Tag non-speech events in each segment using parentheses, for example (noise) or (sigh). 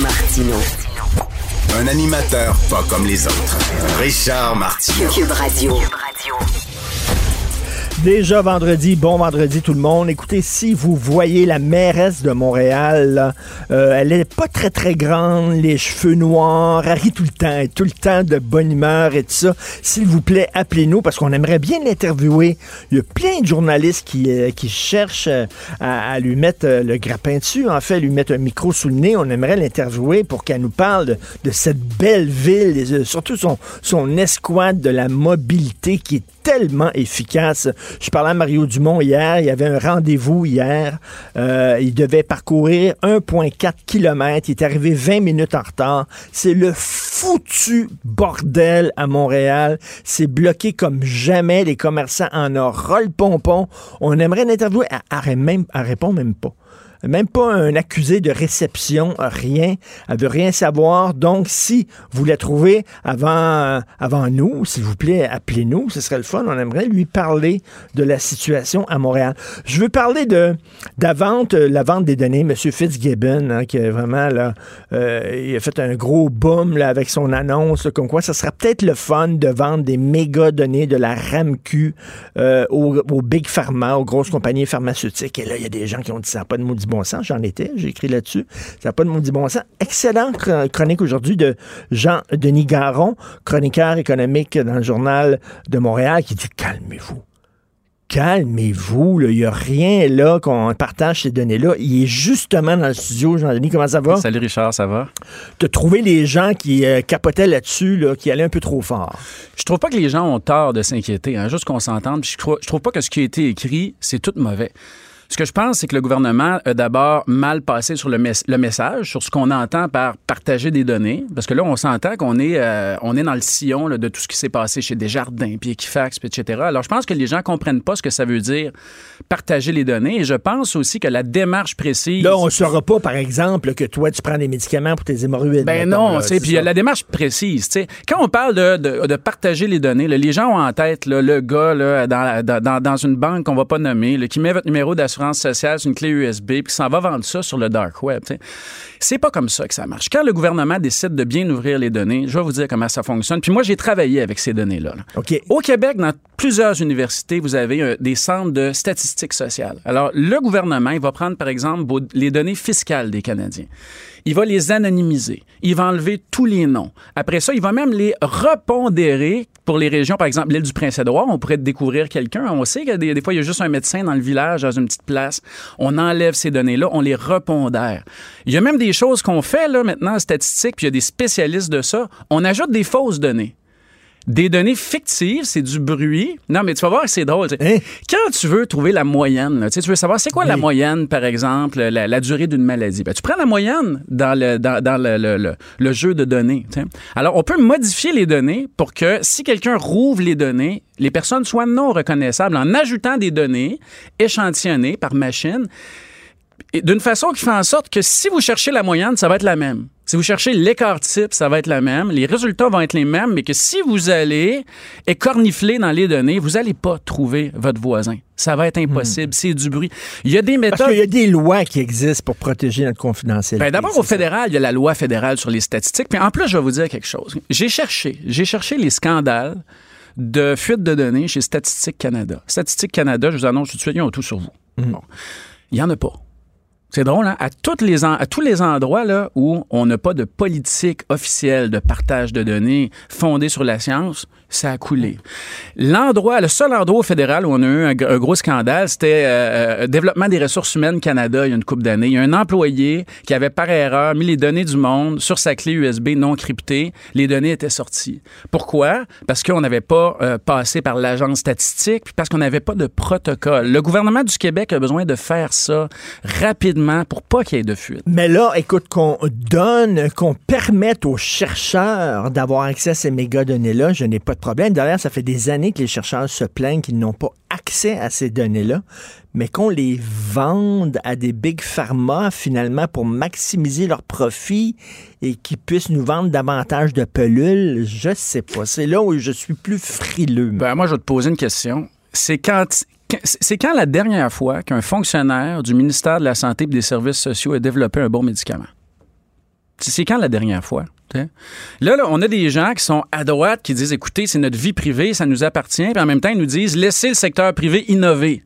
Martino. Un animateur pas comme les autres. Richard. Cube Radio. Déjà vendredi, bon vendredi tout le monde. Écoutez, si vous voyez la mairesse de Montréal, là, euh, elle est pas très très grande, les cheveux noirs, elle rit tout le temps, est tout le temps de bonne humeur et tout ça. S'il vous plaît, appelez-nous parce qu'on aimerait bien l'interviewer. Il y a plein de journalistes qui, euh, qui cherchent euh, à, à lui mettre euh, le grappin dessus, en fait, lui mettre un micro sous le nez. On aimerait l'interviewer pour qu'elle nous parle de, de cette belle ville, et, surtout son, son escouade de la mobilité qui est tellement efficace. Je parlais à Mario Dumont hier, il y avait un rendez-vous hier. Euh, il devait parcourir 1,4 km. Il est arrivé 20 minutes en retard. C'est le foutu bordel à Montréal. C'est bloqué comme jamais. Les commerçants en ras le pompon. On aimerait l'interviewer. Elle, elle, même, elle répond même pas. Même pas un accusé de réception, rien. Elle veut rien savoir. Donc, si vous la trouvez avant, avant nous, s'il vous plaît, appelez-nous. Ce serait le fun. On aimerait lui parler de la situation à Montréal. Je veux parler de, la vente, euh, la vente des données. M. Fitzgibbon, hein, qui est vraiment là, euh, il a fait un gros boom avec son annonce, comme quoi ça serait peut-être le fun de vendre des méga données de la RAMQ euh, aux, aux Big Pharma, aux grosses compagnies pharmaceutiques. Et là, il y a des gens qui ont dit ça pas de bon sens. J'en étais, j'ai écrit là-dessus. Ça n'a pas de maudit bon sens. Excellente chron- chronique aujourd'hui de Jean-Denis Garon, chroniqueur économique dans le journal de Montréal, qui dit calmez-vous. Calmez-vous, il n'y a rien là qu'on partage ces données-là. Il est justement dans le studio, Jean-Denis, comment ça va? Salut Richard, ça va? De trouver les gens qui euh, capotaient là-dessus, là, qui allaient un peu trop fort. Je trouve pas que les gens ont tort de s'inquiéter, hein, juste qu'on s'entende. Je trouve, je trouve pas que ce qui a été écrit, c'est tout mauvais. Ce que je pense, c'est que le gouvernement a d'abord mal passé sur le, mes- le message, sur ce qu'on entend par partager des données. Parce que là, on s'entend qu'on est, euh, on est dans le sillon là, de tout ce qui s'est passé chez Desjardins, puis Equifax, puis etc. Alors, je pense que les gens comprennent pas ce que ça veut dire partager les données. Et je pense aussi que la démarche précise... Là, on ne saura pas, par exemple, que toi, tu prends des médicaments pour tes hémorroïdes. Ben mettons, non, puis la démarche précise, tu sais. Quand on parle de, de, de partager les données, là, les gens ont en tête là, le gars dans, dans, dans- une banque qu'on va pas nommer, qui met votre numéro d'assurance sociale sur une clé USB, puis qui s'en va vendre ça sur le dark web. C'est pas comme ça que ça marche. Quand le gouvernement décide de bien ouvrir les données, je vais vous dire comment ça fonctionne. Puis moi, j'ai travaillé avec ces données-là. là. Au Québec, dans plusieurs universités, vous avez euh, des centres de statistiques sociales. Alors, le gouvernement, il va prendre, par exemple, les données fiscales des Canadiens. Il va les anonymiser. Il va enlever tous les noms. Après ça, il va même les repondérer pour les régions, par exemple, l'île du Prince-Édouard. On pourrait découvrir quelqu'un. On sait que des, des fois, il y a juste un médecin dans le village, dans une petite place. On enlève ces données-là, on les repondère. Il y a même des choses qu'on fait là maintenant en statistique, puis il y a des spécialistes de ça. On ajoute des fausses données. Des données fictives, c'est du bruit. Non, mais tu vas voir que c'est drôle. Hein? Quand tu veux trouver la moyenne, là, tu veux savoir c'est quoi la moyenne, par exemple, la, la durée d'une maladie? Ben, tu prends la moyenne dans le, dans, dans le, le- le- le jeu de données. Alors, on peut modifier les données pour que si quelqu'un rouvre les données, les personnes soient non reconnaissables en ajoutant des données échantillonnées par machine d'une façon qui fait en sorte que si vous cherchez la moyenne, ça va être la même. Si vous cherchez l'écart type, ça va être la même. Les résultats vont être les mêmes, mais que si vous allez écornifler dans les données, vous n'allez pas trouver votre voisin. Ça va être impossible. C'est du bruit. Il y a des Parce méthodes. qu'il y a des lois qui existent pour protéger notre confidentialité. Ben, D'abord, au ça. fédéral, il y a la loi fédérale sur les statistiques. Puis en plus, je vais vous dire quelque chose. J'ai cherché, j'ai cherché les scandales de fuite de données chez Statistique Canada. Statistique Canada, je vous annonce tout de suite, ils ont tout sur vous. Mm. Bon. Il n'y en a pas. C'est drôle, hein? À, à tous les endroits là, où on n'a pas de politique officielle de partage de données fondée sur la science, ça a coulé. L'endroit, le seul endroit au fédéral où on a eu un, gr- un gros scandale, c'était euh, euh, Développement des ressources humaines Canada il y a une couple d'années. Il y a un employé qui avait par erreur mis les données du monde sur sa clé USB non cryptée. Les données étaient sorties. Pourquoi? Parce qu'on n'avait pas euh, passé par l'agence statistique, puis parce qu'on n'avait pas de protocole. Le gouvernement du Québec a besoin de faire ça rapidement pour pas qu'il y ait de fuite. Mais là, écoute, qu'on donne, qu'on permette aux chercheurs d'avoir accès à ces mégadonnées-là, je n'ai pas problème. D'ailleurs, ça fait des années que les chercheurs se plaignent qu'ils n'ont pas accès à ces données-là, mais qu'on les vende à des big pharma, finalement, pour maximiser leurs profits et qu'ils puissent nous vendre davantage de pelules, je sais pas. C'est là où je suis plus frileux. Ben, moi, je vais te poser une question. C'est quand, c'est quand la dernière fois qu'un fonctionnaire du ministère de la Santé et des Services sociaux a développé un bon médicament? C'est quand la dernière fois? Là, là, on a des gens qui sont à droite qui disent écoutez, c'est notre vie privée, ça nous appartient, puis en même temps, ils nous disent laissez le secteur privé innover.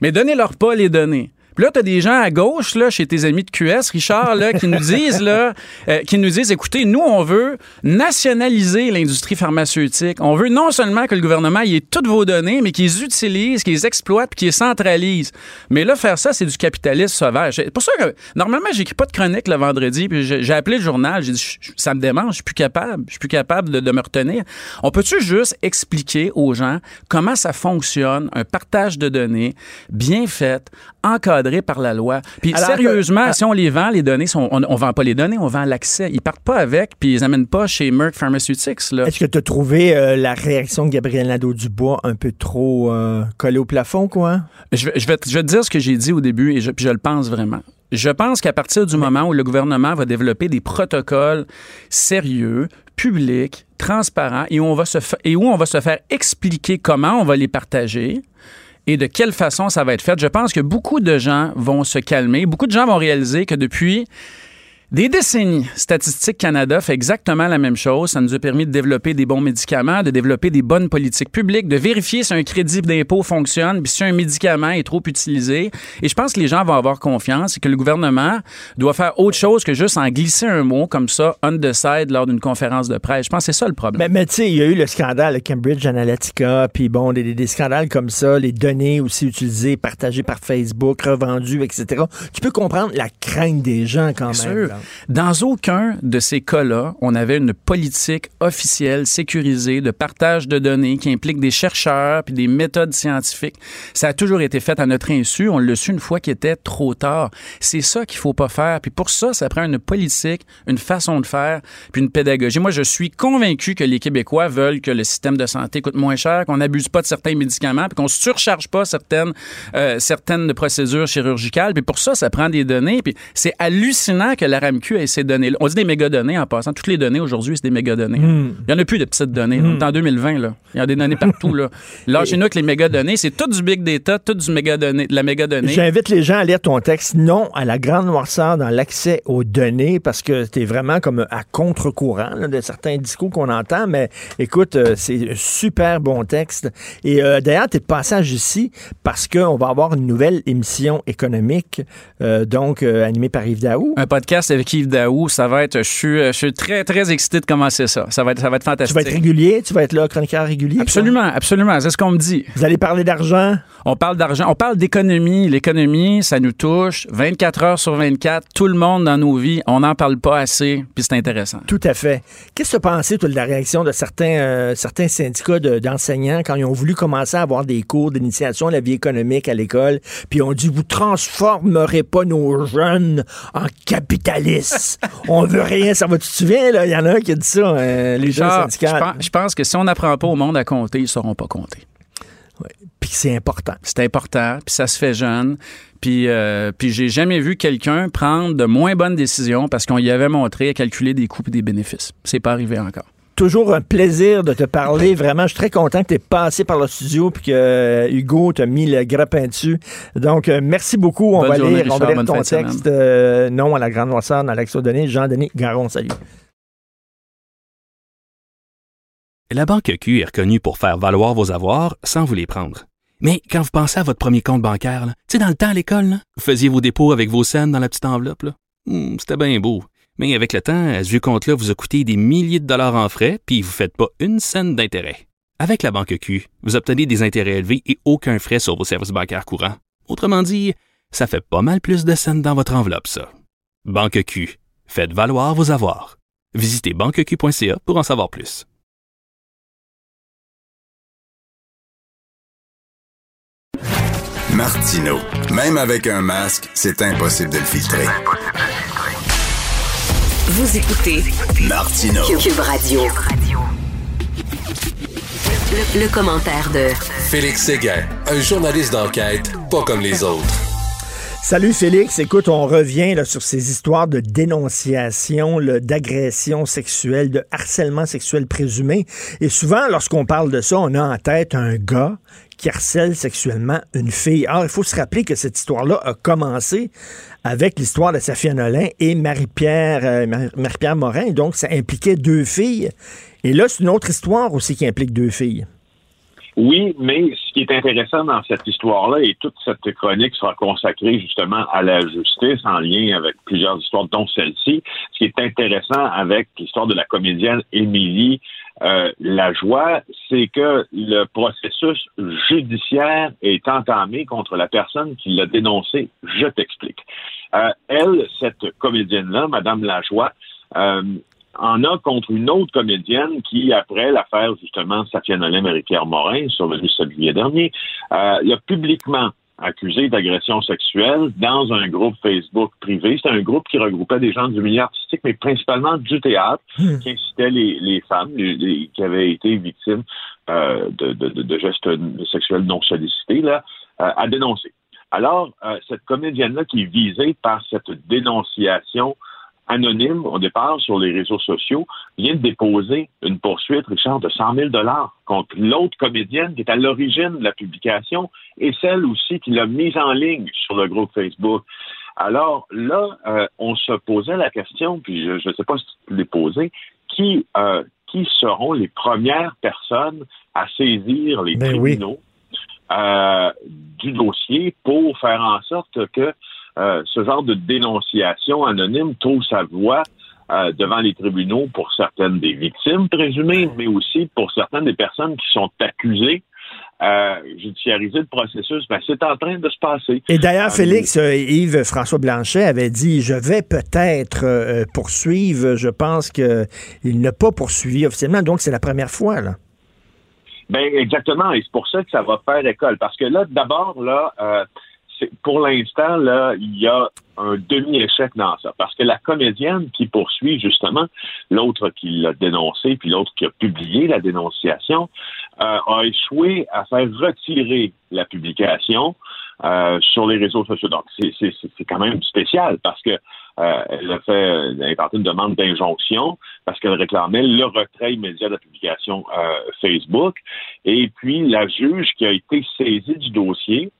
Mais donnez-leur pas les données. Puis là, tu as des gens à gauche, là, chez tes amis de QS, Richard, là, qui nous (laughs) disent, là, euh, qui nous disent, écoutez, nous, on veut nationaliser l'industrie pharmaceutique. On veut non seulement que le gouvernement y ait toutes vos données, mais qu'ils les utilisent, qu'ils les exploitent, puis qu'ils les centralisent. Mais là, faire ça, c'est du capitalisme sauvage. C'est pour ça que, normalement, j'écris pas de chronique le vendredi, puis j'ai appelé le journal, j'ai dit, ça me démange, je suis plus capable, je suis plus capable de, de me retenir. On peut-tu juste expliquer aux gens comment ça fonctionne, un partage de données bien fait, encadré par la loi. Puis Alors sérieusement, que- si on les vend, les données, sont, on, on vend pas les données, on vend l'accès. Ils partent pas avec, puis ils les amènent pas chez Merck Pharmaceutics. Est-ce que tu as trouvé euh, la réaction de Gabriel Nadeau-Dubois un peu trop euh, collée au plafond, quoi? Je vais, je, vais te, je vais te dire ce que j'ai dit au début et je, puis je le pense vraiment. Je pense qu'à partir du moment où le gouvernement va développer des protocoles sérieux, publics, transparents et où on va se, et où on va se faire expliquer comment on va les partager et de quelle façon ça va être fait, je pense que beaucoup de gens vont se calmer. Beaucoup de gens vont réaliser que depuis des décennies, Statistique Canada fait exactement la même chose. Ça nous a permis de développer des bons médicaments, de développer des bonnes politiques publiques, de vérifier si un crédit d'impôt fonctionne, puis si un médicament est trop utilisé. Et je pense que les gens vont avoir confiance et que le gouvernement doit faire autre chose que juste en glisser un mot comme ça, on the side, lors d'une conférence de presse. Je pense que c'est ça le problème. Mais, mais tu sais, il y a eu le scandale Cambridge Analytica, puis bon, des scandales comme ça, les données aussi utilisées, partagées par Facebook, revendues, etc. Tu peux comprendre la crainte des gens quand Bien même. sûr. Dans aucun de ces cas-là, on avait une politique officielle, sécurisée, de partage de données qui implique des chercheurs puis des méthodes scientifiques. Ça a toujours été fait à notre insu. On l'a su une fois qu'il était trop tard. C'est ça qu'il faut pas faire. Puis pour ça, ça prend une politique, une façon de faire, puis une pédagogie. Moi, je suis convaincu que les Québécois veulent que le système de santé coûte moins cher, qu'on n'abuse pas de certains médicaments, puis qu'on surcharge pas certaines, euh, certaines procédures chirurgicales. Puis pour ça, ça prend des données. Puis c'est hallucinant que la RAMQ ait ces données-là. On dit des mégadonnées en passant. Toutes les données aujourd'hui, c'est des mégadonnées. Hmm. Il n'y en a plus de petites données. On est en 2020, là. Il y a des données partout, là. (laughs) Là, chez nous, avec les mégadonnées, c'est tout du big data, tout du mégadonnées, de la mégadonnée. J'invite les gens à lire ton texte Non à la grande noirceur dans l'accès aux données parce que tu es vraiment comme à contre-courant là, de certains discours qu'on entend. Mais écoute, euh, c'est un super bon texte. Et euh, d'ailleurs, tu es de passage ici parce qu'on va avoir une nouvelle émission économique, euh, donc euh, animée par Yves Daou. Un podcast avec Yves Daou, ça va être. Je suis, je suis très, très excité de commencer ça. Ça va être, ça va être Tu fantastique. vas être régulier, tu vas être là, chroniqueur régulier. quoi. Absolument, absolument. C'est ce qu'on me dit. Vous allez parler d'argent? On parle d'argent, on parle d'économie. L'économie, ça nous touche 24 heures sur 24. Tout le monde dans nos vies, on n'en parle pas assez, puis c'est intéressant. Tout à fait. Qu'est-ce que tu as pensé, toi, de la réaction de certains, euh, certains syndicats de- d'enseignants quand ils ont voulu commencer à avoir des cours d'initiation à la vie économique à l'école, puis ils ont dit, vous transformerez pas nos jeunes en capitalistes? On veut rien. Ça va, tu te souviens, là? Il y en a un qui a dit ça, euh, les syndicats. pense, je pense que si on n'apprend pas au monde à compter, ils ne sauront pas compter. Puis c'est important. C'est important, puis ça se fait jeune. Puis, euh, puis j'ai jamais vu quelqu'un prendre de moins bonnes décisions parce qu'on y avait montré à calculer des coûts et des bénéfices. C'est pas arrivé encore. Toujours un plaisir de te parler. Vraiment, je suis très content que tu aies passé par le studio puis que euh, Hugo t'a mis le grappin dessus. Donc, euh, merci beaucoup. On Bonne va journée, lire, on va lire ton texte. euh, non à la grande noirceur aux données. Jean-Denis Garon, salut. La Banque Q est reconnue pour faire valoir vos avoirs sans vous les prendre. Mais quand vous pensez à votre premier compte bancaire, tu sais, dans le temps à l'école, vous faisiez vos dépôts avec vos scènes dans la petite enveloppe. Hmm, C'était bien beau. Mais avec le temps, ce vieux compte-là vous a coûté des milliers de dollars en frais, puis vous ne faites pas une scène d'intérêt. Avec la banque Q, vous obtenez des intérêts élevés et aucun frais sur vos services bancaires courants. Autrement dit, ça fait pas mal plus de scènes dans votre enveloppe, ça. Banque Q, faites valoir vos avoirs. Visitez banqueq.ca pour en savoir plus. Martino. Même avec un masque, c'est impossible de le filtrer. Vous écoutez Martino. Cube Radio. Le, le commentaire de Félix Séguin, un journaliste d'enquête pas comme les autres. Salut Félix, écoute, on revient là, sur ces histoires de dénonciation, d'agression sexuelle, de harcèlement sexuel présumé. Et souvent, lorsqu'on parle de ça, on a en tête un gars qui harcèle sexuellement une fille. Alors, il faut se rappeler que cette histoire-là a commencé avec l'histoire de Safia Nolin et Marie-Pierre euh, Marie-Pierre Morin. Donc, ça impliquait deux filles. Et là, c'est une autre histoire aussi qui implique deux filles. Oui, mais ce qui est intéressant dans cette histoire-là, et toute cette chronique sera consacrée justement à la justice en lien avec plusieurs histoires, dont celle-ci, ce qui est intéressant avec l'histoire de la comédienne Émilie euh, Lajoie, c'est que le processus judiciaire est entamé contre la personne qui l'a dénoncé. Je t'explique. Euh, elle, cette comédienne-là, Madame Lajoie, euh, en a contre une autre comédienne qui, après l'affaire justement Safia Nolin Marie-Pierre Morin, survenue ce juillet dernier, euh, il a publiquement accusé d'agression sexuelle dans un groupe Facebook privé. C'était un groupe qui regroupait des gens du milieu artistique, mais principalement du théâtre, hmm. qui incitait les, les femmes les, qui avaient été victimes euh, de, de, de, gestes sexuels non sollicités là, euh, à dénoncer. Alors, euh, cette comédienne-là qui est visée par cette dénonciation anonyme au départ sur les réseaux sociaux, vient de déposer une poursuite, Richard, de 100 000 contre l'autre comédienne qui est à l'origine de la publication et celle aussi qui l'a mise en ligne sur le groupe Facebook. Alors là, euh, on se posait la question, puis je ne sais pas si tu l'as posé, qui, euh, qui seront les premières personnes à saisir les ben tribunaux euh, du dossier pour faire en sorte que euh, ce genre de dénonciation anonyme trouve sa voie euh, devant les tribunaux pour certaines des victimes présumées, mais aussi pour certaines des personnes qui sont accusées euh, judiciariser le processus. Ben, c'est en train de se passer. Et d'ailleurs, euh, Félix, Yves François Blanchet avait dit Je vais peut-être poursuivre. Je pense qu'il n'a pas poursuivi officiellement. Donc, c'est la première fois, là. Ben, exactement. Et c'est pour ça que ça va faire école. Parce que là, d'abord, là, pour l'instant, là, il y a un demi-échec dans ça. Parce que la comédienne qui poursuit, justement, l'autre qui l'a dénoncé, puis l'autre qui a publié la dénonciation, euh, a échoué à faire retirer la publication euh, sur les réseaux sociaux. Donc, c'est quand même spécial parce que euh, elle a fait elle une demande d'injonction parce qu'elle réclamait le retrait immédiat de la publication Facebook. Et puis, la juge qui a été saisie du dossier,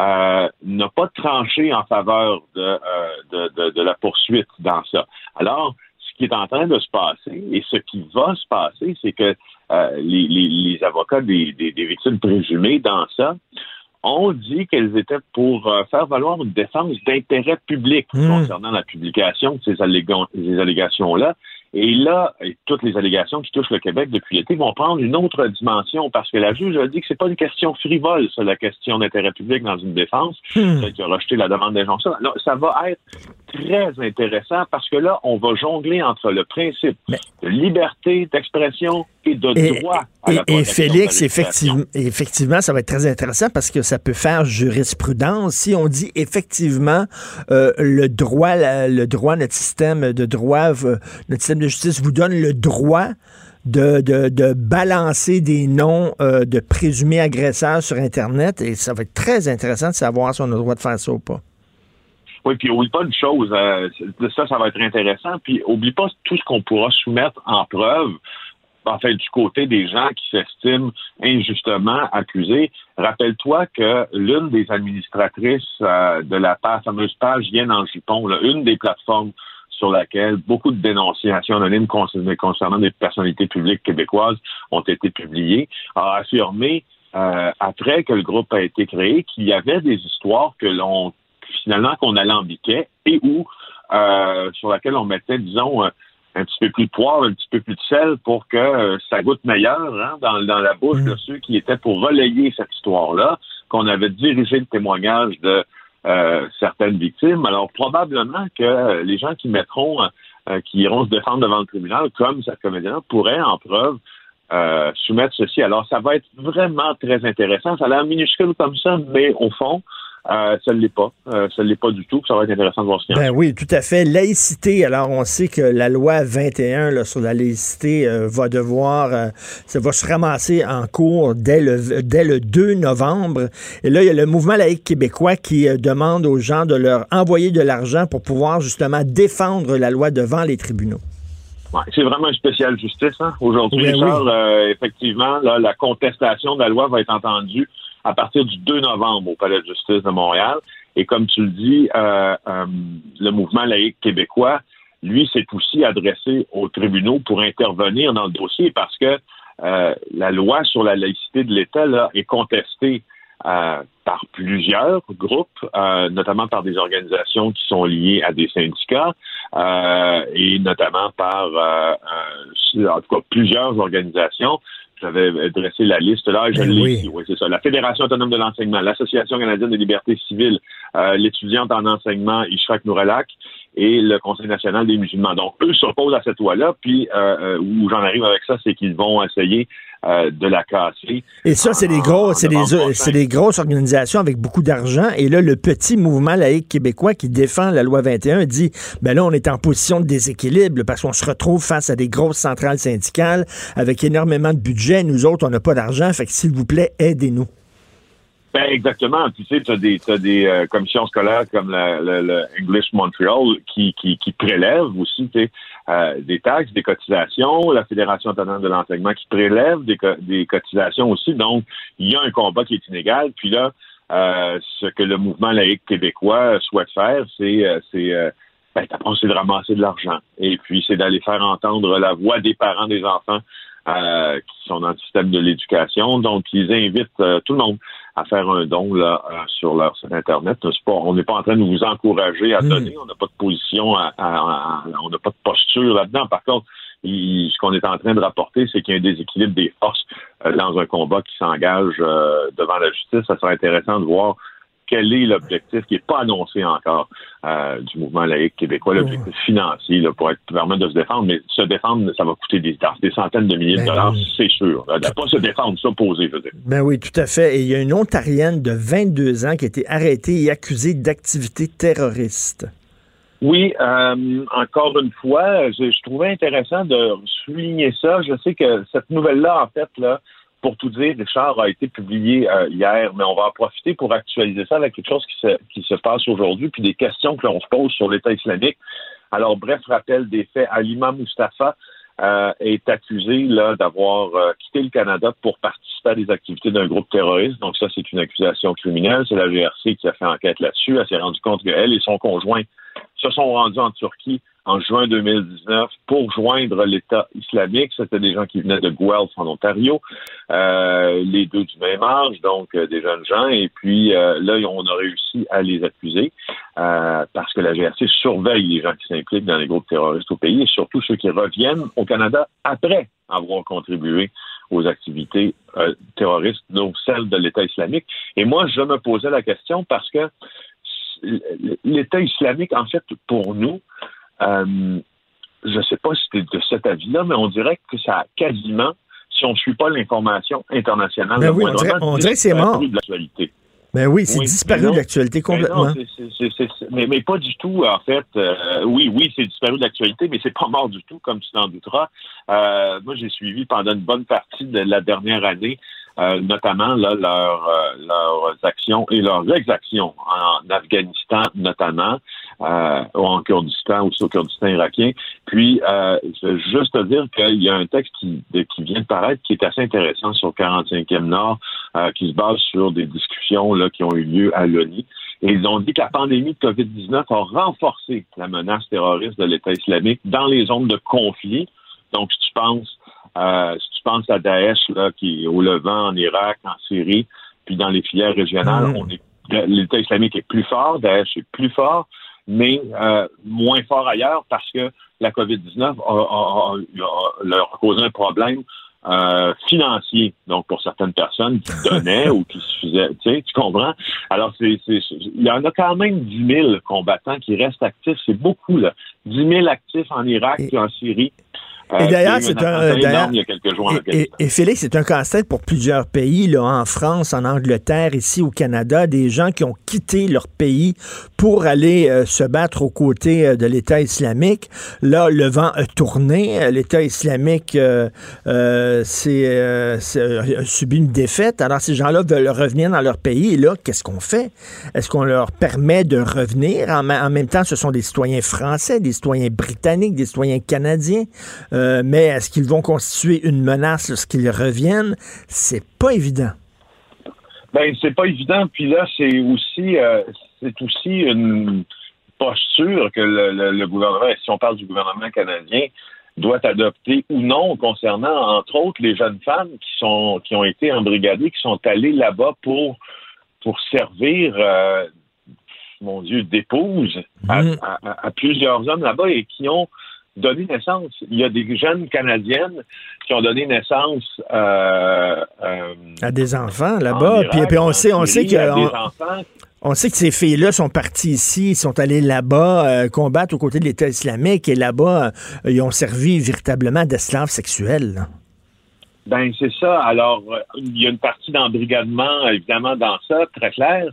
euh, n'a pas tranché en faveur euh, de, de, de, la poursuite dans ça. Alors, ce qui est en train de se passer et ce qui va se passer, c'est que euh, les, les, les, avocats des, des, des, victimes présumées dans ça ont dit qu'elles étaient pour faire valoir une défense d'intérêt public mmh. concernant la publication de ces, ces allégations-là. Et là, toutes les allégations qui touchent le Québec depuis l'été vont prendre une autre dimension parce que la juge a dit que c'est pas une question frivole, ça, la question d'intérêt public dans une défense, hmm. qui a rejeté la demande d'injonction. Ça va être très intéressant parce que là, on va jongler entre le principe de liberté d'expression et de droit à la Et, Félix, effectivement, effectivement, ça va être très intéressant parce que ça peut faire jurisprudence. Si on dit effectivement euh, le droit, le droit, notre système de droit, notre système de justice vous donne le droit de, de, balancer des noms euh, de présumés agresseurs sur Internet. Et ça va être très intéressant de savoir si on a le droit de faire ça ou pas. Oui, puis oublie pas une chose, euh, ça, ça va être intéressant. Puis oublie pas tout ce qu'on pourra soumettre en preuve en fait, du côté des gens qui s'estiment injustement accusés. Rappelle-toi que l'une des administratrices euh, de la fameuse page Yen en jupon, une des plateformes sur laquelle beaucoup de dénonciations anonymes concernant des personnalités publiques québécoises ont été publiées, a affirmé euh, après que le groupe a été créé, qu'il y avait des histoires que l'on finalement qu'on alambiquait et où euh, sur laquelle on mettait, disons, un petit peu plus de poivre, un petit peu plus de sel pour que ça goûte meilleur hein, dans, dans la bouche de ceux qui étaient pour relayer cette histoire-là, qu'on avait dirigé le témoignage de certaines victimes. Alors probablement que les gens qui mettront qui iront se défendre devant le tribunal, comme cette comédienne, pourraient en preuve euh, soumettre ceci. Alors, ça va être vraiment très intéressant. Ça a l'air minuscule comme ça, mais au fond, euh, ça ne l'est pas. Euh, ça ne l'est pas du tout. Ça va être intéressant de voir ce qu'il y Ben oui, tout à fait. Laïcité. Alors, on sait que la loi 21 là, sur la laïcité va devoir, ça va se ramasser en cours dès le, dès le 2 novembre. Et là, il y a le mouvement laïque québécois qui demande aux gens de leur envoyer de l'argent pour pouvoir justement défendre la loi devant les tribunaux. Ouais, c'est vraiment une spéciale justice. Hein? Aujourd'hui, euh, effectivement, là, la contestation de la loi va être entendue à partir du 2 novembre au Palais de justice de Montréal. Et comme tu le dis, euh, euh, le mouvement laïque québécois, lui, s'est aussi adressé aux tribunaux pour intervenir dans le dossier parce que la loi sur la laïcité de l'État est contestée euh, par plusieurs groupes, euh, notamment par des organisations qui sont liées à des syndicats euh, et notamment par, en tout cas, plusieurs organisations. J'avais dressé la liste là, je ben l'ai oui. c'est ça. La Fédération autonome de l'enseignement, l'Association canadienne des libertés civiles, l'étudiante en enseignement Ishrak Nourelak et le Conseil national des musulmans. Donc, eux s'opposent à cette loi-là, puis où j'en arrive avec ça, c'est qu'ils vont essayer euh, de la casser. Et ça, c'est des gros, c'est des, c'est des grosses organisations avec beaucoup d'argent. Et là, le petit mouvement laïque québécois qui défend la loi 21 dit, ben là, on est en position de déséquilibre parce qu'on se retrouve face à des grosses centrales syndicales avec énormément de budget. Nous autres, on n'a pas d'argent. Fait que s'il vous plaît, aidez-nous. Ben exactement. Tu sais, tu as des, as des euh, commissions scolaires comme le, English Montreal qui, qui, qui prélèvent aussi euh, des taxes, des cotisations, la Fédération autonome de l'enseignement qui prélève des, des cotisations aussi. Donc, il y a un combat qui est inégal. Puis là, euh, ce que le mouvement laïque québécois souhaite faire, c'est c'est ben, c'est de ramasser de l'argent. Et puis, c'est d'aller faire entendre la voix des parents des enfants qui sont dans le système de l'éducation. Donc, ils invitent tout le monde à faire un don là, euh, sur leur site Internet. on n'est pas en train de vous encourager à hmm. donner. On n'a pas de position, on n'a pas de posture là-dedans. Par contre, ce qu'on est en train de rapporter, c'est qu'il y a un déséquilibre des forces euh, dans un combat qui s'engage euh, devant la justice. Ça serait intéressant de voir quel est l'objectif qui n'est pas annoncé encore euh, du mouvement laïque québécois, l'objectif financier là, pour être permettre de se défendre. Mais se défendre, ça va coûter des, des centaines de milliers de ben dollars, c'est sûr. De ne pas se défendre, s'opposer, je veux dire. Ben oui, tout à fait. Et il y a une Ontarienne de 22 ans qui a été arrêtée et accusée d'activité terroriste. Oui, euh, encore une fois, je, je, trouvais intéressant de souligner ça. Je sais que cette nouvelle-là, en fait, là, pour tout dire, Richard a été publié euh, hier, mais on va en profiter pour actualiser ça avec quelque chose qui se, passe aujourd'hui, puis des questions que l'on se pose sur l'État islamique. Alors, bref, rappel des faits. Alima Mustafa euh, est accusé d'avoir euh, quitté le Canada pour participer à des activités d'un groupe terroriste. Donc ça, c'est une accusation criminelle. C'est la GRC qui a fait enquête là-dessus. Elle s'est rendue compte qu'elle et son conjoint se sont rendus en Turquie en juin 2019 pour joindre l'État islamique. C'était des gens qui venaient de Guelph en Ontario, euh, les deux du même âge, donc euh, des jeunes gens. Et puis euh, là, on a réussi à les accuser parce que la GRC surveille les gens qui s'impliquent dans les groupes terroristes au pays et surtout ceux qui reviennent au Canada après avoir contribué aux activités terroristes, donc celles de l'État islamique. Et moi, je me posais la question parce que l'État islamique, en fait, pour nous, euh, je ne sais pas si c'était de cet avis-là, mais on dirait que ça a quasiment, si on ne suit pas l'information internationale, ben oui, on dirait, que c'est mort. De l'actualité. Ben oui, c'est disparu de l'actualité complètement. mais, pas du tout, en fait. Euh, oui, oui, c'est disparu de l'actualité, mais c'est pas mort du tout, comme tu t'en douteras. Euh, moi, j'ai suivi pendant une bonne partie de la dernière année euh, notamment là, euh, leurs actions et leurs exactions en Afghanistan notamment, euh, ou en Kurdistan, ou au Kurdistan irakien. Puis, euh, je veux juste te dire qu'il y a un texte qui, qui vient de paraître qui est assez intéressant sur le 45e Nord, qui se base sur des discussions là, qui ont eu lieu à l'ONU. Et ils ont dit que la pandémie de COVID-19 a renforcé la menace terroriste de l'État islamique dans les zones de conflit. Donc, si tu penses Euh, si tu penses à Daesh, là, qui est au Levant, en Irak, en Syrie, puis dans les filières régionales, on est l'État islamique est plus fort, Daesh est plus fort, mais euh, moins fort ailleurs parce que la COVID-19 a, a- leur a causé un problème euh, financier. Donc, pour certaines personnes qui (laughs) donnaient ou qui se faisaient, tu sais, tu comprends? Alors, c'est, il y en a quand même 10 000 combattants qui restent actifs. C'est beaucoup, là. 10 000 actifs en Irak et en Syrie. Et d'ailleurs, c'est un- énorme d'ailleurs- il y a quelques jours en Et, et- Afghanistan. et Félix, c'est un casse-tête pour plusieurs pays, là, en France, en Angleterre, ici au Canada, des gens qui ont quitté leur pays pour aller euh, se battre aux côtés euh, de l'État islamique. Là, le vent a tourné. Euh, L'État islamique euh, euh, c'est, euh, euh, a subi une défaite. Alors, ces gens-là veulent revenir dans leur pays. Et là, qu'est-ce qu'on fait? Est-ce qu'on leur permet de revenir? En, en même temps, ce sont des citoyens français, des citoyens britanniques, des citoyens canadiens. Euh, mais est-ce qu'ils vont constituer une menace lorsqu'ils reviennent? C'est pas évident. Ben, c'est pas évident. Puis là, c'est aussi, euh, c'est aussi une posture que le, le- le gouvernement, si on parle du gouvernement canadien, doit adopter ou non concernant, entre autres, les jeunes femmes qui sont qui ont été embrigadées, qui sont allées là-bas pour pour servir, euh, mon Dieu, d'épouse à, à- à plusieurs hommes là-bas et qui ont donné naissance. Il y a des jeunes Canadiennes qui ont donné naissance euh, euh, À des enfants en là-bas. Puis, puis on sait, on Syrie, que des on, enfants on sait que ces filles-là sont parties ici, sont allées là-bas euh, combattre aux côtés de l'État islamique et là-bas, ils ont servi véritablement d'esclaves sexuels. Ben, c'est ça. Alors, il y a une partie d'embrigadement, évidemment, dans ça, très clair.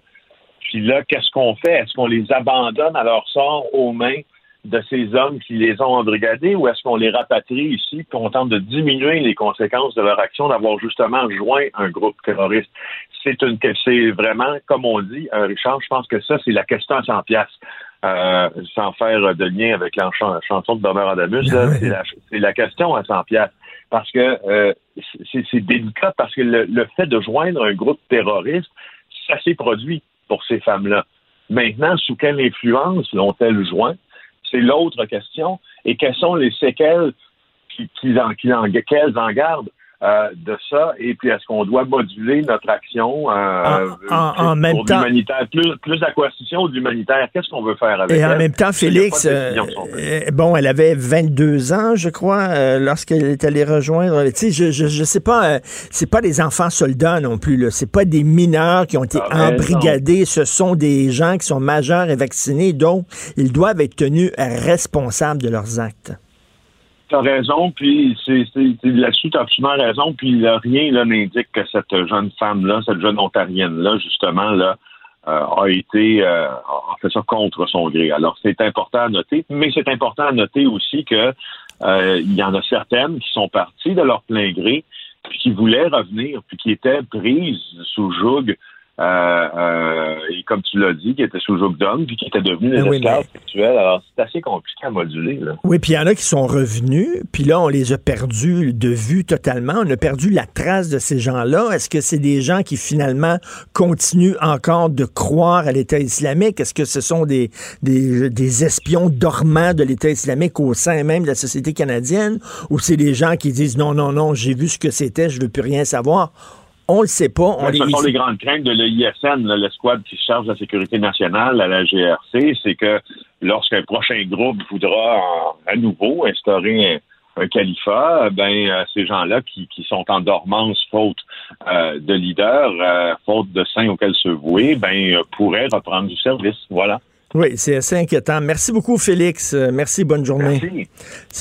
Puis là, qu'est-ce qu'on fait? Est-ce qu'on les abandonne à leur sort aux mains de ces hommes qui les ont embrigadés ou est-ce qu'on les rapatrie ici puis on tente de diminuer les conséquences de leur action d'avoir justement joint un groupe terroriste? C'est une, c'est vraiment, comme on dit, euh, Richard, je pense que ça, c'est la question à 100 piastres. Euh, sans faire de lien avec la chan- chanson de Bernard Adamus, (laughs) c'est la, question à 100 piastres parce que euh, c'est c'est délicat parce que le, le fait de joindre un groupe terroriste, ça s'est produit pour ces femmes-là. Maintenant, sous quelle influence l'ont-elles joint? C'est l'autre question. Et quelles sont les séquelles qui- qu'ils en, qu'ils en- qu'elles en gardent? Euh, de ça? Et puis, est-ce qu'on doit moduler notre action euh, En- en- en même pour temps- l'humanitaire, plus, plus d'acquisition ou d'humanitaire? Qu'est-ce qu'on veut faire avec Et en même temps, Félix, de euh, euh, bon, elle avait 22 ans, je crois, lorsqu'elle est allée rejoindre. Tu sais, je, je, je sais pas, c'est pas des enfants soldats non plus, là. C'est pas des mineurs qui ont été Ah, embrigadés. Ce sont des gens qui sont majeurs et vaccinés, donc ils doivent être tenus responsables de leurs actes. T'as raison, puis là-dessus, t'as absolument raison, puis là, rien n'indique que cette jeune femme-là, cette jeune ontarienne-là, justement, là, euh, a été euh, a fait ça contre son gré. Alors, c'est important à noter, mais c'est important à noter aussi que euh, il y en a certaines qui sont parties de leur plein gré, puis qui voulaient revenir, puis qui étaient prises sous joug et comme tu l'as dit, qui étaient sous joug d'hommes, puis qui étaient devenus des Ah oui, esclaves sexuels. Alors, c'est assez compliqué à moduler, là. Oui, puis il y en a qui sont revenus, puis là, on les a perdus de vue totalement. On a perdu la trace de ces gens-là. Est-ce que c'est des gens qui finalement continuent encore de croire à l'État islamique? Est-ce que ce sont des, des, des espions dormants de l'État islamique au sein même de la société canadienne? Ou c'est des gens qui disent non, non, non, j'ai vu ce que c'était, je veux plus rien savoir? On le sait pas. On les... Ce sont les grandes craintes de l'ISN, là, l'escouade qui se charge de la sécurité nationale à la GRC, c'est que lorsqu'un prochain groupe voudra en- à nouveau instaurer un, un califat, ben euh, ces gens-là qui, qui sont en dormance faute euh, de leader, euh, faute de saints auxquels se vouer, ben pourraient reprendre du service. Voilà. Oui, c'est assez inquiétant. Merci beaucoup, Félix. Merci, bonne journée. Merci.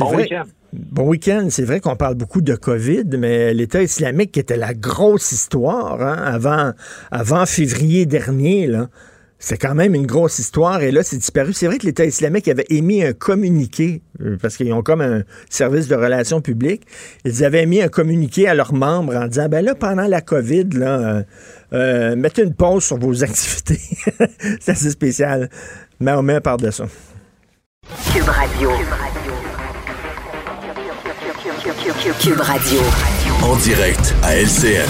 Bon vrai-. Bon week-end. C'est vrai qu'on parle beaucoup de COVID, mais l'État islamique qui était la grosse histoire hein, avant, février dernier. C'est quand même une grosse histoire et là, c'est disparu. C'est vrai que l'État islamique avait émis un communiqué, euh, parce qu'ils ont comme un service de relations publiques. Ils avaient émis un communiqué à leurs membres en disant, ben là, pendant la COVID, euh, euh, mettez une pause sur vos (laughs) activités. c'est assez spécial. Mais on met part de ça. En direct à LCN.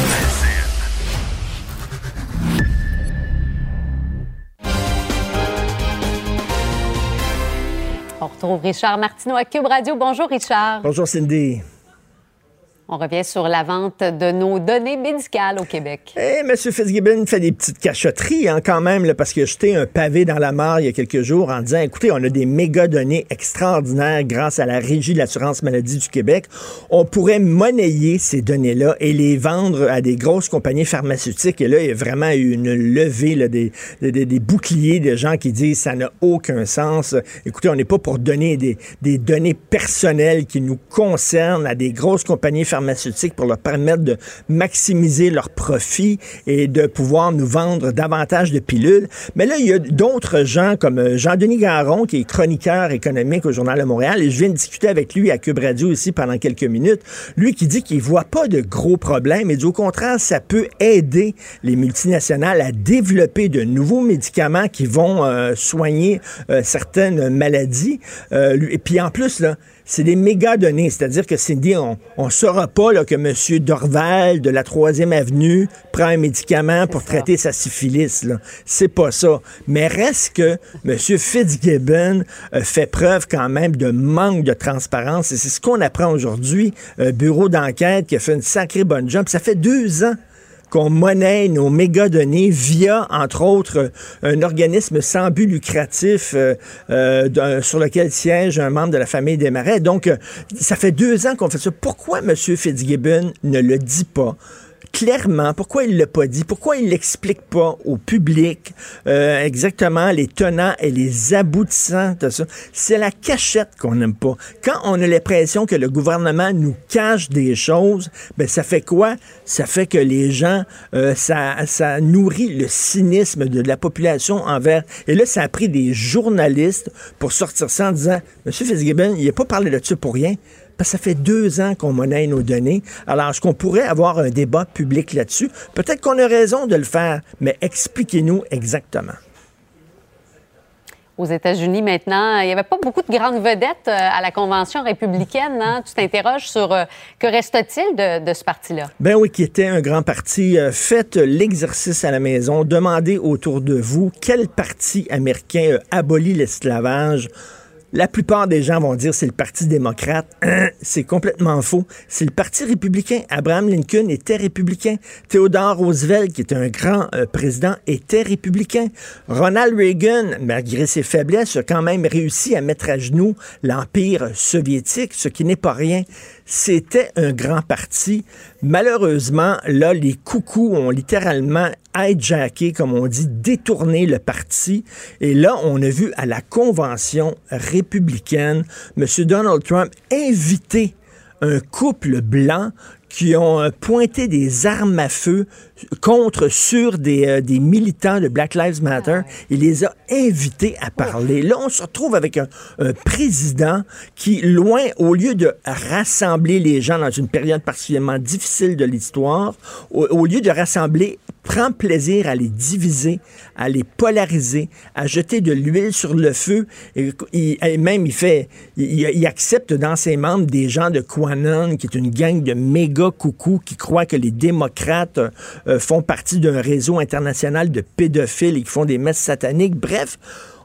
On retrouve Richard Martineau à Cube Radio. Bonjour, Richard. Bonjour, Cindy. On revient sur la vente de nos données médicales au Québec. Eh, M. Fitzgibbon fait des petites cachotteries hein, quand même, parce qu'il a jeté un pavé dans la mare il y a quelques jours en disant, écoutez, on a des méga données extraordinaires grâce à la Régie de l'assurance maladie du Québec. On pourrait monnayer ces données-là et les vendre à des grosses compagnies pharmaceutiques. Et là, il y a vraiment eu une levée des, des, des, boucliers de gens qui disent, ça n'a aucun sens. Écoutez, on n'est pas pour donner des, des données personnelles qui nous concernent à des grosses compagnies pharmaceutiques pharmaceutiques pour leur permettre de maximiser leurs profits et de pouvoir nous vendre davantage de pilules. Mais là, il y a d'autres gens comme euh, Jean-Denis Garon, qui est chroniqueur économique au Journal de Montréal, et je viens de discuter avec lui à Cube Radio ici pendant quelques minutes. Lui qui dit qu'il voit pas de gros problèmes, et du au contraire, ça peut aider les multinationales à développer de nouveaux médicaments qui vont euh, soigner euh, certaines maladies. et puis en plus, là, c'est des méga données. C'est-à-dire que Cindy, on ne saura pas là, que M. Dorval de la 3e Avenue prend un médicament pour traiter sa syphilis. C'est pas ça. Mais reste que M. Fitzgibbon euh, fait preuve quand même de manque de transparence. Et c'est ce qu'on apprend aujourd'hui. Un bureau d'enquête qui a fait une sacrée bonne job. Ça fait deux ans qu'on monnaie nos mégadonnées via, entre autres, un organisme sans but lucratif euh, euh, sur lequel siège un membre de la famille des Marais. Donc, euh, ça fait deux ans qu'on fait ça. Pourquoi M. Fitzgibbon ne le dit pas? Clairement pourquoi il l'a pas dit, pourquoi il l'explique pas au public euh, exactement les tenants et les aboutissants de ça. C'est la cachette qu'on n'aime pas. Quand on a l'impression que le gouvernement nous cache des choses, ben ça fait quoi? Ça fait que les gens, euh, ça, ça nourrit le cynisme de la population envers. Et là, ça a pris des journalistes pour sortir ça en disant, Monsieur Fitzgibbon, il n'a pas parlé de ça pour rien. Parce que ça fait deux ans qu'on monnaie nos données. Alors, est-ce qu'on pourrait avoir un débat public là-dessus? Peut-être qu'on a raison de le faire, mais expliquez-nous exactement aux États-Unis maintenant. Il n'y avait pas beaucoup de grandes vedettes euh, à la convention républicaine. Hein? Tu t'interroges sur euh, que reste-t-il de, ce parti-là? Ben oui, qui était un grand parti. Euh, faites l'exercice à la maison. Demandez autour de vous quel parti américain abolit l'esclavage la plupart des gens vont dire c'est le Parti démocrate. Hein? C'est complètement faux. C'est le Parti républicain. Abraham Lincoln était républicain. Theodore Roosevelt, qui était un grand euh, président, était républicain. Ronald Reagan, malgré ses faiblesses, a quand même réussi à mettre à genoux l'Empire soviétique, ce qui n'est pas rien. C'était un grand parti. Malheureusement, là, les coucous ont littéralement hijacké, comme on dit, détourné le parti. Et là, on a vu à la convention républicaine, M. Donald Trump inviter un couple blanc qui ont pointé des armes à feu contre sur des, euh, des militants de Black Lives Matter. Il les a invités à parler. Là, on se retrouve avec un, président qui, loin, au lieu de rassembler les gens dans une période particulièrement difficile de l'histoire, au, lieu de rassembler, prend plaisir à les diviser, à les polariser, à jeter de l'huile sur le feu. Et, même, il fait, il, accepte dans ses membres des gens de Quanon, qui est une gang de méga coucous qui croient que les démocrates euh, font partie d'un réseau international de pédophiles et qui font des messes sataniques. Bref,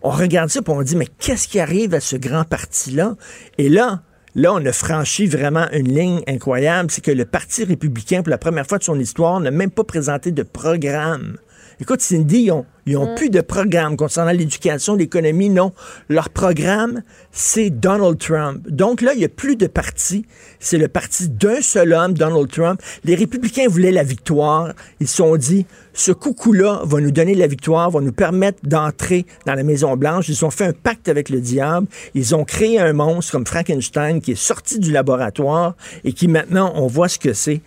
on regarde ça et on dit, mais qu'est-ce qui arrive à ce grand parti-là? Et là, Là, on a franchi vraiment une ligne incroyable, c'est que le Parti républicain, pour la première fois de son histoire, n'a même pas présenté de programme. Écoute, Cindy, ils ont, ils ont mm. plus de programme concernant l'éducation, l'économie, non. Leur programme, c'est Donald Trump. Donc là, il n'y a plus de parti. C'est le parti d'un seul homme, Donald Trump. Les républicains voulaient la victoire. Ils se sont dit, ce coucou-là va nous donner la victoire, va nous permettre d'entrer dans la Maison-Blanche. Ils ont fait un pacte avec le diable. Ils ont créé un monstre comme Frankenstein qui est sorti du laboratoire et qui maintenant, on voit ce que c'est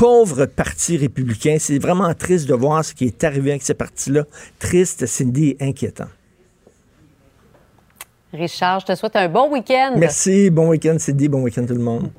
pauvre parti républicain. C'est vraiment triste de voir ce qui est arrivé avec ce parti-là. Triste, Cindy, inquiétant. Richard, je te souhaite un bon week-end. Merci, bon week-end, Cindy, bon week-end tout le monde.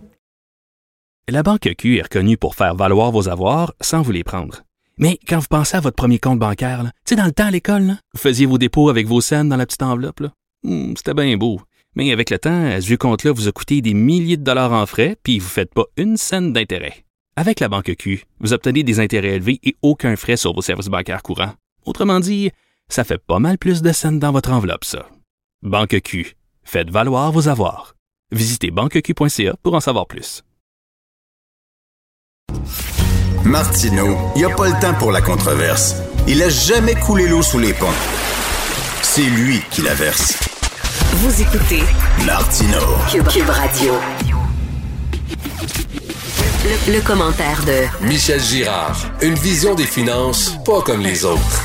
La Banque Q est reconnue pour faire valoir vos avoirs sans vous les prendre. Mais quand vous pensez à votre premier compte bancaire, tu sais, dans le temps à l'école, vous faisiez vos dépôts avec vos scènes dans la petite enveloppe. Hmm, c'était bien beau. Mais avec le temps, ce vieux compte-là vous a coûté des milliers de dollars en frais, puis vous ne faites pas une scène d'intérêt. Avec la banque Q, vous obtenez des intérêts élevés et aucun frais sur vos services bancaires courants. Autrement dit, ça fait pas mal plus de scènes dans votre enveloppe, ça. Banque Q, faites valoir vos avoirs. Visitez banqueq.ca pour en savoir plus. Martineau, il n'y a pas le temps pour la controverse. Il a jamais coulé l'eau sous les ponts. C'est lui qui la verse. Vous écoutez Martineau. Cube, Cube Radio. Le, le commentaire de Michel Girard. Une vision des finances pas comme les autres.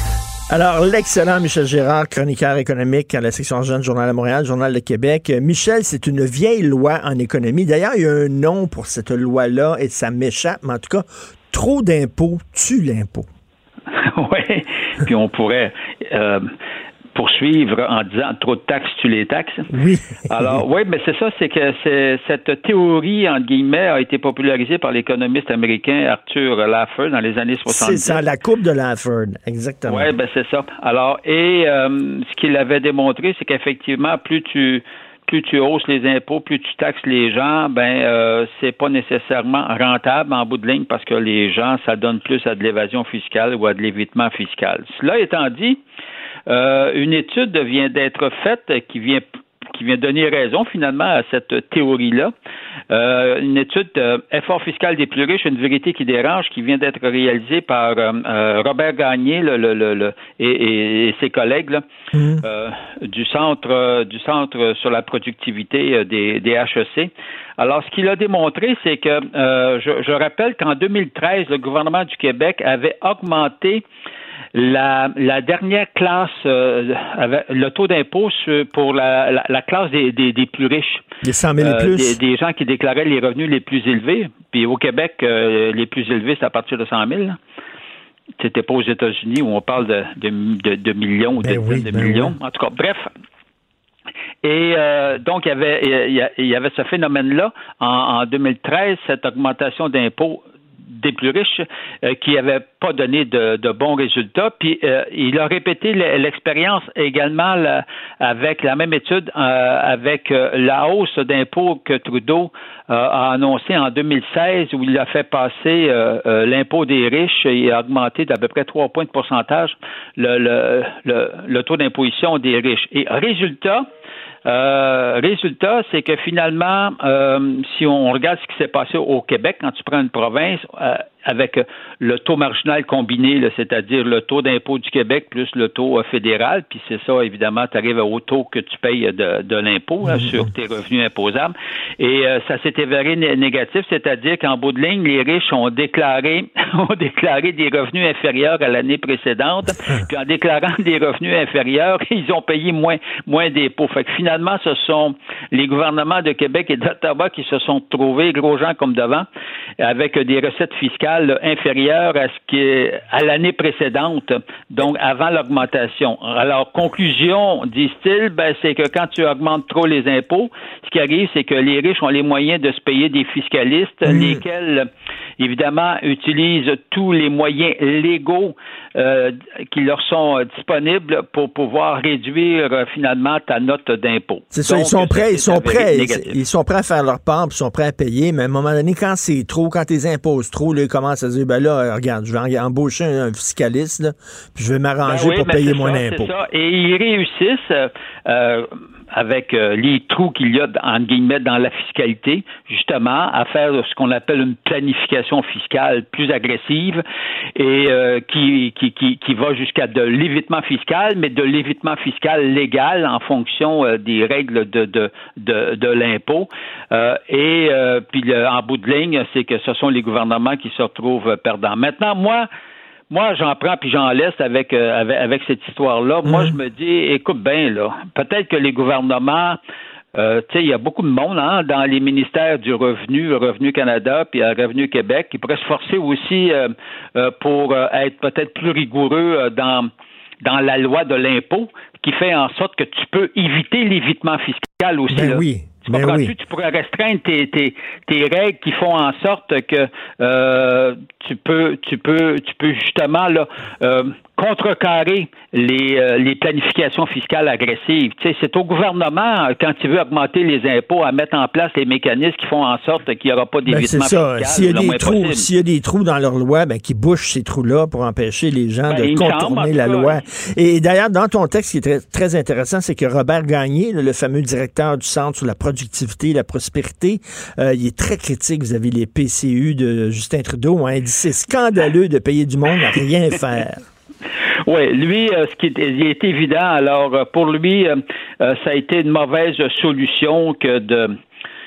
Alors, l'excellent Michel Gérard, chroniqueur économique à la section jeune Journal de Montréal, Journal de Québec. Euh, Michel, c'est une vieille loi en économie. D'ailleurs, il y a un nom pour cette loi-là et ça m'échappe, mais en tout cas, trop d'impôts tue l'impôt. (laughs) oui, puis on pourrait euh, poursuivre en disant trop de taxes tue les taxes. Oui. Alors, oui, mais c'est ça, c'est que cette théorie, entre guillemets, a été popularisée par l'économiste américain Arthur Laffer dans les années 70. C'est ça, la coupe de Laffer, exactement. Oui, ben c'est ça. Alors, et euh, ce qu'il avait démontré, c'est qu'effectivement, plus tu plus tu hausses les impôts, plus tu taxes les gens, ben euh, c'est pas nécessairement rentable en bout de ligne parce que les gens, ça donne plus à de l'évasion fiscale ou à de l'évitement fiscal. Cela étant dit, euh, une étude vient d'être faite qui vient qui vient donner raison finalement à cette théorie-là. Euh, une étude euh, Effort fiscal des plus riches, une vérité qui dérange, qui vient d'être réalisée par euh, euh, Robert Gagné le, le, le, et, et, ses collègues là, Mhm. euh, du centre du centre sur la productivité des, des HEC. Alors, ce qu'il a démontré, c'est que je, je rappelle qu'en 2013, le gouvernement du Québec avait augmenté la, la dernière classe, euh, avait le taux d'impôt pour la, la, la classe des, des, des plus riches. Les 100 000 et Euh, plus. Des, des gens qui déclaraient les revenus les plus élevés. Puis au Québec, euh, les plus élevés, c'est à partir de 100 000. là. C'était pas aux États-Unis où on parle de, de, de, de millions ou de Ben oui, dizaines de ben millions. oui. En tout cas, bref. Et euh, donc, y avait, il y avait ce phénomène-là en, en 2013, cette augmentation d'impôts des plus riches euh, qui n'avait pas donné de, de bons résultats. Puis euh, il a répété l'expérience également là, avec la même étude euh, avec euh, la hausse d'impôts que Trudeau euh, a annoncé en 2016 où il a fait passer euh, l'impôt des riches et a augmenté d'à peu près trois points de pourcentage le, le, le taux d'imposition des riches. Et résultat, euh, résultat, c'est que finalement, euh, si on regarde ce qui s'est passé au Québec, quand tu prends une province euh, avec le taux marginal combiné, c'est-à-dire le taux d'impôt du Québec plus le taux euh, fédéral, puis c'est ça, évidemment, tu arrives au taux que tu payes de, de l'impôt là, sur tes revenus imposables. Et euh, ça s'est avéré né- négatif, c'est-à-dire qu'en bout de ligne, les riches ont déclaré, (laughs) ont déclaré des revenus inférieurs à l'année précédente, (laughs) puis en déclarant des revenus inférieurs, (laughs) ils ont payé moins, moins d'impôts. Fait que finalement, ce sont les gouvernements de Québec et d'Ottawa qui se sont trouvés, gros gens comme devant, avec des recettes fiscales inférieures à ce qui à l'année précédente, donc avant l'augmentation. Alors, conclusion, disent-ils, ben, c'est que quand tu augmentes trop les impôts, ce qui arrive, c'est que les riches ont les moyens de se payer des fiscalistes, lesquels, évidemment, utilisent tous les moyens légaux euh, qui leur sont disponibles pour pouvoir réduire euh, finalement ta note d'impôt. C'est ça, ils sont prêts, ils sont prêts, ils, sont prêts à faire leur part, ils sont prêts à payer, mais à un moment donné, quand c'est trop, quand ils imposent trop, là, ils commencent à dire, ben là, regarde, je vais embaucher un fiscaliste, là, puis je vais m'arranger Ben oui, pour payer ça, c'est ça. Et ils réussissent euh, euh, avec euh, les trous qu'il y a en guillemets dans la fiscalité, justement, à faire ce qu'on appelle une planification fiscale plus agressive et euh, qui, qui, qui, qui va jusqu'à de l'évitement fiscal, mais de l'évitement fiscal légal en fonction euh, des règles de, de, de, de l'impôt. Euh, et euh, puis en bout de ligne, c'est que ce sont les gouvernements qui se retrouvent perdants. Maintenant, moi, moi, j'en prends puis j'en laisse avec, euh, avec, avec cette histoire-là. Moi, je me dis, écoute bien, là, peut-être que les gouvernements, euh, tu sais, il y a beaucoup de monde hein, dans les ministères du Revenu, Revenu Canada, puis à Revenu Québec, qui pourraient se forcer aussi euh, euh, pour euh, être peut-être plus rigoureux euh, dans dans la loi de l'impôt, qui fait en sorte que tu peux éviter l'évitement fiscal aussi. Ben là. oui, Tu oui. Tu pourrais restreindre tes, tes, tes règles qui font en sorte que euh, tu peux tu peux tu peux justement là euh, contrecarrer les, euh, les planifications fiscales agressives. Tu sais, c'est au gouvernement, quand il veut augmenter les impôts, à mettre en place les mécanismes qui font en sorte qu'il n'y aura pas Ben, d'évitement c'est ça. fiscal. S'il y, a le des moins trous, possible. s'il y a des trous dans leur loi, ben, qui bouchent ces trous-là pour empêcher les gens Ben, de contourner la loi. Et d'ailleurs, dans ton texte, ce qui est très, très intéressant, c'est que Robert Gagné, le fameux directeur du Centre sur la productivité et la prospérité, euh, il est très critique vis-à-vis les PCU de Justin Trudeau. hein. Il dit c'est scandaleux de payer du monde à rien faire. (laughs) Oui, lui, euh, ce qui est, évident, alors euh, pour lui, euh, ça a été une mauvaise solution que de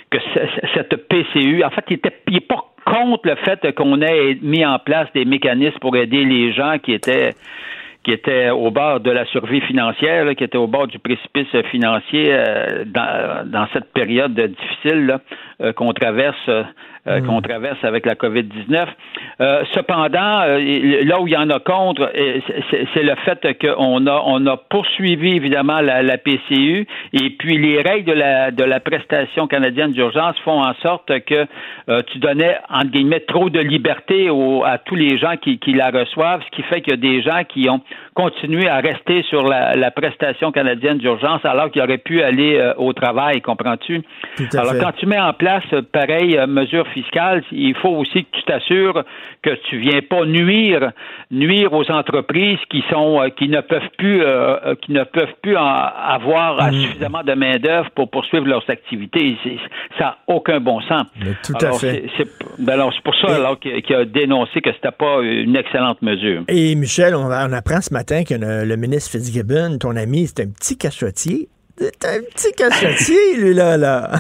que ce- ce- cette PCU. En fait, il était il pas contre le fait qu'on ait mis en place des mécanismes pour aider les gens qui étaient qui étaient au bord de la survie financière, qui étaient au bord du précipice financier dans, cette période difficile qu'on traverse euh, qu'on traverse avec la COVID-19. Euh, cependant, euh, là où il y en a contre, c'est le fait qu'on a on a poursuivi évidemment la, la PCU et puis les règles de la de la prestation canadienne d'urgence font en sorte que tu donnais entre guillemets trop de liberté au- à tous les gens qui, qui la reçoivent, ce qui fait qu'il y a des gens qui ont continué à rester sur la, la prestation canadienne d'urgence alors qu'ils auraient pu aller euh, au travail, comprends-tu? Alors fait. quand tu mets en place euh, pareille euh, mesure fiscale, il faut aussi que tu t'assures que tu viens pas nuire nuire aux entreprises qui sont euh, qui ne peuvent plus euh, euh, qui ne peuvent plus en- avoir euh, suffisamment de main d'œuvre pour poursuivre leurs activités. Ça n'a aucun bon sens. Mais tout à fait. c'est- ben alors, c'est pour ça qu'il a dénoncé que c'était pas une excellente mesure. Et Michel, on, on apprend ce matin que le, le ministre Fitzgibbon, ton ami, c'est un petit cachotier. C'est un petit cachotier, lui, là, là. (laughs)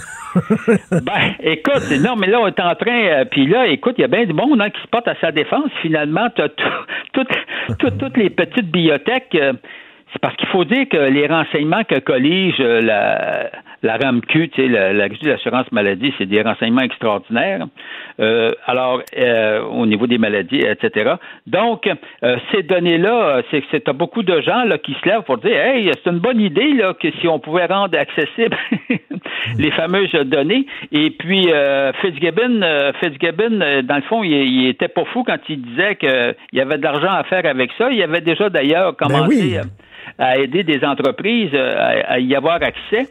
Ben, écoute, non, mais là, on est en train. euh, Puis là, écoute, il y a bien du monde hein, qui se porte à sa défense. Finalement, tu as (laughs) toutes, les petites bibliothèques. euh, c'est parce qu'il faut dire que les renseignements que collige euh, la, la RAMQ, tu sais, la, la de l'assurance maladie, c'est des renseignements extraordinaires. Euh, alors, euh, au niveau des maladies, etc. Donc, euh, ces données-là, c'est c'est beaucoup de gens là qui se lèvent pour dire, hey, c'est une bonne idée là que si on pouvait rendre accessibles (laughs) les fameuses données. Et puis euh, Fitzgibbon, euh, Fitzgibbon, euh, dans le fond, il, il était pas fou quand il disait qu'il y avait de l'argent à faire avec ça. Il avait déjà d'ailleurs commencé. oui. À aider des entreprises euh, à, à y avoir accès.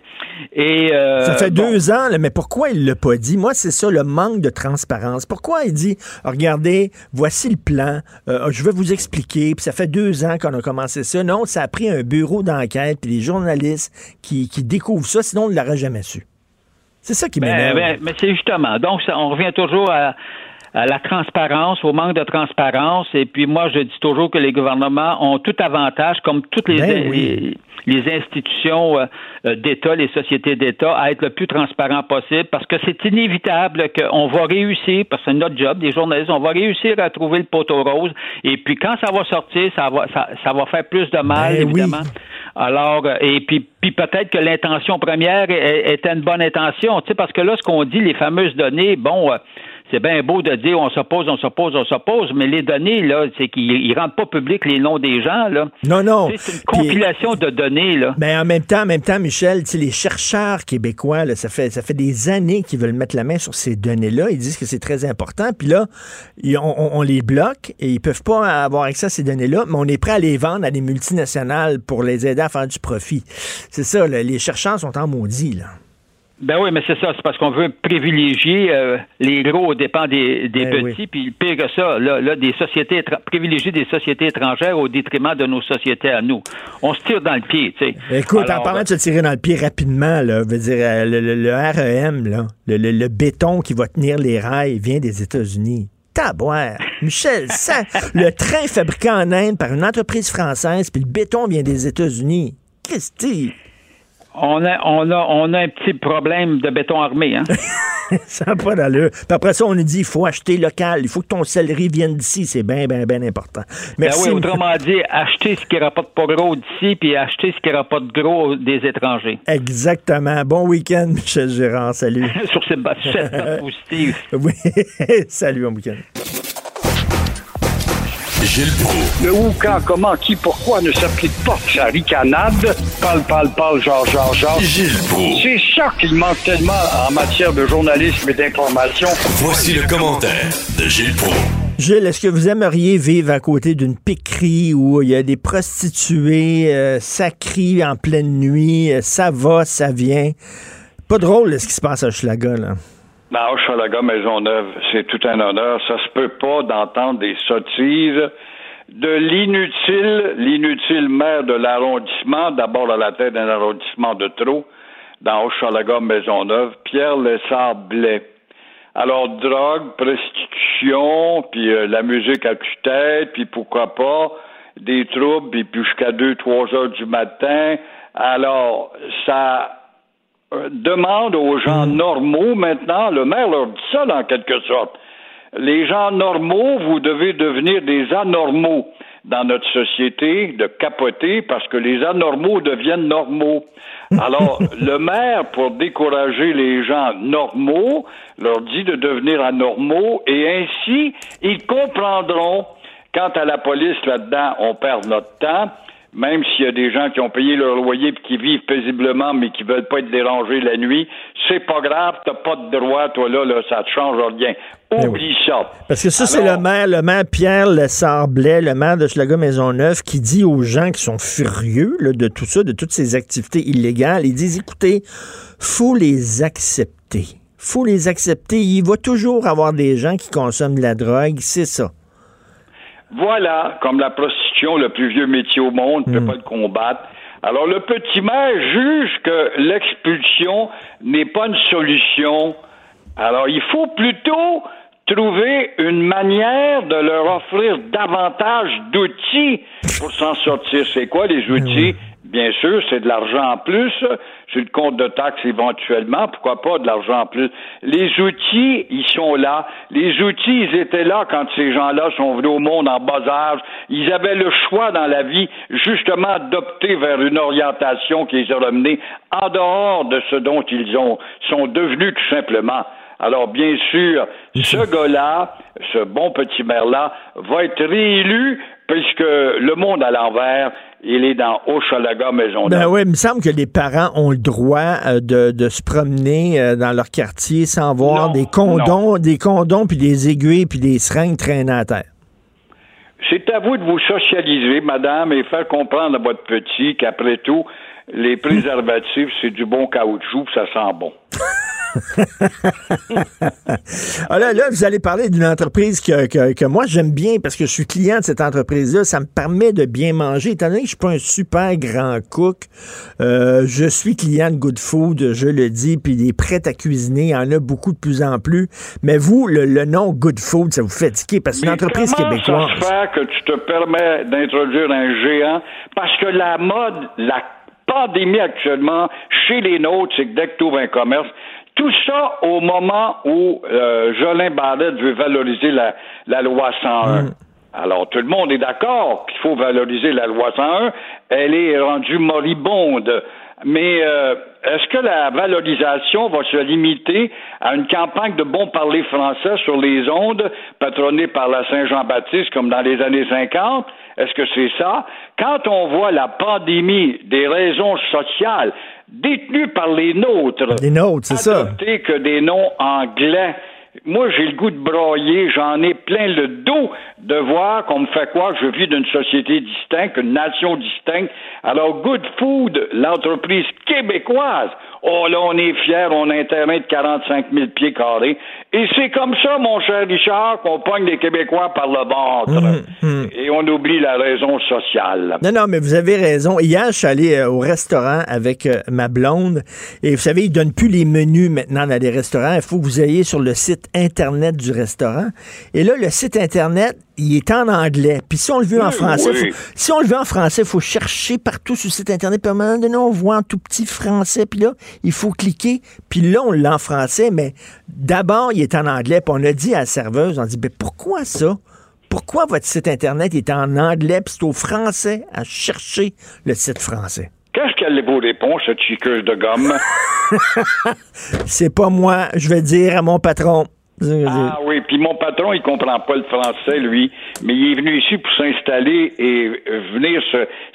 Et, euh, Ça fait bon, deux ans, là, mais pourquoi il l'a pas dit? Moi, c'est ça, le manque de transparence. Pourquoi il dit, regardez, voici le plan, euh, je vais vous expliquer, puis ça fait deux ans qu'on a commencé ça. Non, ça a pris un bureau d'enquête, puis des journalistes qui, qui découvrent ça, sinon on ne l'aurait jamais su. C'est ça qui Ben, m'énerve. ben, mais c'est justement. Donc, ça- on revient toujours à, à la transparence, au manque de transparence. Et puis, moi, je dis toujours que les gouvernements ont tout avantage, comme toutes les, Ben oui. les, les institutions euh, euh, d'État, les sociétés d'État, à être le plus transparent possible parce que c'est inévitable qu'on va réussir, parce que c'est notre job, des journalistes, on va réussir à trouver le poteau rose. Et puis, quand ça va sortir, ça va, ça, ça va faire plus de mal, Ben oui. évidemment. Alors, euh, et puis, puis peut-être que l'intention première est- était une bonne intention, tu sais, parce que là, ce qu'on dit, les fameuses données, bon, euh, c'est bien beau de dire on s'oppose, on s'oppose, on s'oppose, mais les données, là, c'est qu'ils ils rendent pas public les noms des gens, là. Non, non. C'est une Puis- compilation de données, là. Mais en même temps, en même temps, Michel, les chercheurs québécois, là, ça fait ça fait des années qu'ils veulent mettre la main sur ces données-là. Ils disent que c'est très important. Puis là, ils- on, on- on les bloque et ils peuvent pas avoir accès à ces données-là, mais on est prêt à les vendre à des multinationales pour les aider à faire du profit. C'est ça, là, les chercheurs sont en maudit, là. Ben oui, mais c'est ça, c'est parce qu'on veut privilégier euh, les gros aux dépens des, des Ben petits, oui. puis pire que ça, là, là, des sociétés privilégier des sociétés étrangères au détriment de nos sociétés à nous. On se tire dans le pied, tu sais. Écoute, en parlant de se tirer dans le pied rapidement, là, veut dire, euh, le, le- le REM, là, le, le- le béton qui va tenir les rails vient des États-Unis. Taboire. Michel, (laughs) ça, le train fabriqué en Inde par une entreprise française, puis le béton vient des États-Unis. Christy, on a, on a, on a un petit problème de béton armé, hein. (laughs) ça n'a pas d'allure. Puis après ça, on nous dit, il faut acheter local, il faut que ton céleri vienne d'ici. C'est bien, bien, bien important. Ben Merci. oui, autrement dit, acheter ce qui rapporte pas gros d'ici, puis acheter ce qui rapporte gros des étrangers. Exactement. Bon week-end, Michel Gérard. Salut. (laughs) sur cette cette positive. oui. (laughs) Salut, bon week-end. Gilles Proulx. Le où, quand, comment, qui, pourquoi ne s'applique pas sa ricanade. Parle, parle, parle, genre, genre, genre. Gilles Proulx. C'est ça qu'il manque tellement en matière de journalisme et d'information. Voici le commentaire de Gilles Proulx. Gilles, est-ce que vous aimeriez vivre à côté d'une piquerie où il y a des prostituées, euh, ça crie en pleine nuit, euh, ça va, ça vient? Pas drôle ce qui se passe à Schlaga, là. Non, Maison Maisonneuve, c'est tout un honneur. Ça se peut pas d'entendre des sottises de l'inutile, l'inutile maire de l'arrondissement, d'abord à la tête d'un arrondissement de trop, dans Hochelaga Maisonneuve, Pierre Lessard-Blais. Alors, drogue, prostitution, puis euh, la musique à tue-tête, puis pourquoi pas, des troubles, puis jusqu'à 2-3 heures du matin. Alors, ça euh, demande aux gens mm. normaux maintenant, le maire leur dit ça en quelque sorte. Les gens normaux, vous devez devenir des anormaux dans notre société, de capoter parce que les anormaux deviennent normaux. (laughs) Alors, le maire, pour décourager les gens normaux, leur dit de devenir anormaux et ainsi, ils comprendront. Quant à la police là-dedans, on perd notre temps même s'il y a des gens qui ont payé leur loyer et qui vivent paisiblement mais qui veulent pas être dérangés la nuit, c'est pas grave, t'as pas de droit, toi là, là ça te change rien. Eh Oublie ça. Parce que ça, c'est le maire, le maire Pierre Lessard-Blais, le maire de Schlager Maisonneuve, qui dit aux gens qui sont furieux de tout ça, de toutes ces activités illégales, ils disent, écoutez, faut les accepter. Faut les accepter. Il va toujours avoir des gens qui consomment de la drogue, c'est ça. Voilà, comme la prostitution, le plus vieux métier au monde, ne peut hmm. pas le combattre. Alors le petit maire juge que l'expulsion n'est pas une solution. Alors il faut plutôt trouver une manière de leur offrir davantage d'outils pour s'en sortir. C'est quoi les outils? Bien sûr, c'est de l'argent en plus sur le compte de taxes éventuellement. Pourquoi pas de l'argent en plus? Les outils, ils sont là. Les outils, ils étaient là quand ces gens-là sont venus au monde en bas âge. Ils avaient le choix dans la vie, justement, d'opter vers une orientation qui les a ramenés en dehors de ce dont ils ont, sont devenus tout simplement. Alors, bien sûr, ce gars-là, ce bon petit maire-là, va être réélu puisque le monde à l'envers, il est dans Hochelaga Maison Ben oui, il me semble que les parents ont le droit euh, de, se promener euh, dans leur quartier sans voir des condoms, des condoms puis des aiguilles puis des seringues traîner à terre. C'est à vous de vous socialiser, madame, et faire comprendre à votre petit qu'après tout, les préservatifs, c'est du bon caoutchouc, ça sent bon. (laughs) ah là, vous allez parler d'une entreprise que, que, moi j'aime bien parce que je suis client de cette entreprise-là. Ça me permet de bien manger. Étant donné que je suis pas un super grand cook, euh, je suis client de Good Food, je le dis, puis des prêts à cuisiner, il y en a beaucoup de plus en plus. Mais vous, le, nom Good Food, ça vous fait tiquer parce que c'est une entreprise québécoise. Ça se fait que tu te permets d'introduire un géant? Parce que la mode, la pandémie actuellement chez les nôtres, c'est que dès que tu ouvres un commerce, tout ça au moment où euh, Jolin Barrette veut valoriser la, la loi 101. Mm. Alors, tout le monde est d'accord qu'il faut valoriser la loi 101. Elle est rendue moribonde. Mais euh, est-ce que la valorisation va se limiter à une campagne de bon parler français sur les ondes patronnée par la Saint-Jean-Baptiste comme dans les années 50? Est-ce que c'est ça? Quand on voit la pandémie des raisons sociales détenues par les nôtres, les nôtres, c'est ça. que des noms anglais moi, j'ai le goût de broyer, j'en ai plein le dos de voir qu'on me fait quoi, je vis d'une société distincte, une nation distincte. Alors, Good Food, l'entreprise québécoise, oh là, on est fiers, on a un terrain de 45 000 pieds carrés. Et c'est comme ça, mon cher Richard, qu'on pogne les Québécois par le ventre. Hum, hum. Et on oublie la raison sociale. Non, non, mais vous avez raison. Hier, je suis allé euh, au restaurant avec euh, ma blonde. Et vous savez, ils donnent plus les menus maintenant dans les restaurants. Il faut que vous ayez sur le site Internet du restaurant. Et là, le site Internet, il est en anglais. Puis si on le veut en français, si on le veut en français, il faut chercher partout sur le site Internet. Puis à un moment donné, on voit en tout petit français. Puis là, il faut cliquer. Puis là, on l'a en français. Mais d'abord, il est en anglais. Puis on a dit à la serveuse, on dit, mais pourquoi ça? Pourquoi votre site Internet est en anglais puis c'est au français à chercher le site français? Qu'est-ce qu'elle vous répond, cette chiqueuse de gomme? (laughs) c'est pas moi. Je vais dire à mon patron. Ah oui, puis mon patron, il comprend pas le français, lui, mais il est venu ici pour s'installer et euh, venir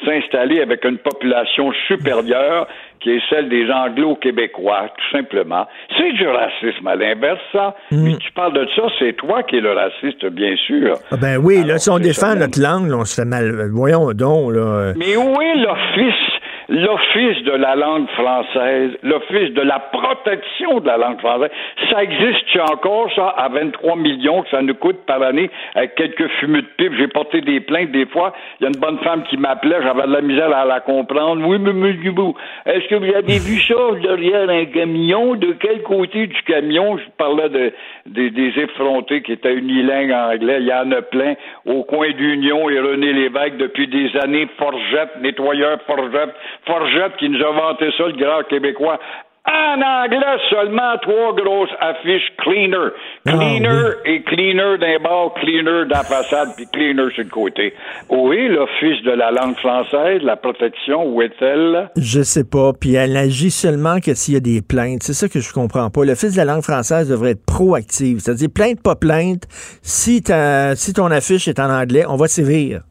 s'installer avec une population supérieure qui est celle des anglo-québécois, tout simplement. C'est du racisme à l'inverse, ça. Puis tu parles de ça, c'est toi qui es le raciste, bien sûr. Ah ben oui, là, si on défend notre langue, là, on se fait mal. Voyons donc, là. Mais où est l'office, l'office de la langue française, l'office de la protection de la langue française? Ça existe encore, ça, à 23 millions que ça nous coûte par année avec quelques fumées de pipe. J'ai porté des plaintes des fois. Il y a une bonne femme qui m'appelait, j'avais de la misère à la comprendre. Oui, mais monsieur Dubou, est-ce que vous avez vu ça derrière un camion? De quel côté du camion? Je parlais de, des, des effrontés qui étaient unilingues en anglais. Il y en a plein au coin d'Union et René Lévesque depuis des années. Forgette, nettoyeur Forgette. Forgette qui nous a vanté ça, le grand québécois. En anglais, seulement trois grosses affiches cleaner. Cleaner et cleaner d'un bord, cleaner la façade, puis cleaner sur le côté. Oui, l'Office de la langue française, la protection, où est-elle? Je sais pas. Puis elle agit seulement que s'il y a des plaintes. C'est ça que je comprends pas. Fils de la langue française devrait être proactif. C'est-à-dire, plainte, pas plainte. Si, ta- si ton affiche est en anglais, on va sévir.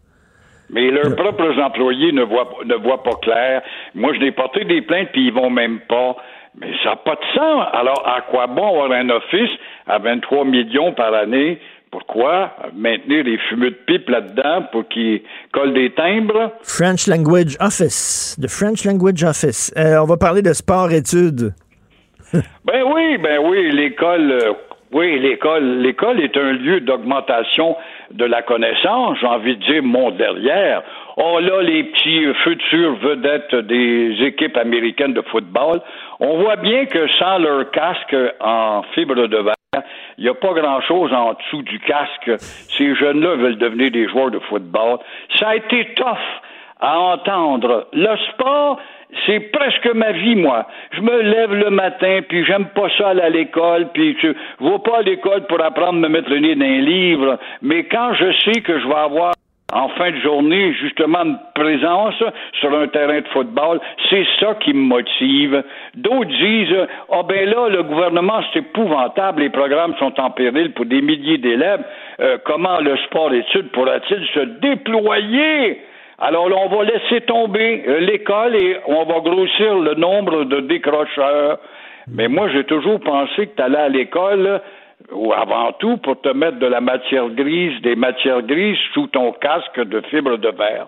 Mais leurs propres employés ne voient, ne voient pas clair. Moi, je n'ai porté des plaintes, puis ils vont même pas. Mais ça n'a pas de sens. Alors, à quoi bon avoir un office à 23 millions par année? Pourquoi maintenir les fumeux de pipe là-dedans pour qu'ils collent des timbres? French Language Office. The French Language Office. Euh, on va parler de sport-études. (laughs) Ben oui, ben oui, l'école, euh, oui, l'école, l'école est un lieu d'augmentation de la connaissance, j'ai envie de dire, mon derrière. Oh là, les petits futurs vedettes des équipes américaines de football, on voit bien que sans leur casque en fibre de verre, il n'y a pas grand-chose en dessous du casque. Ces jeunes-là veulent devenir des joueurs de football. Ça a été tough à entendre. Le sport, c'est presque ma vie, moi. Je me lève le matin, puis j'aime pas ça aller à l'école, puis je vais pas à l'école pour apprendre à me mettre le nez dans un livre, mais quand je sais que je vais avoir en fin de journée, justement, une présence sur un terrain de football, c'est ça qui me motive. D'autres disent, ah ben là, le gouvernement, c'est épouvantable, les programmes sont en péril pour des milliers d'élèves. Euh, comment le sport-études pourra-t-il se déployer? Alors là, on va laisser tomber euh, l'école et on va grossir le nombre de décrocheurs. Mais moi, j'ai toujours pensé que tu allais à l'école ou avant tout pour te mettre de la matière grise, des matières grises sous ton casque de fibre de verre.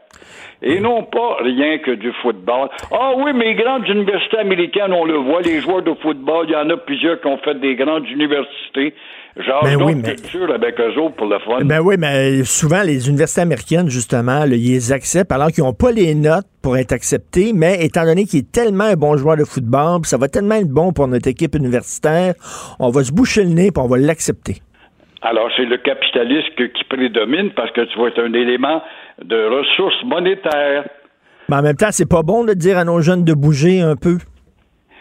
Et non pas rien que du football. Ah oui, mais les grandes universités américaines, on le voit, les joueurs de football, il y en a plusieurs qui ont fait des grandes universités. Genre, Ben oui, mais- avec eux autres pour le fun. Ben oui, mais souvent, les universités américaines, justement, là, ils les acceptent alors qu'ils n'ont pas les notes pour être acceptés, mais étant donné qu'il est tellement un bon joueur de football, puis ça va tellement être bon pour notre équipe universitaire, on va se boucher le nez puis on va l'accepter. Alors, c'est le capitalisme qui prédomine parce que tu vas être un élément de ressources monétaires. Mais en même temps, c'est pas bon de dire à nos jeunes de bouger un peu,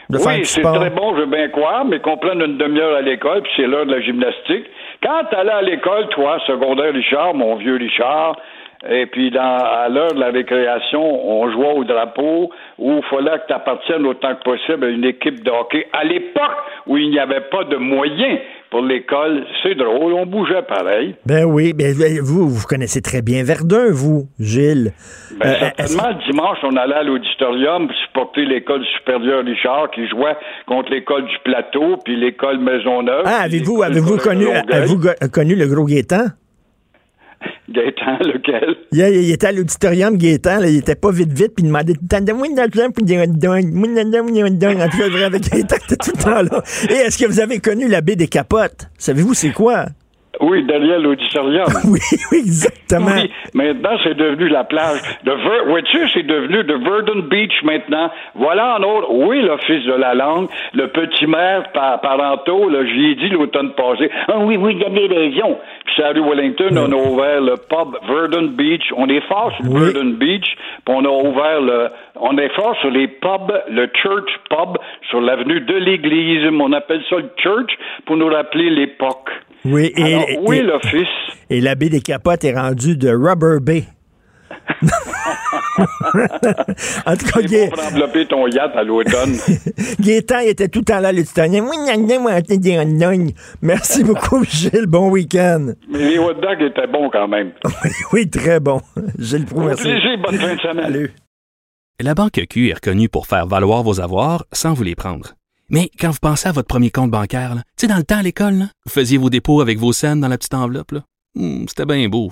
de oui, c'est très bon, je veux bien croire, mais qu'on prenne une demi-heure à l'école, puis c'est l'heure de la gymnastique. Quand tu allais à l'école, toi, secondaire Richard, mon vieux Richard, et puis dans, à l'heure de la récréation, on jouait au drapeau, où il fallait que tu appartiennes autant que possible à une équipe de hockey. À l'époque où il n'y avait pas de moyens pour l'école, c'est drôle, on bougeait pareil. Ben oui, ben, vous, vous connaissez très bien Verdun, vous, Gilles. Ben, Euh, certainement, dimanche, on allait à l'auditorium pour supporter l'école supérieure Richard qui jouait contre l'école du Plateau puis l'école Maisonneuve. Ah, avez-vous l'école avez-vous connu, avez-vous go- connu le gros Gaétan? Gaétan, lequel? Il, il était à l'auditorium Gaétan, là, il était pas vite vite, puis il demandait tout le temps avec Gaétan, tout le temps là. Et est-ce que vous avez connu la baie des capotes? Savez-vous c'est quoi? Oui, derrière l'auditorium. (laughs) oui, oui, exactement. Oui, maintenant, c'est devenu la plage de Ver... Vois-tu, c'est devenu de Verdun Beach maintenant. Voilà en autre. Oui, l'Office de la langue, le petit maire par parentaux, là, j'y ai dit l'automne passé. Ah oui, oui, il y a des raisons. C'est à rue Wellington, on a ouvert le pub Verdun Beach. On est fort sur Oui. Verdun Beach, puis on a ouvert le... On est fort sur les pubs, le Church Pub, sur l'avenue de l'Église. On appelle ça le Church pour nous rappeler l'époque. Oui, et, Alors, oui, et- l'Office? et la baie des capotes est rendue de Rubber Bay. (laughs) (laughs) en tout cas, Gué- bon pour envelopper ton yacht à l'automne. (laughs) Gaétan, il était tout le temps là, le. Merci (laughs) beaucoup, Gilles. Bon week-end. Mais les hot dogs étaient bons quand même. Oui, très bon. Gilles Proulx, merci. plaisir, bonne fin de semaine. Salut. La Banque Q est reconnue pour faire valoir vos avoirs sans vous les prendre. Mais quand vous pensez à votre premier compte bancaire, tu sais, dans le temps à l'école, là, vous faisiez vos dépôts avec vos scènes dans la petite enveloppe. Hmm, c'était bien beau.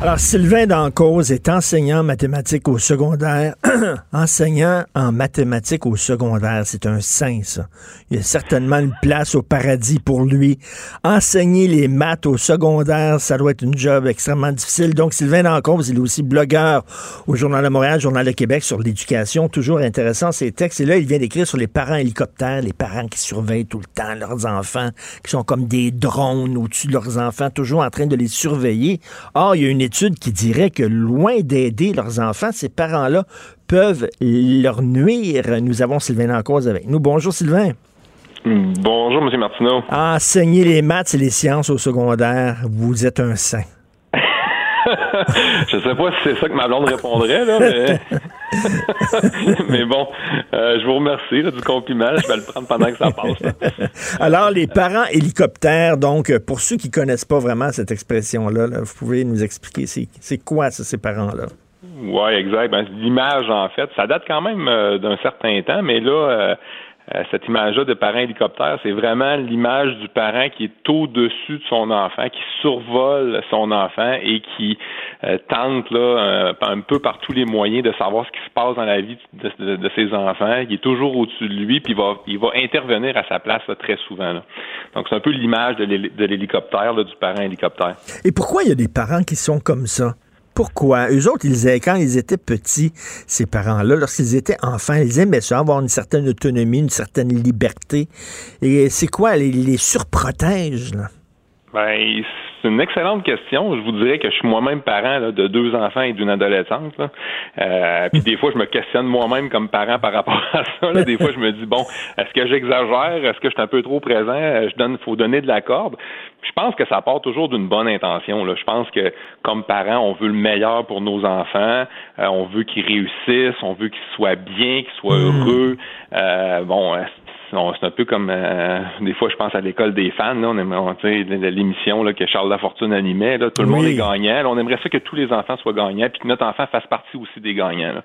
Alors, Sylvain Dancause est enseignant en mathématiques au secondaire. (clears throat) enseignant en mathématiques au secondaire, c'est un saint, ça. Il y a certainement une place au paradis pour lui. Enseigner les maths au secondaire, ça doit être une job extrêmement difficile. Donc, Sylvain Dancause, il est aussi blogueur au Journal de Montréal, Journal de Québec sur l'éducation. Toujours intéressant, ses textes. Et là, il vient d'écrire sur les parents hélicoptères, les parents qui surveillent tout le temps leurs enfants, qui sont comme des drones au-dessus de leurs enfants, toujours en train de les surveiller. Or, il y a une qui dirait que loin d'aider leurs enfants, ces parents-là peuvent leur nuire. Nous avons Sylvain Dancause avec nous. Bonjour, Sylvain. Bonjour, M. Martineau. Enseigner les maths et les sciences au secondaire, vous êtes un saint. Je sais pas si c'est ça que ma blonde répondrait, là, mais. (laughs) mais bon, euh, je vous remercie là, du compliment. Je vais le prendre pendant que ça passe. là. (laughs) Alors, les parents hélicoptères, donc, euh, pour ceux qui connaissent pas vraiment cette expression-là, là, vous pouvez nous expliquer c'est c'est quoi ça, ces parents-là? Oui, exact. Ben, l'image, en fait, ça date quand même euh, d'un certain temps, mais là, euh, euh, cette image-là de parent hélicoptère, c'est vraiment l'image du parent qui est au-dessus de son enfant, qui survole son enfant et qui euh, tente là un peu par tous les moyens de savoir ce qui se passe dans la vie de, ses enfants. Il est toujours au-dessus de lui, puis il va, intervenir à sa place là, très souvent. là. Donc c'est un peu l'image de l'héli- de l'hélicoptère, du parent hélicoptère. Et pourquoi il y a des parents qui sont comme ça? Pourquoi? Eux autres, ils, quand ils étaient petits, ces parents-là, lorsqu'ils étaient enfants, ils aimaient ça, avoir une certaine autonomie, une certaine liberté. Et c'est quoi? Les, les surprotègent, là? Ben, une excellente question. Je vous dirais que je suis moi-même parent là, de deux enfants et d'une adolescente. Là. Euh, puis des fois, je me questionne moi-même comme parent par rapport à ça. Là. Des fois, je me dis bon, est-ce que j'exagère? Est-ce que je suis un peu trop présent? Je donne, faut donner de la corde. Je pense que ça part toujours d'une bonne intention. Là. Je pense que comme parents, on veut le meilleur pour nos enfants. Euh, on veut qu'ils réussissent. On veut qu'ils soient bien, qu'ils soient heureux. Euh, bon. C'est un peu comme euh, des fois je pense à l'école des fans là, on aimerait on- l'émission là, que Charles Lafortune animait là, tout le Oui. monde est gagnant là, on aimerait ça que tous les enfants soient gagnants puis que notre enfant fasse partie aussi des gagnants là.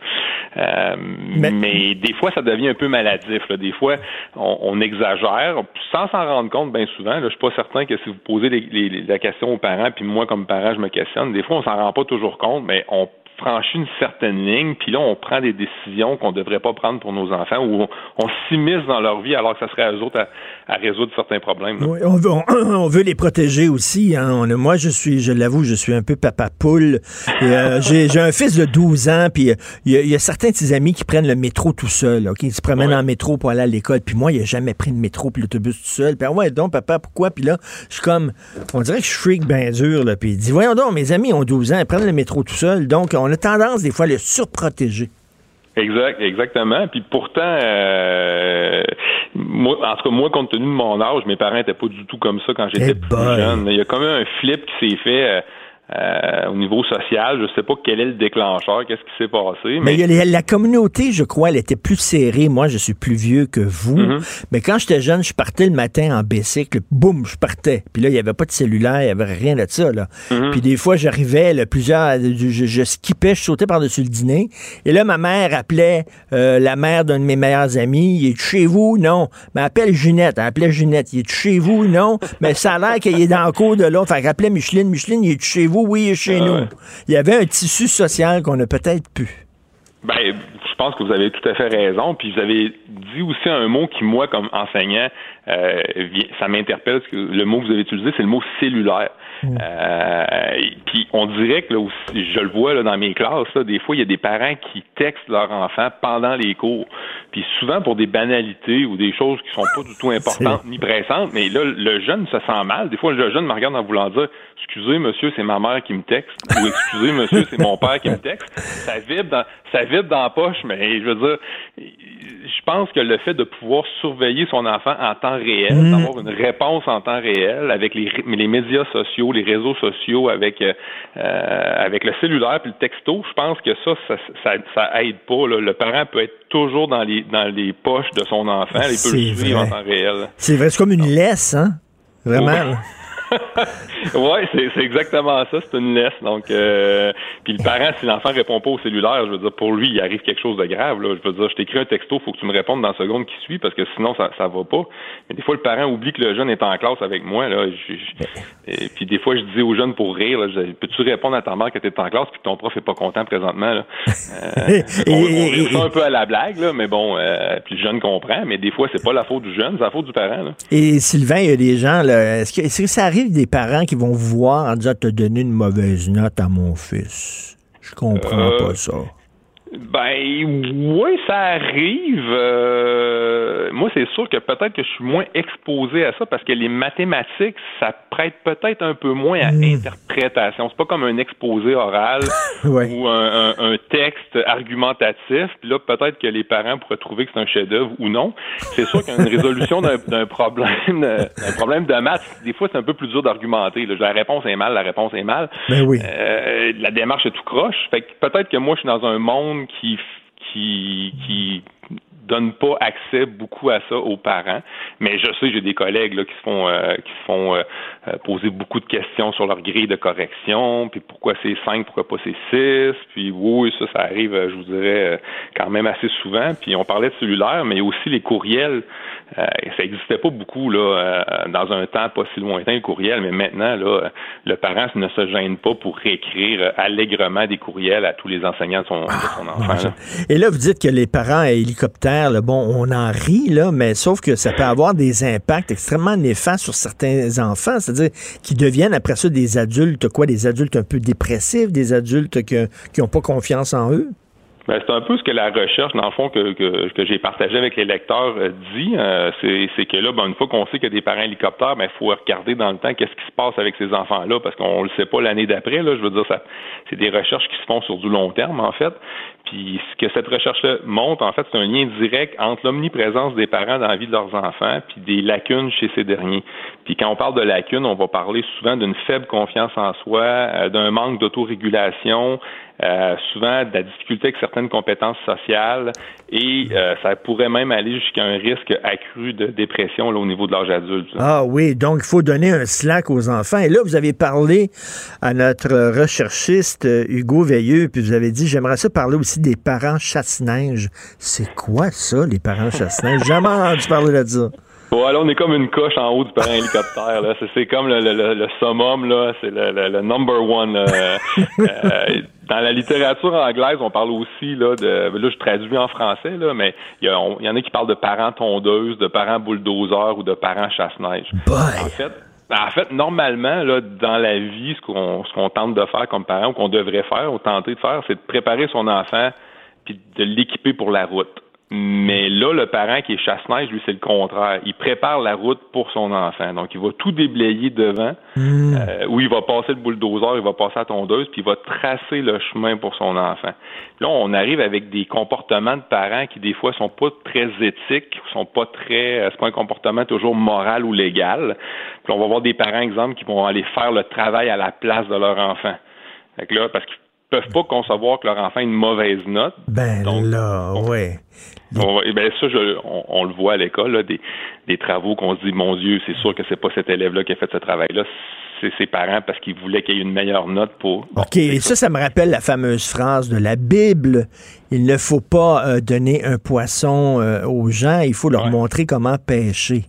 Euh, mais... des fois ça devient un peu maladif là. des fois on, on exagère sans s'en rendre compte bien souvent là, je suis pas certain que si vous posez les- les- la question aux parents puis moi comme parent je me questionne des fois on s'en rend pas toujours compte mais on franchit une certaine ligne, puis là, on prend des décisions qu'on ne devrait pas prendre pour nos enfants ou on, on s'immisce dans leur vie alors que ça serait à eux autres à, à résoudre certains problèmes. Oui, on, veut, on, on veut les protéger aussi. Hein. On moi, je suis, je l'avoue, je suis un peu papa poule. Euh, (laughs) J'ai j'ai un fils de 12 ans, puis euh, il y, a- il y a certains de ses amis qui prennent le métro tout seul. ok? Ils se promènent en métro pour aller à l'école. Puis moi, il n'a jamais pris le métro puis l'autobus tout seul. Puis ah ouais, donc, papa, pourquoi? Puis là, je suis comme, on dirait que je freak bien dur. Là. Puis il dit, voyons donc, mes amis ont 12 ans, ils prennent le métro tout seul. Donc, on a tendance des fois à les surprotéger. Exact, exactement. Puis pourtant, euh, moi, en tout cas, moi, compte tenu de mon âge, mes parents n'étaient pas du tout comme ça quand j'étais plus boy. jeune. Il y a quand même un flip qui s'est fait euh, euh, au niveau social. Je sais pas quel est le déclencheur, qu'est-ce qui s'est passé, Mais il y a la communauté, je crois, elle était plus serrée. Moi, je suis plus vieux que vous. Mhm. Mais quand j'étais jeune, je partais le matin en bicycle, boum, je partais. Puis là, il n'y avait pas de cellulaire, il n'y avait rien de ça. Là. Mhm. Puis des fois, j'arrivais, plusieurs, je, je skippais, je sautais par-dessus le dîner. Et là, ma mère appelait euh, la mère d'un de mes meilleurs amis. Il est chez vous? Non. Mais appelle Ginette. Elle appelait Ginette. Il est chez vous? Non. Mais ça a l'air qu'il est dans le cours de l'autre. Fait qu'elle appelait Micheline. Micheline, il est chez vous? Oui, il est chez Ah nous. ouais. Il y avait un tissu social qu'on a peut-être pu. Ben, je pense que vous avez tout à fait raison. Puis vous avez dit aussi un mot qui, moi, comme enseignant, euh, ça m'interpelle. Le mot que vous avez utilisé, c'est le mot cellulaire. Euh, puis on dirait que là aussi, je le vois là, dans mes classes, là, des fois il y a des parents qui textent leur enfant pendant les cours, puis souvent pour des banalités ou des choses qui sont pas du tout importantes ni pressantes, mais là le jeune se sent mal. Des fois le jeune me regarde en voulant dire excusez monsieur c'est ma mère qui me texte ou excusez monsieur c'est mon père qui me texte. Ça vibre dans ça vibre dans la poche, mais je veux dire je pense que le fait de pouvoir surveiller son enfant en temps réel, Mm. d'avoir une réponse en temps réel avec les, les médias sociaux, les réseaux sociaux, avec euh, euh, avec le cellulaire puis le texto, je pense que ça, ça, ça, ça aide pas. là. Le parent peut être toujours dans les dans les poches de son enfant, il peut le suivre en temps réel. C'est vrai, c'est comme une laisse, hein? Vraiment. Ouais. Ouais, c'est exactement ça, c'est une laisse. Donc, euh, puis le parent, si l'enfant répond pas au cellulaire, je veux dire, pour lui, il arrive quelque chose de grave. Là. Je veux dire, je t'écris un texto, faut que tu me répondes dans la seconde qui suit, parce que sinon, ça, ça va pas. Mais des fois, le parent oublie que le jeune est en classe avec moi. Là. Je- je- et puis des fois, je dis aux jeunes pour rire, là, je dis, peux-tu répondre à ta mère que tu es en classe puis que ton prof est pas content présentement? Là? Euh, (laughs) on, on ça un peu à la blague, là, mais bon, euh, puis le jeune comprend, mais des fois, c'est pas la faute du jeune, c'est la faute du parent. Là. Et Sylvain, il y a des gens, là, est-ce que, est-ce que ça arrive des parents qui vont vous voir en disant T'as donné une mauvaise note à mon fils? Je comprends Euh, pas ça. Ben oui, ça arrive. Euh, moi, c'est sûr que peut-être que je suis moins exposé à ça parce que les mathématiques, ça prête peut-être un peu moins à interprétation. C'est pas comme un exposé oral (laughs) Ouais. ou un, un- un texte argumentatif. Puis là, peut-être que les parents pourraient trouver que c'est un chef-d'œuvre ou non. C'est sûr qu'une résolution d'un (laughs) d'un problème, d'un problème de maths, des fois, c'est un peu plus dur d'argumenter. La réponse est mal, la réponse est mal. Ben oui. Euh, la démarche est tout croche. Fait que peut-être que moi, je suis dans un monde qui qui qui donne pas accès beaucoup à ça aux parents. Mais je sais, j'ai des collègues là, qui se font euh, qui se font euh, euh, poser beaucoup de questions sur leur grille de correction, puis pourquoi c'est 5, pourquoi pas c'est 6, puis oui, ça, ça arrive, je vous dirais, quand même assez souvent. Puis on parlait de cellulaire, mais aussi les courriels. Euh, ça n'existait pas beaucoup là euh, dans un temps pas si lointain le courriel, mais maintenant là, le parent ne se gêne pas pour réécrire euh, allègrement des courriels à tous les enseignants de son, de son enfant. là. Et là, vous dites que les parents à hélicoptère, là, bon, on en rit, là, mais sauf que ça peut avoir des impacts extrêmement néfastes sur certains enfants, c'est-à-dire qui deviennent après ça des adultes, quoi, des adultes un peu dépressifs, des adultes que- qui n'ont pas confiance en eux? Ben, c'est un peu ce que la recherche, dans le fond, que, que, que j'ai partagé avec les lecteurs euh, dit. Euh, c'est, que là, ben, une fois qu'on sait qu'il y a des parents hélicoptères, ben, il faut regarder dans le temps qu'est-ce qui se passe avec ces enfants-là, parce qu'on le sait pas l'année d'après. Là, je veux dire, ça, c'est des recherches qui se font sur du long terme, en fait. Puis ce que cette recherche-là montre, en fait, c'est un lien direct entre l'omniprésence des parents dans la vie de leurs enfants, puis des lacunes chez ces derniers. Puis quand on parle de lacunes, on va parler souvent d'une faible confiance en soi, euh, d'un manque d'autorégulation, euh, souvent de la difficulté avec certaines compétences sociales, et euh, ça pourrait même aller jusqu'à un risque accru de dépression au niveau de l'âge adulte. Ah oui, donc il faut donner un slack aux enfants. Et là, vous avez parlé à notre recherchiste euh, Hugo Veilleux, puis vous avez dit, j'aimerais ça parler aussi des parents chasse-neige. C'est quoi ça, les parents chasse-neige? Jamais entendu parler de ça. Bon, alors on est comme une coche en haut du parent hélicoptère. Là. C'est, c'est comme le, le, le, le summum, là. c'est le, le, le number one. là. (laughs) Euh, dans la littérature anglaise, on parle aussi là, de. Là, je traduis en français, là, mais il y, a- on- il y en a qui parlent de parents tondeuses, de parents bulldozers ou de parents chasse-neige. En fait, en fait, normalement, là, dans la vie, ce qu'on, ce qu'on tente de faire comme parent ou qu'on devrait faire ou tenter de faire, c'est de préparer son enfant puis de l'équiper pour la route. Mais là, le parent qui est chasse-neige, lui, c'est le contraire. Il prépare la route pour son enfant. Donc, il va tout déblayer devant, euh, où il va passer le bulldozer, il va passer la tondeuse, puis il va tracer le chemin pour son enfant. Là, on arrive avec des comportements de parents qui, des fois, sont pas très éthiques, sont pas très... euh, C'est pas un comportement toujours moral ou légal. Puis on va voir des parents, exemple, qui vont aller faire le travail à la place de leur enfant. Fait que là, parce qu'ils peuvent pas concevoir que leur enfant ait une mauvaise note. Ben là, ouais. On va- eh ben ça, je- on, on le voit à l'école, des, des travaux qu'on se dit, mon Dieu, c'est sûr que c'est pas cet élève-là qui a fait ce travail-là, c'est ses parents parce qu'ils voulaient qu'il y ait une meilleure note pour. OK, et ça, ça me rappelle la fameuse phrase de la Bible. Il ne faut pas euh, donner un poisson euh, aux gens, il faut leur montrer comment pêcher.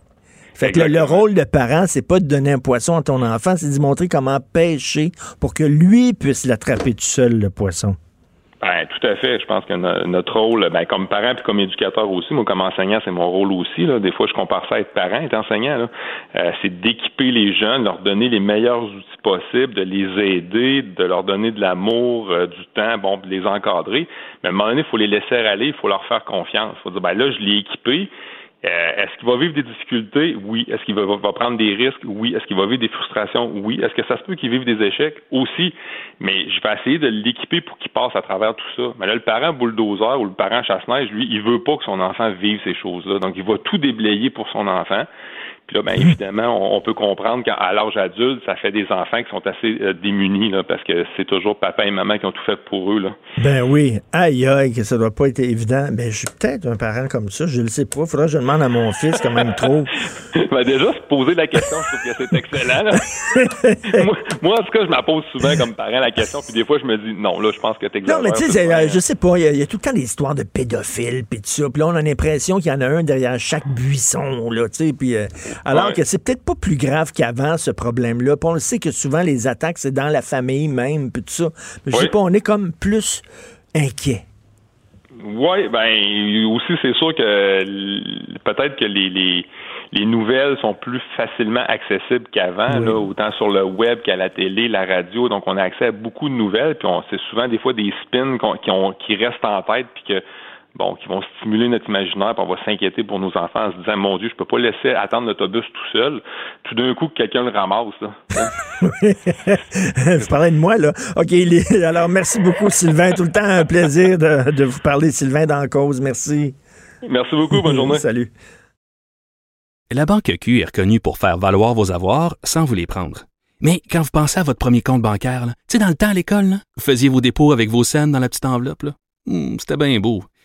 Fait que le, le rôle de parent, c'est pas de donner un poisson à ton enfant, c'est d'y montrer comment pêcher pour que lui puisse l'attraper tout seul, le poisson. Ben, tout à fait. Je pense que notre rôle, ben, comme parent puis comme éducateur aussi, moi comme enseignant, c'est mon rôle aussi. Là. Des fois, je compare ça à être parent, être enseignant. Euh, c'est d'équiper les jeunes, leur donner les meilleurs outils possibles, de les aider, de leur donner de l'amour, euh, du temps, bon, de les encadrer. Mais à un moment donné, il faut les laisser aller, il faut leur faire confiance. Il faut dire, ben là, je l'ai équipé. Euh, est-ce qu'il va vivre des difficultés? Oui. Est-ce qu'il va, prendre des risques? Oui. Est-ce qu'il va vivre des frustrations? Oui. Est-ce que ça se peut qu'il vive des échecs? Aussi. Mais je vais essayer de l'équiper pour qu'il passe à travers tout ça. Mais là, le parent bulldozer ou le parent chasse-neige, lui, il veut pas que son enfant vive ces choses-là. Donc, il va tout déblayer pour son enfant. Puis là, bien évidemment, on, peut comprendre qu'à l'âge adulte, ça fait des enfants qui sont assez euh, démunis, là, parce que c'est toujours papa et maman qui ont tout fait pour eux. Là. Ben oui. Aïe, aïe, que ça doit pas être évident. Ben, je suis peut-être un parent comme ça, je le sais pas. Faudra que je demande à mon fils quand même trop. ben déjà, se poser la question, je trouve que c'est excellent. (laughs) moi, en tout cas, je me pose souvent comme parent la question, puis des fois, je me dis, non, là, je pense que t'es Non, mais tu sais, euh, je sais pas, il y, a tout le temps des histoires de pédophiles, puis tout ça. Puis là, on a l'impression qu'il y en a un derrière chaque buisson, là, tu sais, puis... Euh, alors que c'est peut-être pas plus grave qu'avant, ce problème-là. on le sait que souvent, les attaques, c'est dans la famille même, puis tout ça. Mais je sais pas, on est comme plus inquiet. Oui, ben aussi, c'est sûr que peut-être que les, les, nouvelles sont plus facilement accessibles qu'avant, autant sur le web qu'à la télé, la radio. Donc, on a accès à beaucoup de nouvelles, puis c'est souvent des fois des spins qui, ont, qui restent en tête, puis que bon, qui vont stimuler notre imaginaire, puis on va s'inquiéter pour nos enfants en se disant, mon Dieu, je peux pas laisser attendre l'autobus tout seul. Tout d'un coup, quelqu'un le ramasse. Là. (laughs) vous parlez de moi, là. OK, alors merci beaucoup, Sylvain. Tout le temps un plaisir de, vous parler, Sylvain, dans cause. Merci. Merci beaucoup. Bonne journée. Salut. La Banque Q est reconnue pour faire valoir vos avoirs sans vous les prendre. Mais quand vous pensez à votre premier compte bancaire, tu sais, dans le temps à l'école, vous faisiez vos dépôts avec vos scènes dans la petite enveloppe. Hmm, c'était bien beau.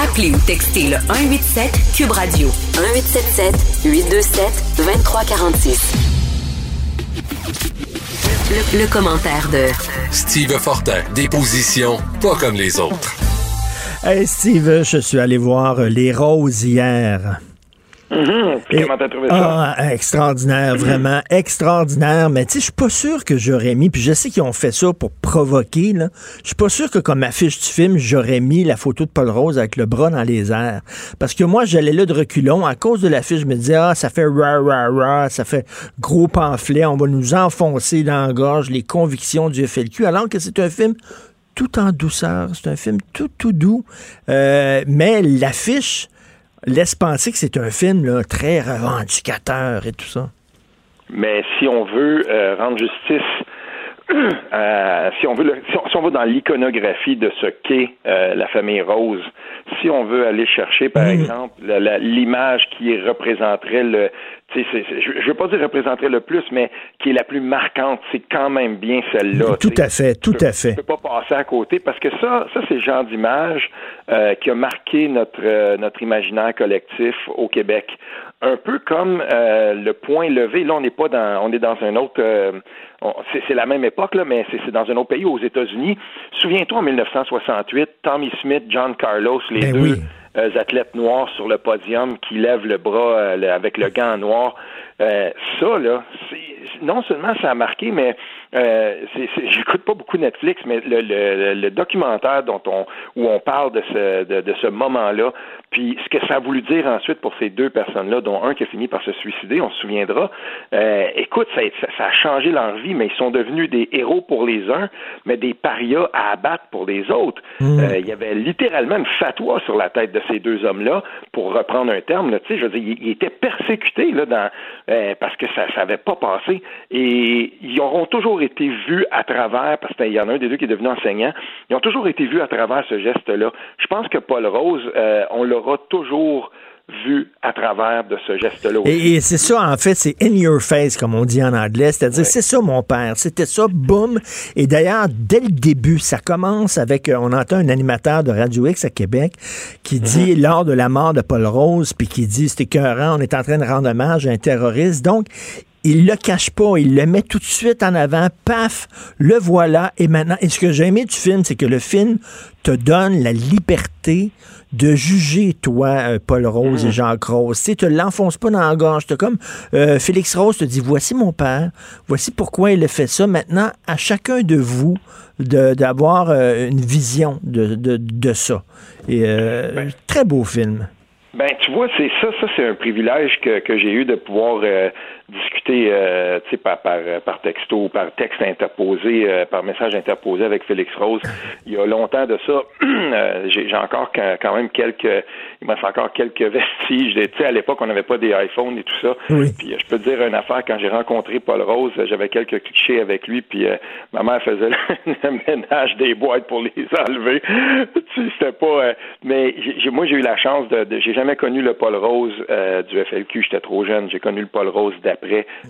Appelez ou textez le 187 Cube Radio 1877 827 2346. Le, le, commentaire de Steve Fortin, déposition pas comme les autres. Hey Steve, je suis allé voir Les Roses hier. Comment t'as trouvé ça? Ah, extraordinaire, vraiment extraordinaire. Mais tu sais, je suis pas sûr que j'aurais mis, puis je sais qu'ils ont fait ça pour provoquer, là. Je suis pas sûr que comme affiche du film, j'aurais mis la photo de Paul Rose avec le bras dans les airs. Parce que moi, j'allais là de reculons. À cause de l'affiche, je me disais, ah, ça fait ra, ra, ra, ça fait gros pamphlet, on va nous enfoncer dans la gorge les convictions du FLQ, alors que c'est un film tout en douceur. C'est un film tout, tout doux. Euh, mais l'affiche, laisse penser que c'est un film là, très revendicateur et tout ça. Mais si on veut euh, rendre justice (clears throat) euh, si on veut, si, on, dans l'iconographie de ce qu'est euh, la famille Rose, si on veut aller chercher, par mm. exemple, l'image qui représenterait le, je ne veux pas dire représenterait le plus, mais qui est la plus marquante, c'est quand même bien celle-là. Tout à fait, tout à fait. Je ne peux pas passer à côté parce que ça, ça c'est le genre d'image euh, qui a marqué notre euh, notre imaginaire collectif au Québec. Un peu comme euh, le point levé. Là, on n'est pas dans, on est dans un autre. c'est la même époque là, mais c'est dans un autre pays aux États-Unis. Souviens-toi en 1968, Tommy Smith, John Carlos, les ben deux. Euh, athlètes noirs sur le podium qui lèvent le bras euh, avec le gant noir. Euh, ça, là, non seulement ça a marqué, mais euh, j'écoute pas beaucoup Netflix, mais le, le, le, documentaire dont on où on parle de ce de, de ce moment-là, puis ce que ça a voulu dire ensuite pour ces deux personnes-là, dont un qui a fini par se suicider, on se souviendra. Euh, écoute, ça, ça, a changé leur vie, mais ils sont devenus des héros pour les uns, mais des parias à abattre pour les autres. Mmh. Euh, il y avait littéralement une fatwa sur la tête de ces deux hommes-là, pour reprendre un terme. Là, je veux dire, ils, étaient persécutés là, dans, euh, parce que ça n'avait pas passé, et ils auront toujours été vus à travers, parce qu'il y en a un des deux qui est devenu enseignant, ils ont toujours été vus à travers ce geste-là. Je pense que Paul Rose, euh, on l'aura toujours vu à travers de ce geste-là. Et, et c'est ça, en fait, c'est in your face, comme on dit en anglais. C'est-à-dire, c'est ça, mon père. C'était ça, boum. Et d'ailleurs, dès le début, ça commence avec, euh, on entend un animateur de Radio X à Québec qui dit, Mhm. lors de la mort de Paul Rose, puis qui dit, c'était écœurant, on est en train de rendre hommage à un terroriste. Donc, il le cache pas, il le met tout de suite en avant, paf, le voilà, et maintenant, et ce que j'ai aimé du film, c'est que le film te donne la liberté de juger, toi, euh, Paul Rose et Jacques Rose. Tu sais, te l'enfonce pas dans la gorge. T'as comme euh, Félix Rose te dit, voici mon père, voici pourquoi il a fait ça. Maintenant, à chacun de vous de- d'avoir euh, une vision de, de, de ça. Et euh, très beau film. Ben, tu vois, c'est ça, ça c'est un privilège que, que j'ai eu de pouvoir euh, discuter, euh, par, par, par texto, par texte interposé, euh, par message interposé avec Félix Rose. Il y a longtemps de ça, (clears throat) euh, j'ai encore quand, même quelques, il me reste encore quelques (laughs) vestiges. Tu sais, à l'époque, on n'avait pas des iPhones et tout ça. Oui. Puis euh, je peux te dire une affaire, quand j'ai rencontré Paul Rose, euh, j'avais quelques clichés avec lui, puis euh, ma mère faisait (laughs) le ménage des boîtes pour les (laughs) enlever. tu sais, c'était pas... euh, mais moi, j'ai eu la chance de... de- j'ai jamais connu le Paul Rose euh, du FLQ, j'étais trop jeune. J'ai connu le Paul Rose d'après.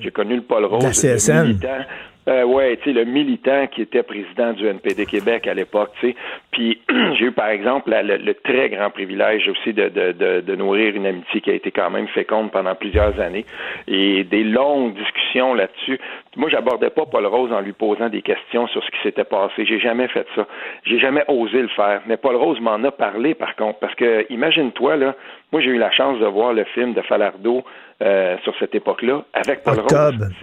J'ai connu le Paul Rose le militant. Euh, ouais, tu sais, le militant qui était président du NPD Québec à l'époque, tu sais. Puis (clears throat) j'ai eu, par exemple, la- le, le très grand privilège aussi de, de, de, de nourrir une amitié qui a été quand même féconde pendant plusieurs années et des longues discussions là-dessus. Moi, j'abordais pas Paul Rose en lui posant des questions sur ce qui s'était passé. J'ai jamais fait ça. J'ai jamais osé le faire. Mais Paul Rose m'en a parlé, par contre, parce que imagine-toi, là, moi, j'ai eu la chance de voir le film de Falardeau euh, sur cette époque-là avec Paul Octobre. Rose.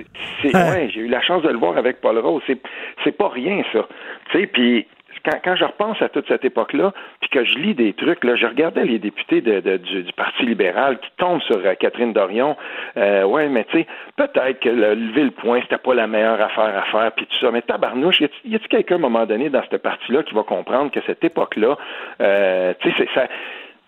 C'est, c'est- ouais, j'ai eu la chance de le voir avec Paul Rose. C'est, c'est pas rien, ça. Tu sais, puis quand, quand je repense à toute cette époque-là, puis que je lis des trucs, là, je regardais les députés de, de- du, du Parti libéral qui tombent sur euh, Catherine Dorion. Euh, ouais, mais tu sais, peut-être que le, lever le point, c'était pas la meilleure affaire à faire, puis tout ça. Mais tabarnouche, y a-t-il y a-t-il quelqu'un à un moment donné dans ce parti-là qui va comprendre que cette époque-là, euh, tu sais, c'est ça.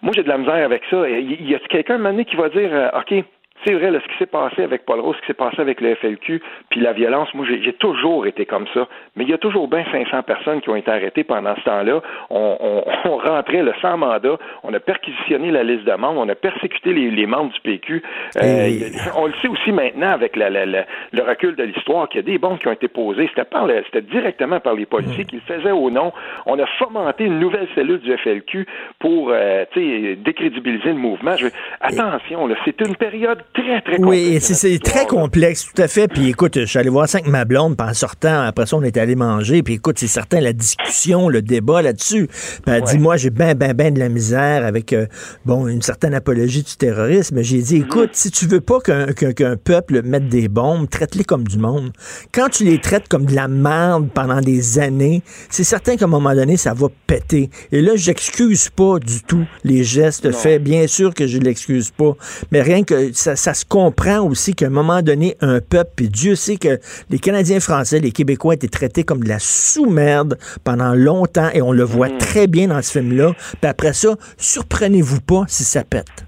Moi, j'ai de la misère avec ça. Y, y a-t-il quelqu'un à un moment donné qui va dire, euh, OK, c'est vrai, là, ce qui s'est passé avec Paul Rose, ce qui s'est passé avec le FLQ, puis la violence, moi, j'ai toujours été comme ça. Mais il y a toujours bien 500 personnes qui ont été arrêtées pendant ce temps-là. On, on, (laughs) on rentrait le sans mandat, on a perquisitionné la liste de membres, on a persécuté les, les membres du PQ. Euh, Et- on le sait aussi maintenant avec la- la- la- le recul de l'histoire qu'il y a des bombes qui ont été posées. C'était par le- c'était directement par les policiers qui le faisaient au nom. On a fomenté une nouvelle cellule du FLQ pour euh, tu sais, décrédibiliser le mouvement. Je veux- attention, là, c'est une période très, très Oui, complexe c'est très complexe, tout à fait. Puis écoute, je suis allé voir ça avec ma blonde, puis en sortant, après ça, on est allé manger. Puis écoute, c'est certain, la discussion, le débat là-dessus. Puis elle dit, moi, j'ai ben, ben, ben de la misère avec, euh, bon, une certaine apologie du terrorisme. J'ai dit, écoute, si tu veux pas qu'un peuple mette des bombes, traite-les comme du monde. Quand tu les traites comme de la merde pendant des années, c'est certain qu'à un moment donné, ça va péter. Et là, j'excuse pas du tout les gestes faits. Bien sûr que je l'excuse pas. Mais rien que ça, ça se comprend aussi qu'à un moment donné, un peuple, puis Dieu sait que les Canadiens français, les Québécois étaient traités comme de la sous-merde pendant longtemps et on le voit très bien dans ce film-là. Puis après ça, surprenez-vous pas si ça pète.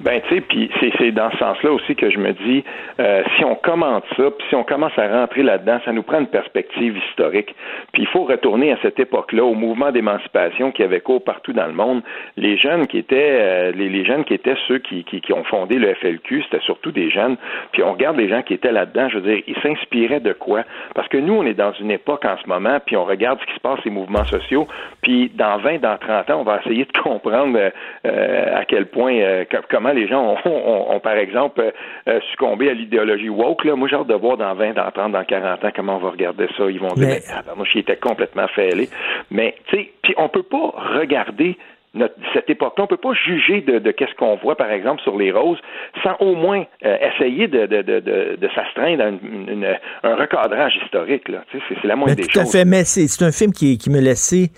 Ben, tu sais, puis c'est, dans ce sens-là aussi que je me dis, euh, si on commente ça, puis si on commence à rentrer là-dedans, ça nous prend une perspective historique. Puis il faut retourner à cette époque-là, au mouvement d'émancipation qui avait cours partout dans le monde. Les jeunes qui étaient, euh, les, jeunes qui étaient ceux qui, qui, qui ont fondé le FLQ, c'était surtout des jeunes. Puis on regarde les gens qui étaient là-dedans, je veux dire, ils s'inspiraient de quoi? Parce que nous, on est dans une époque en ce moment, puis on regarde ce qui se passe, les mouvements sociaux, puis dans 20, dans 30 ans, on va essayer de (laughs) comprendre euh, euh, à quel point, euh, co- comment les gens ont, ont- ont, par exemple, euh, euh, succombé à l'idéologie woke. Là. Moi, j'ai hâte de voir dans 20, dans 30, dans 40 ans comment on va regarder ça. Ils vont dire, Mais- mais, tabarnouche, il était complètement fêlé. Mais, tu sais, puis on peut pas regarder notre- cette époque-là, on peut pas juger de, de qu'est-ce qu'on voit, par exemple, sur les roses, sans au moins euh, essayer de, de, de, de, de s'astreindre à une- une- un recadrage historique. Là. Tu sais, C'est, la moindre Mais des tout à choses. fait, mais c'est c'est un film qui, qui me laissait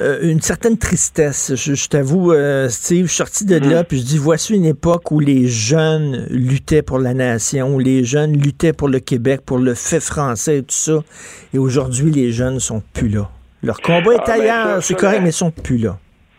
euh, une certaine tristesse. Je, je t'avoue, euh, Steve, je suis sorti de là, puis je dis, voici une époque où les jeunes luttaient pour la nation, où les jeunes luttaient pour le Québec, pour le fait français et tout ça. Et aujourd'hui, les jeunes sont plus là. Leur combat est Ah, ben, ailleurs, c'est correct, mais ils sont plus là.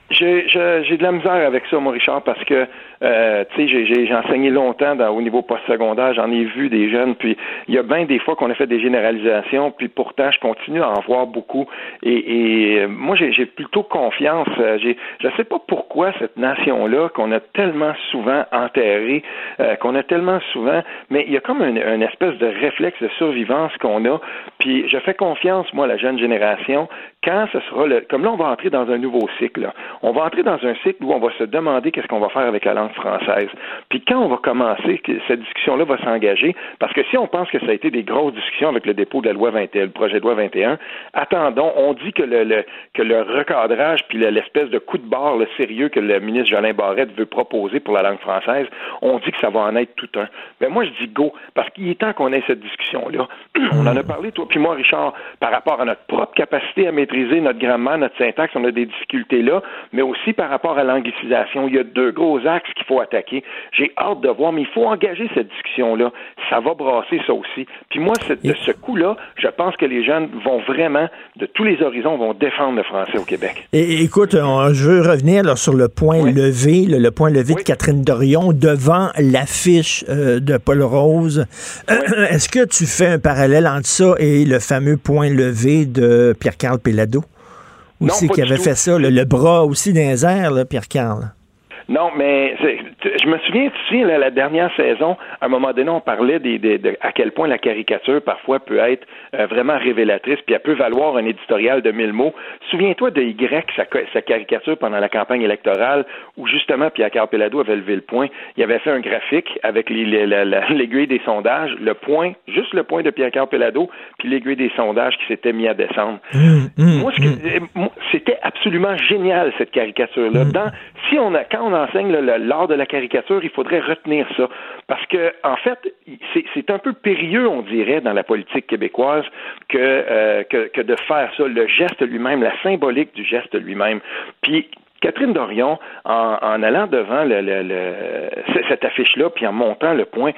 J'ai, de la misère avec ça, moi, Richard, parce que Euh, tu sais, j'ai enseigné longtemps dans, au niveau postsecondaire, j'en ai vu des jeunes, puis il y a bien des fois qu'on a fait des généralisations, puis pourtant, je continue à en voir beaucoup. Et, et moi, j'ai plutôt confiance. Euh, j'ai, je sais pas pourquoi cette nation-là, qu'on a tellement souvent enterrée, euh, qu'on a tellement souvent, mais il y a comme une, une espèce de réflexe de survivance qu'on a. Puis je fais confiance, moi, à la jeune génération, quand ce sera le, comme là, on va entrer dans un nouveau cycle. On va entrer dans un cycle où on va se demander qu'est-ce qu'on va faire avec la langue française. Puis quand on va commencer, cette discussion-là va s'engager, parce que si on pense que ça a été des grosses discussions avec le dépôt de la loi 21, le projet de loi 21, attendons, on dit que le, que le recadrage puis l'espèce de coup de barre, le sérieux que le ministre Jolin Barrette veut proposer pour la langue française, on dit que ça va en être tout un. Mais moi, je dis go, parce qu'il est temps qu'on ait cette discussion-là. (clears throat) on en a parlé, toi puis moi, Richard, par rapport à notre propre capacité à maîtriser notre grammaire, notre syntaxe, on a des difficultés là, mais aussi par rapport à l'anglicisation. Il y a deux gros axes qu'il faut attaquer. J'ai hâte de voir, mais il faut engager cette discussion-là. Ça va brasser ça aussi. Puis moi, de ce coup-là, je pense que les jeunes vont vraiment, de tous les horizons, vont défendre le français au Québec. Et, écoute, je veux revenir sur le point levé, le, point levé de Catherine Dorion devant l'affiche euh, de Paul Rose. Est-ce que tu fais un parallèle entre ça et le fameux point levé de Pierre-Carl Pellado? Aussi, qui avait fait ça, le, bras aussi d'un Pierre-Carl. Non, mais je me souviens, tu sais, la dernière saison, à un moment donné, on parlait des, de, à quel point la caricature parfois peut être euh, vraiment révélatrice, puis elle peut valoir un éditorial de mille mots. Souviens-toi de Y, sa, sa, caricature pendant la campagne électorale, où justement Pierre Carpelado avait levé le point. Il avait fait un graphique avec l'aiguille des sondages, le point, juste le point de Pierre Carpelado, puis l'aiguille des sondages qui s'était mis à descendre. Mmh, mmh, moi, mmh. c'était absolument génial cette caricature-là. Dans, si on a, quand on enseigne l'art de la caricature, il faudrait retenir ça. Parce que, en fait, c'est un peu périlleux, on dirait, dans la politique québécoise euh, que, que, de faire ça, le geste lui-même, la symbolique du geste lui-même. Puis, Catherine Dorion, en, allant devant cette affiche-là, puis en montant le point,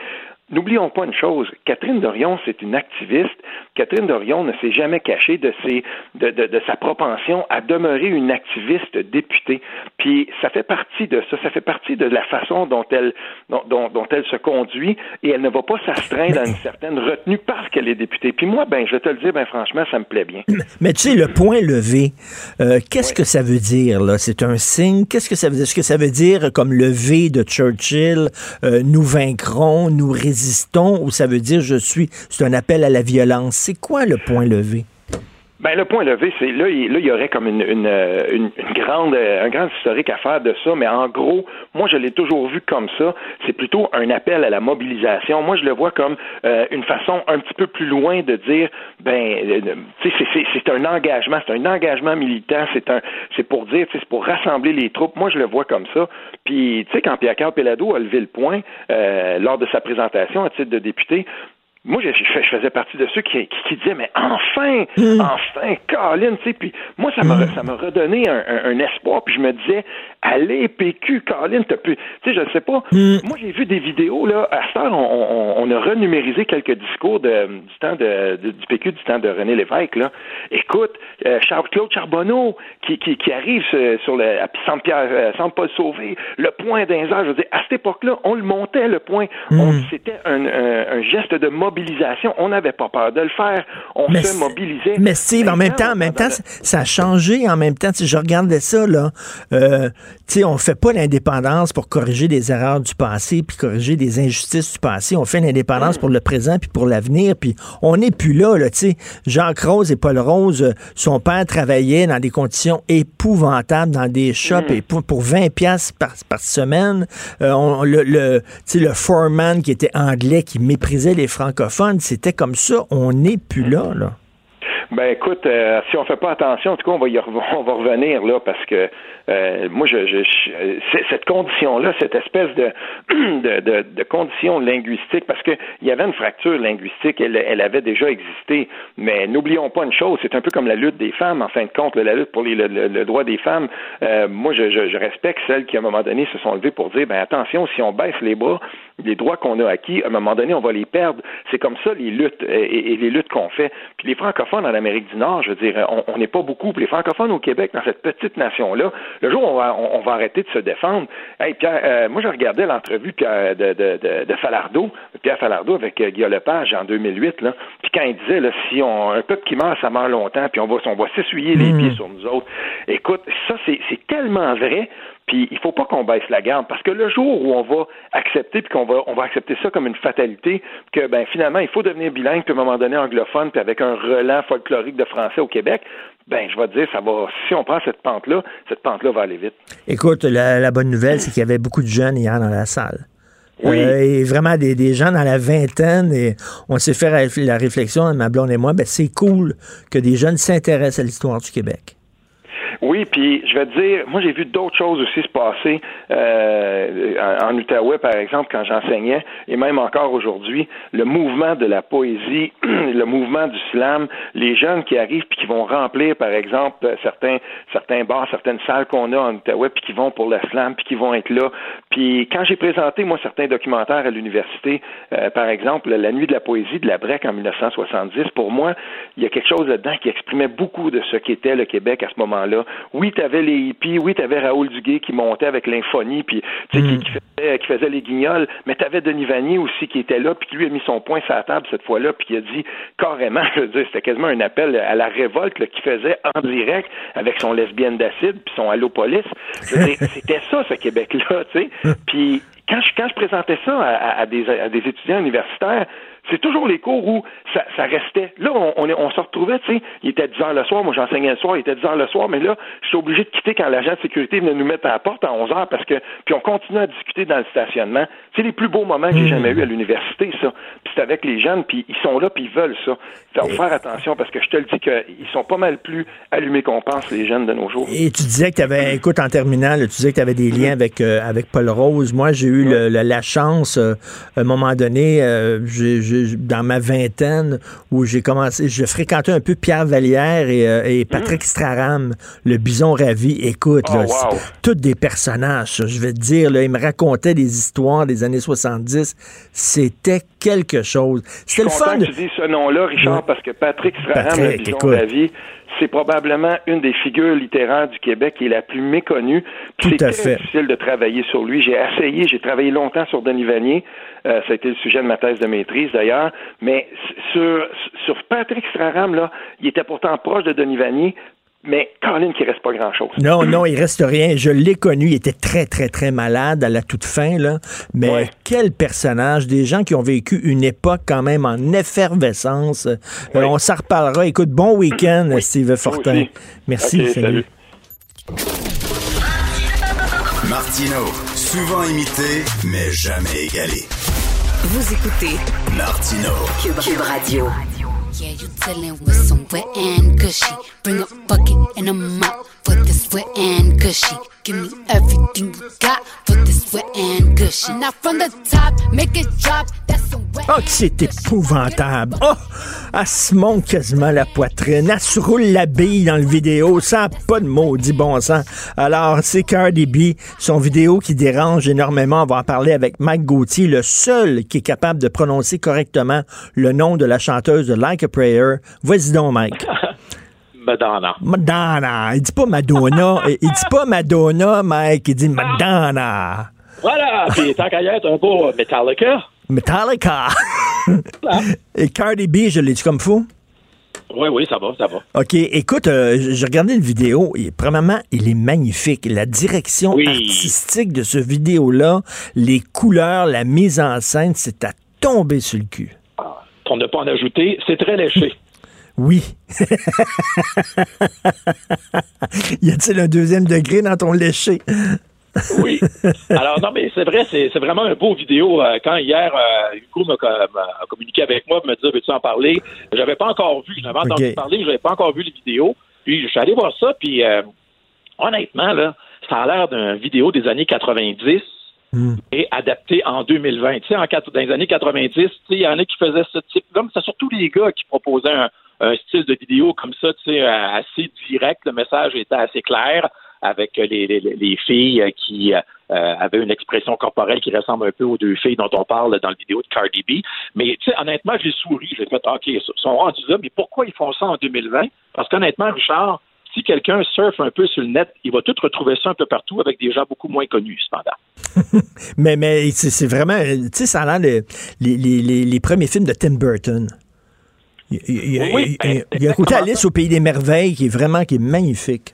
N'oublions pas une chose, Catherine Dorion, c'est une activiste. Catherine Dorion ne s'est jamais cachée de, ses, de, de, de, sa propension à demeurer une activiste députée. Puis ça fait partie de ça, ça fait partie de la façon dont elle, dont, dont, elle se conduit et elle ne va pas s'astreindre à une certaine retenue parce qu'elle est députée. Puis moi, ben, je vais te le dire, ben, franchement, ça me plaît bien. Mais tu sais, le point levé, euh, qu'est-ce que ça veut dire, là? C'est un signe? Qu'est-ce que ça veut dire? Est-ce que ça veut dire, comme le V de Churchill, euh, nous vaincrons, nous résistons? Ou ça veut dire je suis, c'est un appel à la violence? C'est quoi le point levé? Ben le point levé, c'est là, il, là, il y aurait comme une, une, une, grande, un grand historique à faire de ça, mais en gros, moi je l'ai toujours vu comme ça. C'est plutôt un appel à la mobilisation. Moi, je le vois comme euh, une façon un petit peu plus loin de dire, ben, euh, tu sais, c'est un engagement, c'est un engagement militant, c'est un, c'est pour dire, c'est pour rassembler les troupes. Moi, je le vois comme ça. Puis, tu sais, quand Pierre-Carl a levé le point euh, lors de sa présentation à titre de député, moi, je, je, faisais partie de ceux qui, qui, disaient, mais enfin, mm. enfin, Colin, tu sais, puis moi, ça m'a, mm. m'a redonné un, un, espoir, puis je me disais, allez, PQ, Colin, t'as pu, tu sais, je ne sais pas. Mm. Moi, j'ai vu des vidéos, là, à cette heure, on, on, a renumérisé quelques discours de, du temps de, du PQ, du temps de René Lévesque, là. Écoute, euh, Charles-Claude Charbonneau, qui, qui, qui arrive sur le, à Saint-Pierre, euh, Saint-Paul Sauvé, le point d'un je veux dire, à cette époque-là, on le montait, le point. C'était un, un, geste de mode mobilisation. On n'avait pas peur de le faire. On se mobilisait. Mais Steve, en même temps, en même temps, ça a changé. En même temps, si je regardais ça, là, euh, tu sais, on fait pas l'indépendance pour corriger des erreurs du passé puis corriger des injustices du passé. On fait l'indépendance pour le présent puis pour l'avenir. Puis on n'est plus là, là, tu sais. Jacques Rose et Paul Rose, euh, son père travaillait dans des conditions épouvantables dans des shops mm. et pour, 20 pièces par, semaine. Euh, on, le, le, le foreman qui était anglais, qui méprisait les francs c'était comme ça. On n'est plus là, là. Ben écoute, euh, si on fait pas attention, en tout cas, on va y (laughs) on va revenir là parce que euh, moi, je, je, cette condition-là, cette espèce de, (clears throat) de, de, de, condition linguistique, parce qu'il y avait une fracture linguistique, elle, elle avait déjà existé, mais n'oublions pas une chose, c'est un peu comme la lutte des femmes, en fin de compte, la lutte pour les, le, droit des femmes. Euh, moi, je, je, respecte celles qui, à un moment donné, se sont levées pour dire, ben attention, si on baisse les bras, les droits qu'on a acquis, à un moment donné, on va les perdre. C'est comme ça les luttes et, et les luttes qu'on fait. Puis les francophones en l'Amérique du Nord. Je veux dire, on n'est pas beaucoup. les francophones au Québec, dans cette petite nation-là, le jour où on va, on, va arrêter de se défendre. Hey, Pierre, euh, moi, je regardais l'entrevue de, de, de, de, Falardeau, Pierre Falardeau avec euh, Guillaume Lepage en 2008. Là. Puis quand il disait, là, si on un peuple qui meurt, ça meurt longtemps, puis on va, on va s'essuyer les hmm. pieds sur nous autres. Écoute, ça, c'est tellement vrai. Puis il faut pas qu'on baisse la garde parce que le jour où on va accepter puis qu'on va on va accepter ça comme une fatalité que ben finalement il faut devenir bilingue puis à un moment donné anglophone puis avec un relent folklorique de français au Québec, ben je vais te dire ça va si on prend cette pente là, cette pente là va aller vite. Écoute, la, bonne nouvelle c'est qu'il y avait beaucoup de jeunes hier dans la salle. Oui. Euh, et vraiment des, des, gens dans la vingtaine et on s'est fait la réflexion, ma blonde et moi, ben c'est cool que des jeunes s'intéressent à l'histoire du Québec. Oui, puis je vais te dire, moi j'ai vu d'autres choses aussi se passer euh, en, Outaouais, par exemple, quand j'enseignais, et même encore aujourd'hui, le mouvement de la poésie, (clears throat) le mouvement du slam, les jeunes qui arrivent puis qui vont remplir, par exemple, certains certains bars, certaines salles qu'on a en Outaouais, puis qui vont pour le slam, puis qui vont être là. Puis quand j'ai présenté, moi, certains documentaires à l'université, euh, par exemple, La nuit de la poésie de la Brec en 1970, pour moi, il y a quelque chose là-dedans qui exprimait beaucoup de ce qu'était le Québec à ce moment-là oui, tu avais les hippies, oui, tu avais Raoul Duguay qui montait avec l'infonie, puis tu sais, qui, mm. qui, faisait, les guignols, mais tu avais Denis Vanier aussi qui était là, puis qui lui a mis son poing sur la table cette fois-là, puis qui a dit carrément, (laughs) je veux dire, c'était quasiment un appel à la révolte qu'il faisait en direct avec son lesbienne d'acide puis son allopolis. (laughs) C'était ça, ce Québec-là, tu sais. Puis quand je, quand je présentais ça à, des, à des étudiants universitaires, c'est toujours les cours où ça, ça restait. Là, on, on, on se retrouvait, tu sais, il était 10 heures le soir, moi j'enseignais le soir, il était 10 heures le soir, mais là, je suis obligé de quitter quand l'agent de sécurité venait nous mettre à la porte à 11 heures parce que, puis on continue à discuter dans le stationnement. C'est les plus beaux moments que j'ai jamais eu à l'université, ça. Puis c'est avec les jeunes, puis ils sont là, puis ils veulent ça. Faut faire attention parce que je te le dis qu'ils sont pas mal plus allumés qu'on pense, les jeunes de nos jours. Et tu disais que tu avais, écoute, en terminale, tu disais que tu avais des liens avec, euh, avec Paul Rose. Moi, j'ai eu la chance, euh, à un moment donné, euh, j'ai dans ma vingtaine où j'ai commencé, je fréquentais un peu Pierre Vallière et, euh, Patrick Straram, le bison ravi. Écoute, oh, tous des personnages, je vais te dire, là, ils me racontaient des histoires des années 70. C'était quelque chose. C'était le fun. Que tu dis ce nom-là, Richard, parce que Patrick Straram, le bison ravi, c'est probablement une des figures littéraires du Québec qui est la plus méconnue. C'est très difficile de travailler sur lui. J'ai essayé, j'ai travaillé longtemps sur Denis Vanier. Euh, ça a été le sujet de ma thèse de maîtrise d'ailleurs. Mais sur, sur Patrick Straram, là, il était pourtant proche de Denis Vanier, mais Colin, qui reste pas grand-chose. Non, non, il reste rien. Je l'ai connu. Il était très, très, très malade à la toute fin, là. Mais quel personnage. Des gens qui ont vécu une époque quand même en effervescence. Euh, on s'en reparlera. Écoute, bon week-end, Steve Fortin. Merci. salut. Martino, souvent imité, mais jamais égalé. Vous écoutez Martino, Cube Radio. Yeah, you dealing with some wet and gushy. Bring a bucket and a mop for this wet and gushy. Give me everything you got for this wet and gushy. Now from the top, make it drop. That's some wet Oh, c'est épouvantable. Oh, elle se monte quasiment la poitrine. Elle se roule la bille dans le vidéo. Ça n'a pas de maudit bon sens. Alors, c'est Cardi B, son vidéo qui dérange énormément. On va en parler avec Mike Gauthier, le seul qui est capable de prononcer correctement le nom de la chanteuse de Like a Prayer. Vas-y donc, Mike. (laughs) Madonna. Madonna. Il dit pas Madonna. (laughs) il dit pas Madonna, Mike. Il dit Madonna. Voilà. Puis tant qu'à y être un beau Metallica. Metallica. (laughs) Et Cardi B, je l'ai dit comme fou? Oui, oui, ça va, ça va. OK, écoute, euh, j'ai regardé une vidéo. Et, premièrement, il est magnifique. La direction artistique de ce vidéo-là, les couleurs, la mise en scène, c'est à tomber sur le cul. Ah, pour ne pas en ajouter, c'est très léché. (laughs) Oui. (laughs) y a-t-il un deuxième degré dans ton léché? oui. Alors, non, mais c'est vrai, c'est vraiment un beau vidéo. Euh, quand hier, euh, Hugo m'a communiqué avec moi, me dit Veux-tu en parler? J'avais pas encore vu, j'avais entendu parler, mais j'avais pas encore vu les vidéos. Puis, je suis allé voir ça, puis euh, honnêtement, là, ça a l'air d'une vidéo des années 90 hmm. et adapté en 2020. Tu sais, en, dans les années 90, il y en a qui faisaient ce type. C'est surtout les gars qui proposaient un, un style de vidéo comme ça, tu sais, assez direct. Le message était assez clair avec les, les, les filles qui euh, avait une expression corporelle qui ressemble un peu aux deux filles dont on parle dans le vidéo de Cardi B. Mais tu sais, honnêtement, j'ai souri. J'ai fait OK, ils sont rendus là, mais pourquoi ils font ça en 2020? Parce qu'honnêtement, Richard, si quelqu'un surfe un peu sur le net, il va tout retrouver ça un peu partout avec des gens beaucoup moins connus, cependant. (laughs) mais mais c'est vraiment, tu sais, ça a l'air les, les, les, premiers films de Tim Burton. Il, il, il, il y a un côté Alice au Pays des Merveilles qui est vraiment qui est magnifique.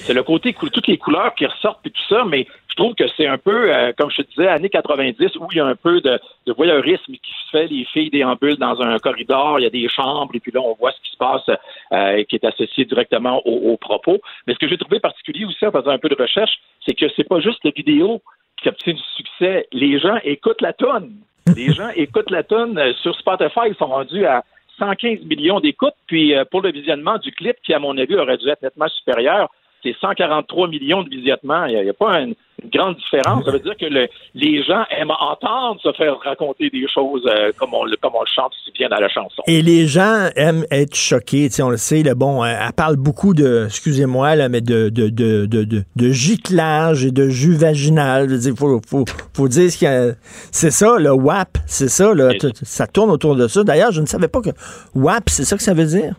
C'est le côté, toutes les couleurs qui ressortent et tout ça, mais je trouve que c'est un peu, euh, comme je te disais, années 90, où il y a un peu de, de voyeurisme qui se fait, les filles déambulent dans un corridor, il y a des chambres, et puis là, on voit ce qui se passe euh, qui est associé directement aux, propos. Mais ce que j'ai trouvé particulier aussi en faisant un peu de recherche, c'est que c'est pas juste la vidéo qui obtient du succès. Les gens écoutent la tonne. Les (laughs) gens écoutent la tonne. Euh, sur Spotify, ils sont rendus à 115 millions d'écoutes. Puis pour le visionnement du clip, qui à mon avis aurait dû être nettement supérieur, c'est 143 millions de visionnements. Il n'y a, pas une, grande différence. Ça veut dire que les gens aiment entendre se faire raconter des choses euh, comme, on, comme on le chante si bien dans la chanson. Et les gens aiment être choqués. On le sait, bon, euh, elle parle beaucoup de, excusez-moi, là, mais de, de, de, de, de giclage et de jus vaginal. Il faut, faut, faut dire que c'est ça, le WAP, c'est ça. Là, ça tourne autour de ça. D'ailleurs, je ne savais pas que WAP, c'est ça que ça veut dire.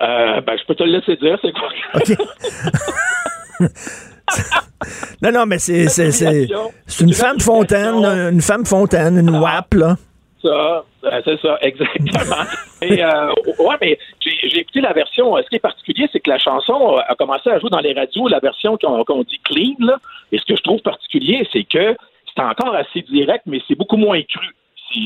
Euh, ben, je peux te le laisser dire, c'est quoi? non, non, mais c'est, c'est, c'est, une femme fontaine, une femme fontaine, une WAP, là. Ça, ben, c'est ça, exactement. (laughs) Et, euh, ouais, mais j'ai, écouté la version. Ce qui est particulier, c'est que la chanson a commencé à jouer dans les radios, la version qu'on, dit clean, là. Et ce que je trouve particulier, c'est que c'est encore assez direct, mais c'est beaucoup moins cru.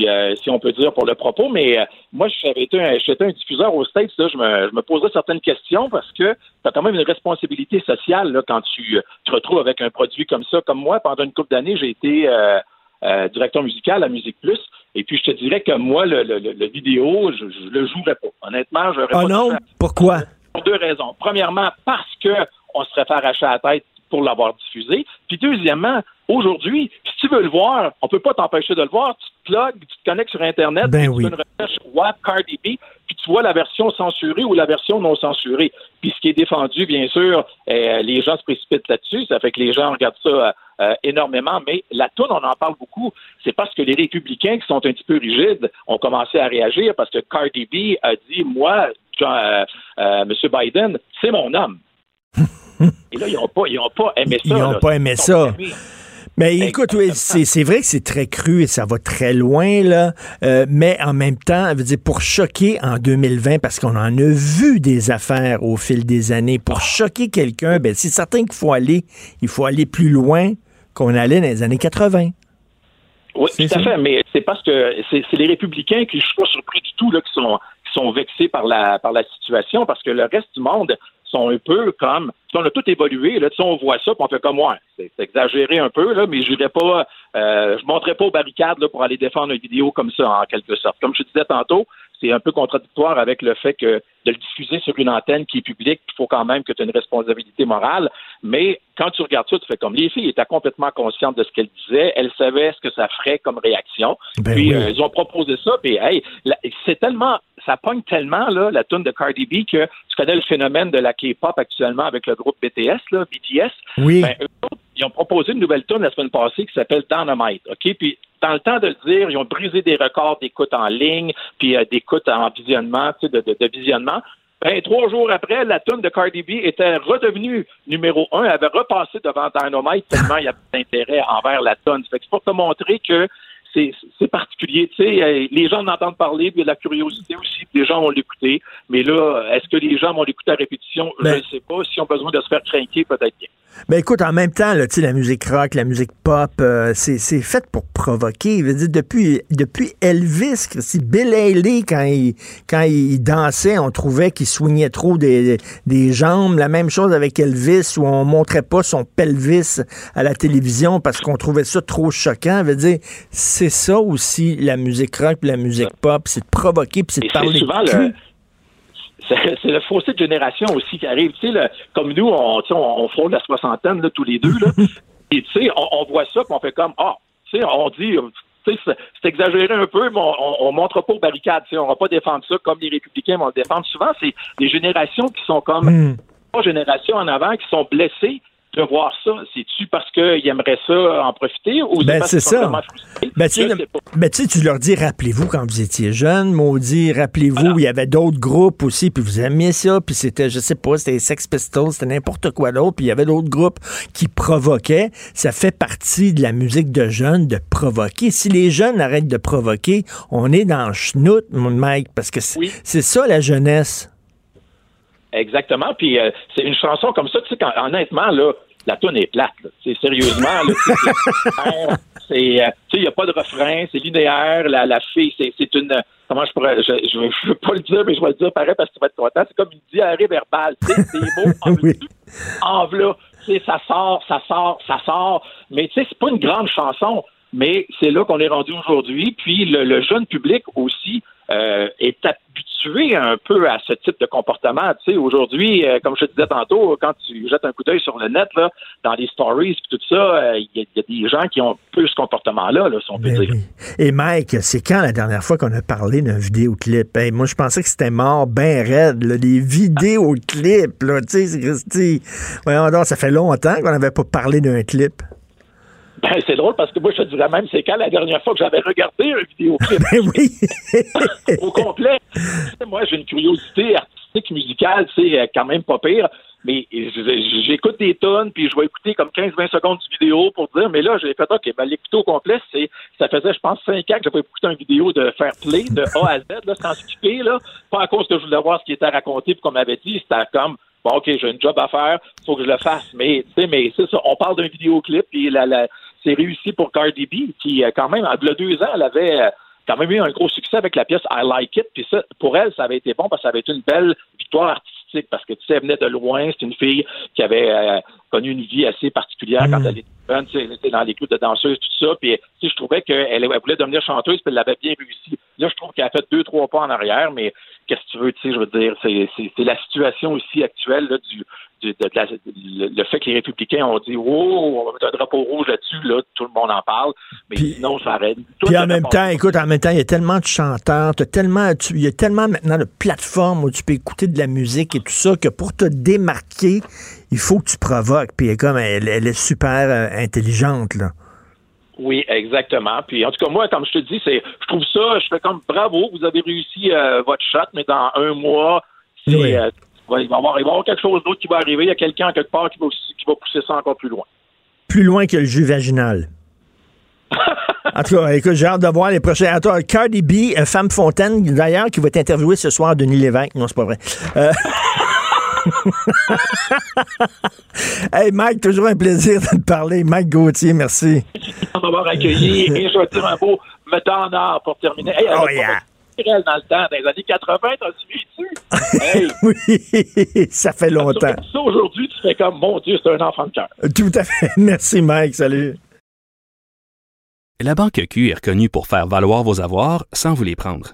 Euh, si, on peut dire, pour le propos. Mais euh, moi, j'avais été un, j'étais un diffuseur au States, là, je, me, je me posais certaines questions parce que tu as quand même une responsabilité sociale là, quand tu te retrouves avec un produit comme ça. Comme moi, pendant une couple d'années, j'ai été euh, directeur musical à Musique Plus. Et puis, je te dirais que moi, le, le, le vidéo, je, je, le jouerais pas. Honnêtement, je Oh non? Pourquoi? Pour deux raisons. Premièrement, parce que on se serait fait arracher la tête pour l'avoir diffusé. Puis deuxièmement, aujourd'hui, si tu veux le voir, on peut pas t'empêcher de le voir. Tu te plugues, tu te connectes sur Internet, ben tu fais une recherche WAP Cardi B, puis tu vois la version censurée ou la version non censurée. Puis ce qui est défendu, bien sûr, euh, les gens se précipitent là-dessus. Ça fait que les gens regardent ça euh, euh, énormément. Mais la toune, on en parle beaucoup. C'est parce que les républicains qui sont un petit peu rigides ont commencé à réagir parce que Cardi B a dit, moi, M. Biden, c'est mon homme. (laughs) Et là, ils n'ont pas, pas, aimé ça. Ils n'ont pas aimé ça. Mais écoute, oui, c'est vrai que c'est très cru et ça va très loin, là. Euh, mais en même temps, veut dire, pour choquer en 2020, parce qu'on en a vu des affaires au fil des années, pour choquer quelqu'un, ben, c'est certain qu'il faut aller, il faut aller plus loin qu'on allait dans les années 80. Oui, tout à fait, mais c'est parce que c'est les républicains qui, je suis pas surpris du tout, là, qui sont, qui sont vexés par la, par la situation, parce que le reste du monde, sont un peu comme on a tout évolué, là, on voit ça, puis on fait comme moi. c'est exagéré un peu, là, mais je ne pas euh, je monterai pas aux barricades là, pour aller défendre une vidéo comme ça, en quelque sorte. Comme je disais tantôt, c'est un peu contradictoire avec le fait que de le diffuser sur une antenne qui est publique, il faut quand même que tu aies une responsabilité morale. Mais quand tu regardes ça, tu fais comme les filles étaient complètement conscientes de ce qu'elles disaient, elles savaient ce que ça ferait comme réaction. Ben puis oui. euh, ils ont proposé ça, puis hey, c'est tellement ça pogne tellement, là, la tune de Cardi B, que tu connais le phénomène de la K-pop actuellement avec le groupe BTS, là, BTS. Oui. Ben, eux ils ont proposé une nouvelle tune la semaine passée qui s'appelle Dynamite. OK? Puis, dans le temps de le dire, ils ont brisé des records d'écoute en ligne, puis euh, d'écoute en visionnement, tu sais, de, de, de visionnement. Ben, trois jours après, la tune de Cardi B était redevenue numéro un, avait repassé devant Dynamite tellement il y avait d'intérêt envers la tune. Fait que c'est pour te montrer que c'est particulier. Tu sais, euh, les gens en entendent parler, puis il y a de la curiosité aussi, les gens vont l'écouter. Mais là, est-ce que les gens vont l'écouter à répétition? je ne sais pas. S'ils ont besoin de se faire craquer, peut-être bien. Ben écoute, en même temps, là, la musique rock, la musique pop, euh, c'est fait pour provoquer. Je veux dire, depuis, depuis Elvis, si Bill Haley, quand il, quand il dansait, on trouvait qu'il soignait trop des, des jambes. La même chose avec Elvis, où on montrait pas son pelvis à la télévision parce qu'on trouvait ça trop choquant. Je veux dire, c'est ça aussi, la musique rock la musique pop, c'est de provoquer puis c'est de parler souvent de (laughs) c'est le fossé de génération aussi qui arrive. Tu sais, comme nous, on, on, on frôle la soixantaine là, tous les deux. Là, (laughs) et tu sais, on, on, voit ça, puis on fait comme ah, tu sais, on dit. C'est exagéré un peu, mais on ne montre pas aux barricades. On ne va pas défendre ça comme les républicains vont le défendre. Souvent, c'est des générations qui sont comme mm. trois générations en avant qui sont blessées de voir ça? C'est-tu parce qu'ils aimeraient ça en profiter ou Ben, c'est ça. Ben, tu ben, tu leur dis, rappelez-vous quand vous étiez jeune, maudit, rappelez-vous, il y avait d'autres groupes aussi, puis vous aimiez ça, puis c'était, je sais pas, c'était les Sex Pistols, c'était n'importe quoi d'autre, puis il y avait d'autres groupes qui provoquaient. Ça fait partie de la musique de jeunes de provoquer. Si les jeunes arrêtent de provoquer, on est dans le schnout, mon Mike, parce que c'est c'est ça la jeunesse. Exactement. Puis euh, c'est une chanson comme ça, tu sais, quand, honnêtement, là, la tune est plate. C'est sérieusement, c'est- c'est- c'est, euh, tu sais, il n'y a pas de refrain, c'est linéaire. La, la fille, c'est, c'est une, comment je pourrais, je, je, je veux pas le dire, mais je vais le dire pareil parce que tu vas être content. C'est comme une diarrhée verbale. Sais, des mots (laughs) en veux-tu, en ça sort, ça sort, ça sort. Mais tu sais, c'est pas une grande chanson. Mais c'est là qu'on est rendu aujourd'hui. Puis le, le jeune public aussi euh, est habitué un peu à ce type de comportement. Tu sais, aujourd'hui, euh, comme je te disais tantôt, quand tu jettes un coup d'œil sur le net, là, dans les stories et tout ça, euh, il y, a- il y a des gens qui ont peu ce comportement-là, là, si on peut Ben dire. oui. Et Mike, c'est quand la dernière fois qu'on a parlé d'un vidéoclip? Hey, moi, je pensais que c'était mort ben raide, là, des vidéoclips, là, tu sais, c'est- Christy. Voyons donc, ça fait longtemps qu'on n'avait pas parlé d'un clip. Ben, c'est drôle parce que moi, je te dirais même, c'est quand la dernière fois que j'avais regardé un vidéoclip? (laughs) Ben oui. (laughs) au complet. Moi, j'ai une curiosité artistique, musicale, c'est quand même pas pire. Mais j'écoute des tonnes, puis je vais écouter comme 15-20 secondes du vidéo pour dire, mais là, j'ai fait, OK, ben, l'écouter au complet, c'est, ça faisait, je pense, 5 ans que j'avais écouté une vidéo de Fair Play, de A à Z, là, sans skipper, là. Pas à cause que je voulais voir ce qui était raconté, puis qu'on m'avait dit, c'était comme, bon, OK, j'ai un job à faire, faut que je le fasse. Mais, tu sais, mais c'est ça, on parle d'un vidéoclip, la, la, c'est réussi pour Cardi B, qui, euh, quand même, en il y a deux ans, elle avait euh, quand même eu un gros succès avec la pièce I Like It, puis ça, pour elle, ça avait été bon parce que ça avait été une belle victoire artistique, parce que, tu sais, elle venait de loin, c'est une fille qui avait euh, connu une vie assez particulière quand elle était jeune, tu sais, elle était dans les groupes de danseuses, tout ça, puis, tu sais, je trouvais qu'elle elle voulait devenir chanteuse, puis elle l'avait bien réussi. Là, je trouve qu'elle a fait deux, trois pas en arrière, mais qu'est-ce que tu veux, tu sais, je veux dire, c'est, la situation aussi actuelle, là, du, du- de la- le, le fait que les républicains ont dit, oh, on va mettre un drapeau rouge là-dessus, là, tout le monde en parle, mais sinon, ça arrête. Tout Puis en même temps, écoute, en même temps, il y a tellement de chanteurs, t'as tellement, tu- il y a tellement maintenant de plateformes où tu peux écouter de la musique et tout ça que pour te démarquer, il faut que tu provoques. Puis elle est comme, elle, elle est super euh, intelligente, là. Oui, exactement. Puis en tout cas, moi, comme je te dis, c'est, je trouve ça, je fais comme bravo, vous avez réussi euh, votre shot, mais dans un mois, c'est, Oui. euh, il, va y avoir, quelque chose d'autre qui va arriver. Il y a quelqu'un quelque part qui va, aussi- qui va pousser ça encore plus loin. Plus loin que le jus vaginal. (laughs) En tout cas, écoute, j'ai hâte de voir les prochains. Cardi B, euh, Femme Fontaine, d'ailleurs, qui va t'interviewer ce soir, Denis Lévesque. Non, c'est pas vrai. Euh, (laughs) (laughs) hey, Mike, toujours un plaisir de te parler. Mike Gauthier, merci. On va m'avoir accueilli et je vais dire un beau Madonna pour terminer. Hey, Oh, yeah. pas dans le temps, dans les années 80, t'as suivi-tu? Hey, (laughs) oui, ça fait longtemps. ça aujourd'hui, tu fais comme, mon Dieu, c'est un enfant de cœur. Tout à fait. (laughs) Merci, Mike. Salut. La Banque Q est reconnue pour faire valoir vos avoirs sans vous les prendre.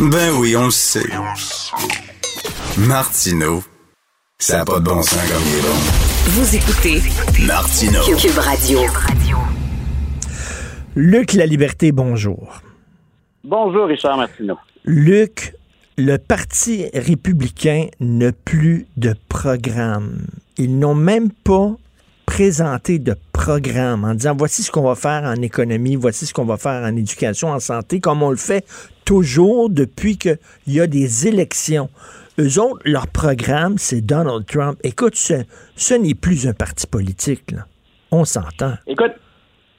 Ben oui, on le sait. Martineau, ça n'a pas de bon sens comme il est bon. Vous écoutez Martineau. Cube Radio. Luc La Liberté, bonjour. Bonjour, Richard Martineau. Luc, le Parti républicain n'a plus de programme. Ils n'ont même pas présenté de programme en disant voici ce qu'on va faire en économie, voici ce qu'on va faire en éducation, en santé, comme on le fait toujours depuis qu'il y a des élections. Eux autres, leur programme, c'est Donald Trump. Écoute, ce, n'est plus un parti politique. Là. On s'entend. Écoute,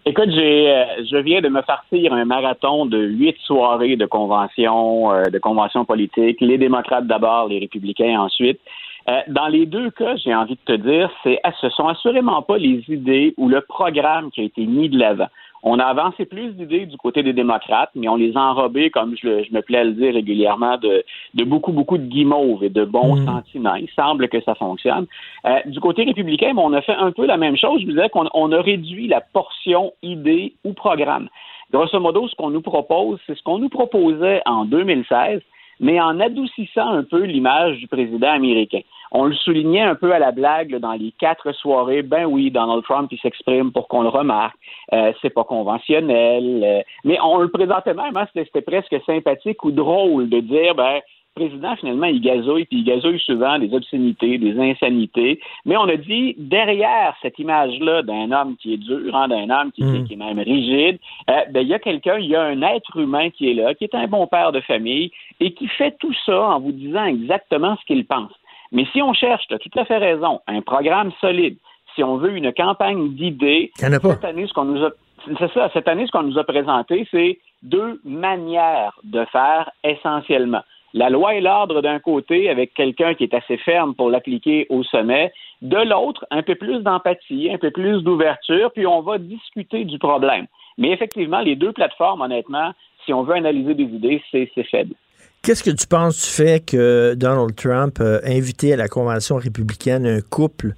écoute, euh, je viens de me farcir un marathon de huit soirées de conventions, euh, de conventions politiques. Les démocrates d'abord, les républicains ensuite. Euh, dans les deux cas, j'ai envie de te dire, c'est, ce sont assurément pas les idées ou le programme qui a été mis de l'avant. On a avancé plus d'idées du côté des démocrates, mais on les a enrobées, comme je, me plais à le dire régulièrement, de, beaucoup, beaucoup de guimauves et de bons mmh. sentiments. Il semble que ça fonctionne. Euh, du côté républicain, on a fait un peu la même chose. Je vous disais qu'on a réduit la portion idées ou programme. Grosso modo, ce qu'on nous propose, c'est ce qu'on nous proposait en 2016, mais en adoucissant un peu l'image du président américain. On le soulignait un peu à la blague dans les quatre soirées. Ben oui, Donald Trump, il s'exprime pour qu'on le remarque. Euh, c'est pas conventionnel. Euh, mais on le présentait même, hein, c'était presque sympathique ou drôle de dire, ben, le président, finalement, il gazouille, puis il gazouille souvent des obscénités, des insanités. Mais on a dit, derrière cette image-là d'un homme qui est dur, hein, d'un homme qui, mm. qui, est même rigide, euh, ben, il y a quelqu'un, il y a un être humain qui est là, qui est un bon père de famille, et qui fait tout ça en vous disant exactement ce qu'il pense. Mais si on cherche, tu as tout à fait raison, un programme solide, si on veut une campagne d'idées, cette année, ce qu'on nous a c'est ça, cette année, ce qu'on nous a présenté, c'est deux manières de faire essentiellement. La loi et l'ordre d'un côté, avec quelqu'un qui est assez ferme pour l'appliquer au sommet, de l'autre, un peu plus d'empathie, un peu plus d'ouverture, puis on va discuter du problème. Mais effectivement, les deux plateformes, honnêtement, si on veut analyser des idées, c'est faible. Qu'est-ce que tu penses du fait que Donald Trump a invité à la Convention républicaine un couple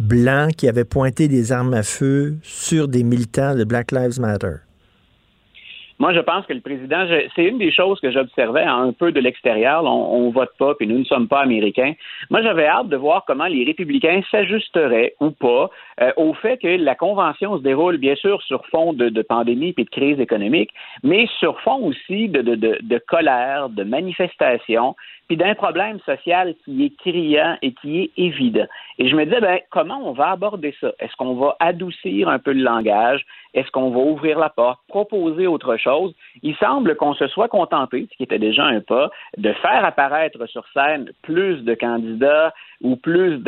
blanc qui avait pointé des armes à feu sur des militants de Black Lives Matter? Moi, je pense que le président, c'est une des choses que j'observais un peu de l'extérieur. On, ne vote pas, puis nous ne sommes pas américains. Moi, j'avais hâte de voir comment les républicains s'ajusteraient ou pas euh, au fait que la convention se déroule, bien sûr, sur fond de, pandémie et de crise économique, mais sur fond aussi de, de, colère, de manifestation, puis d'un problème social qui est criant et qui est évident. Et je me disais, ben, comment on va aborder ça? Est-ce qu'on va adoucir un peu le langage? Est-ce qu'on va ouvrir la porte, proposer autre chose? Il semble qu'on se soit contenté, ce qui était déjà un pas, de faire apparaître sur scène plus de candidats ou plus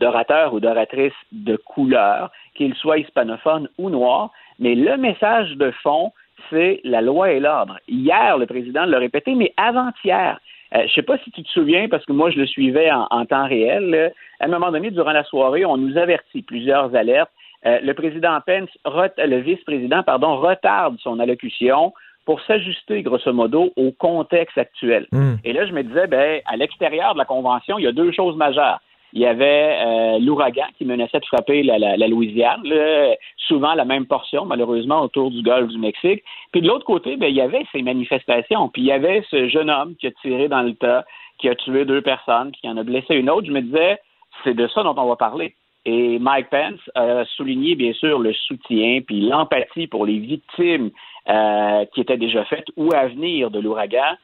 d'orateurs ou d'oratrices de couleur, qu'ils soient hispanophones ou noirs. Mais le message de fond, c'est la loi et l'ordre. Hier, le président l'a répété, mais avant-hier, euh, je ne sais pas si tu te souviens, parce que moi, je le suivais en, temps réel. À un moment donné, durant la soirée, on nous avertit plusieurs alertes. Euh, le président Pence, le vice-président, pardon, retarde son allocution pour s'ajuster, grosso modo, au contexte actuel. Hmm. Et là, je me disais, ben, à l'extérieur de la convention, il y a deux choses majeures il y avait euh, l'ouragan qui menaçait de frapper la, la, Louisiane, souvent la même portion, malheureusement, autour du golfe du Mexique. Puis de l'autre côté, ben, il y avait ces manifestations. Puis il y avait ce jeune homme qui a tiré dans le tas, qui a tué deux personnes, qui en a blessé une autre. Je me disais, c'est de ça dont on va parler. Et Mike Pence a souligné, bien sûr, le soutien puis l'empathie pour les victimes euh, qui étaient déjà faites ou à venir de l'ouragan.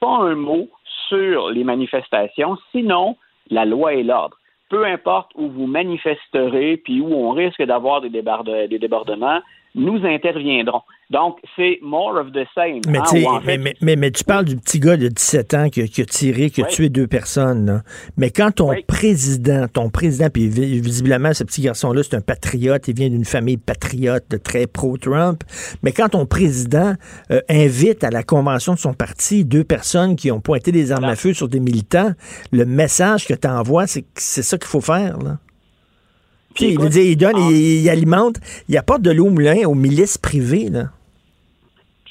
Pas un mot sur les manifestations, sinon la loi et l'ordre. Peu importe où vous manifesterez, puis où on risque d'avoir des, des débordements, nous interviendrons. Donc, c'est more of the same. Mais, hein, mais, mais, tu parles du petit gars de 17 ans qui, a tiré, qui a tué deux personnes. Mais quand ton président, ton président, puis visiblement, ce petit garçon-là, c'est un patriote, il vient d'une famille patriote, très pro-Trump, mais quand ton président euh, invite à la convention de son parti deux personnes qui ont pointé des armes à feu sur des militants, le message que tu envoies, c'est c'est ça qu'il faut faire. Là. Puis, il, dit, il donne, il, alimente, il apporte de l'eau au moulin aux milices privées. Là.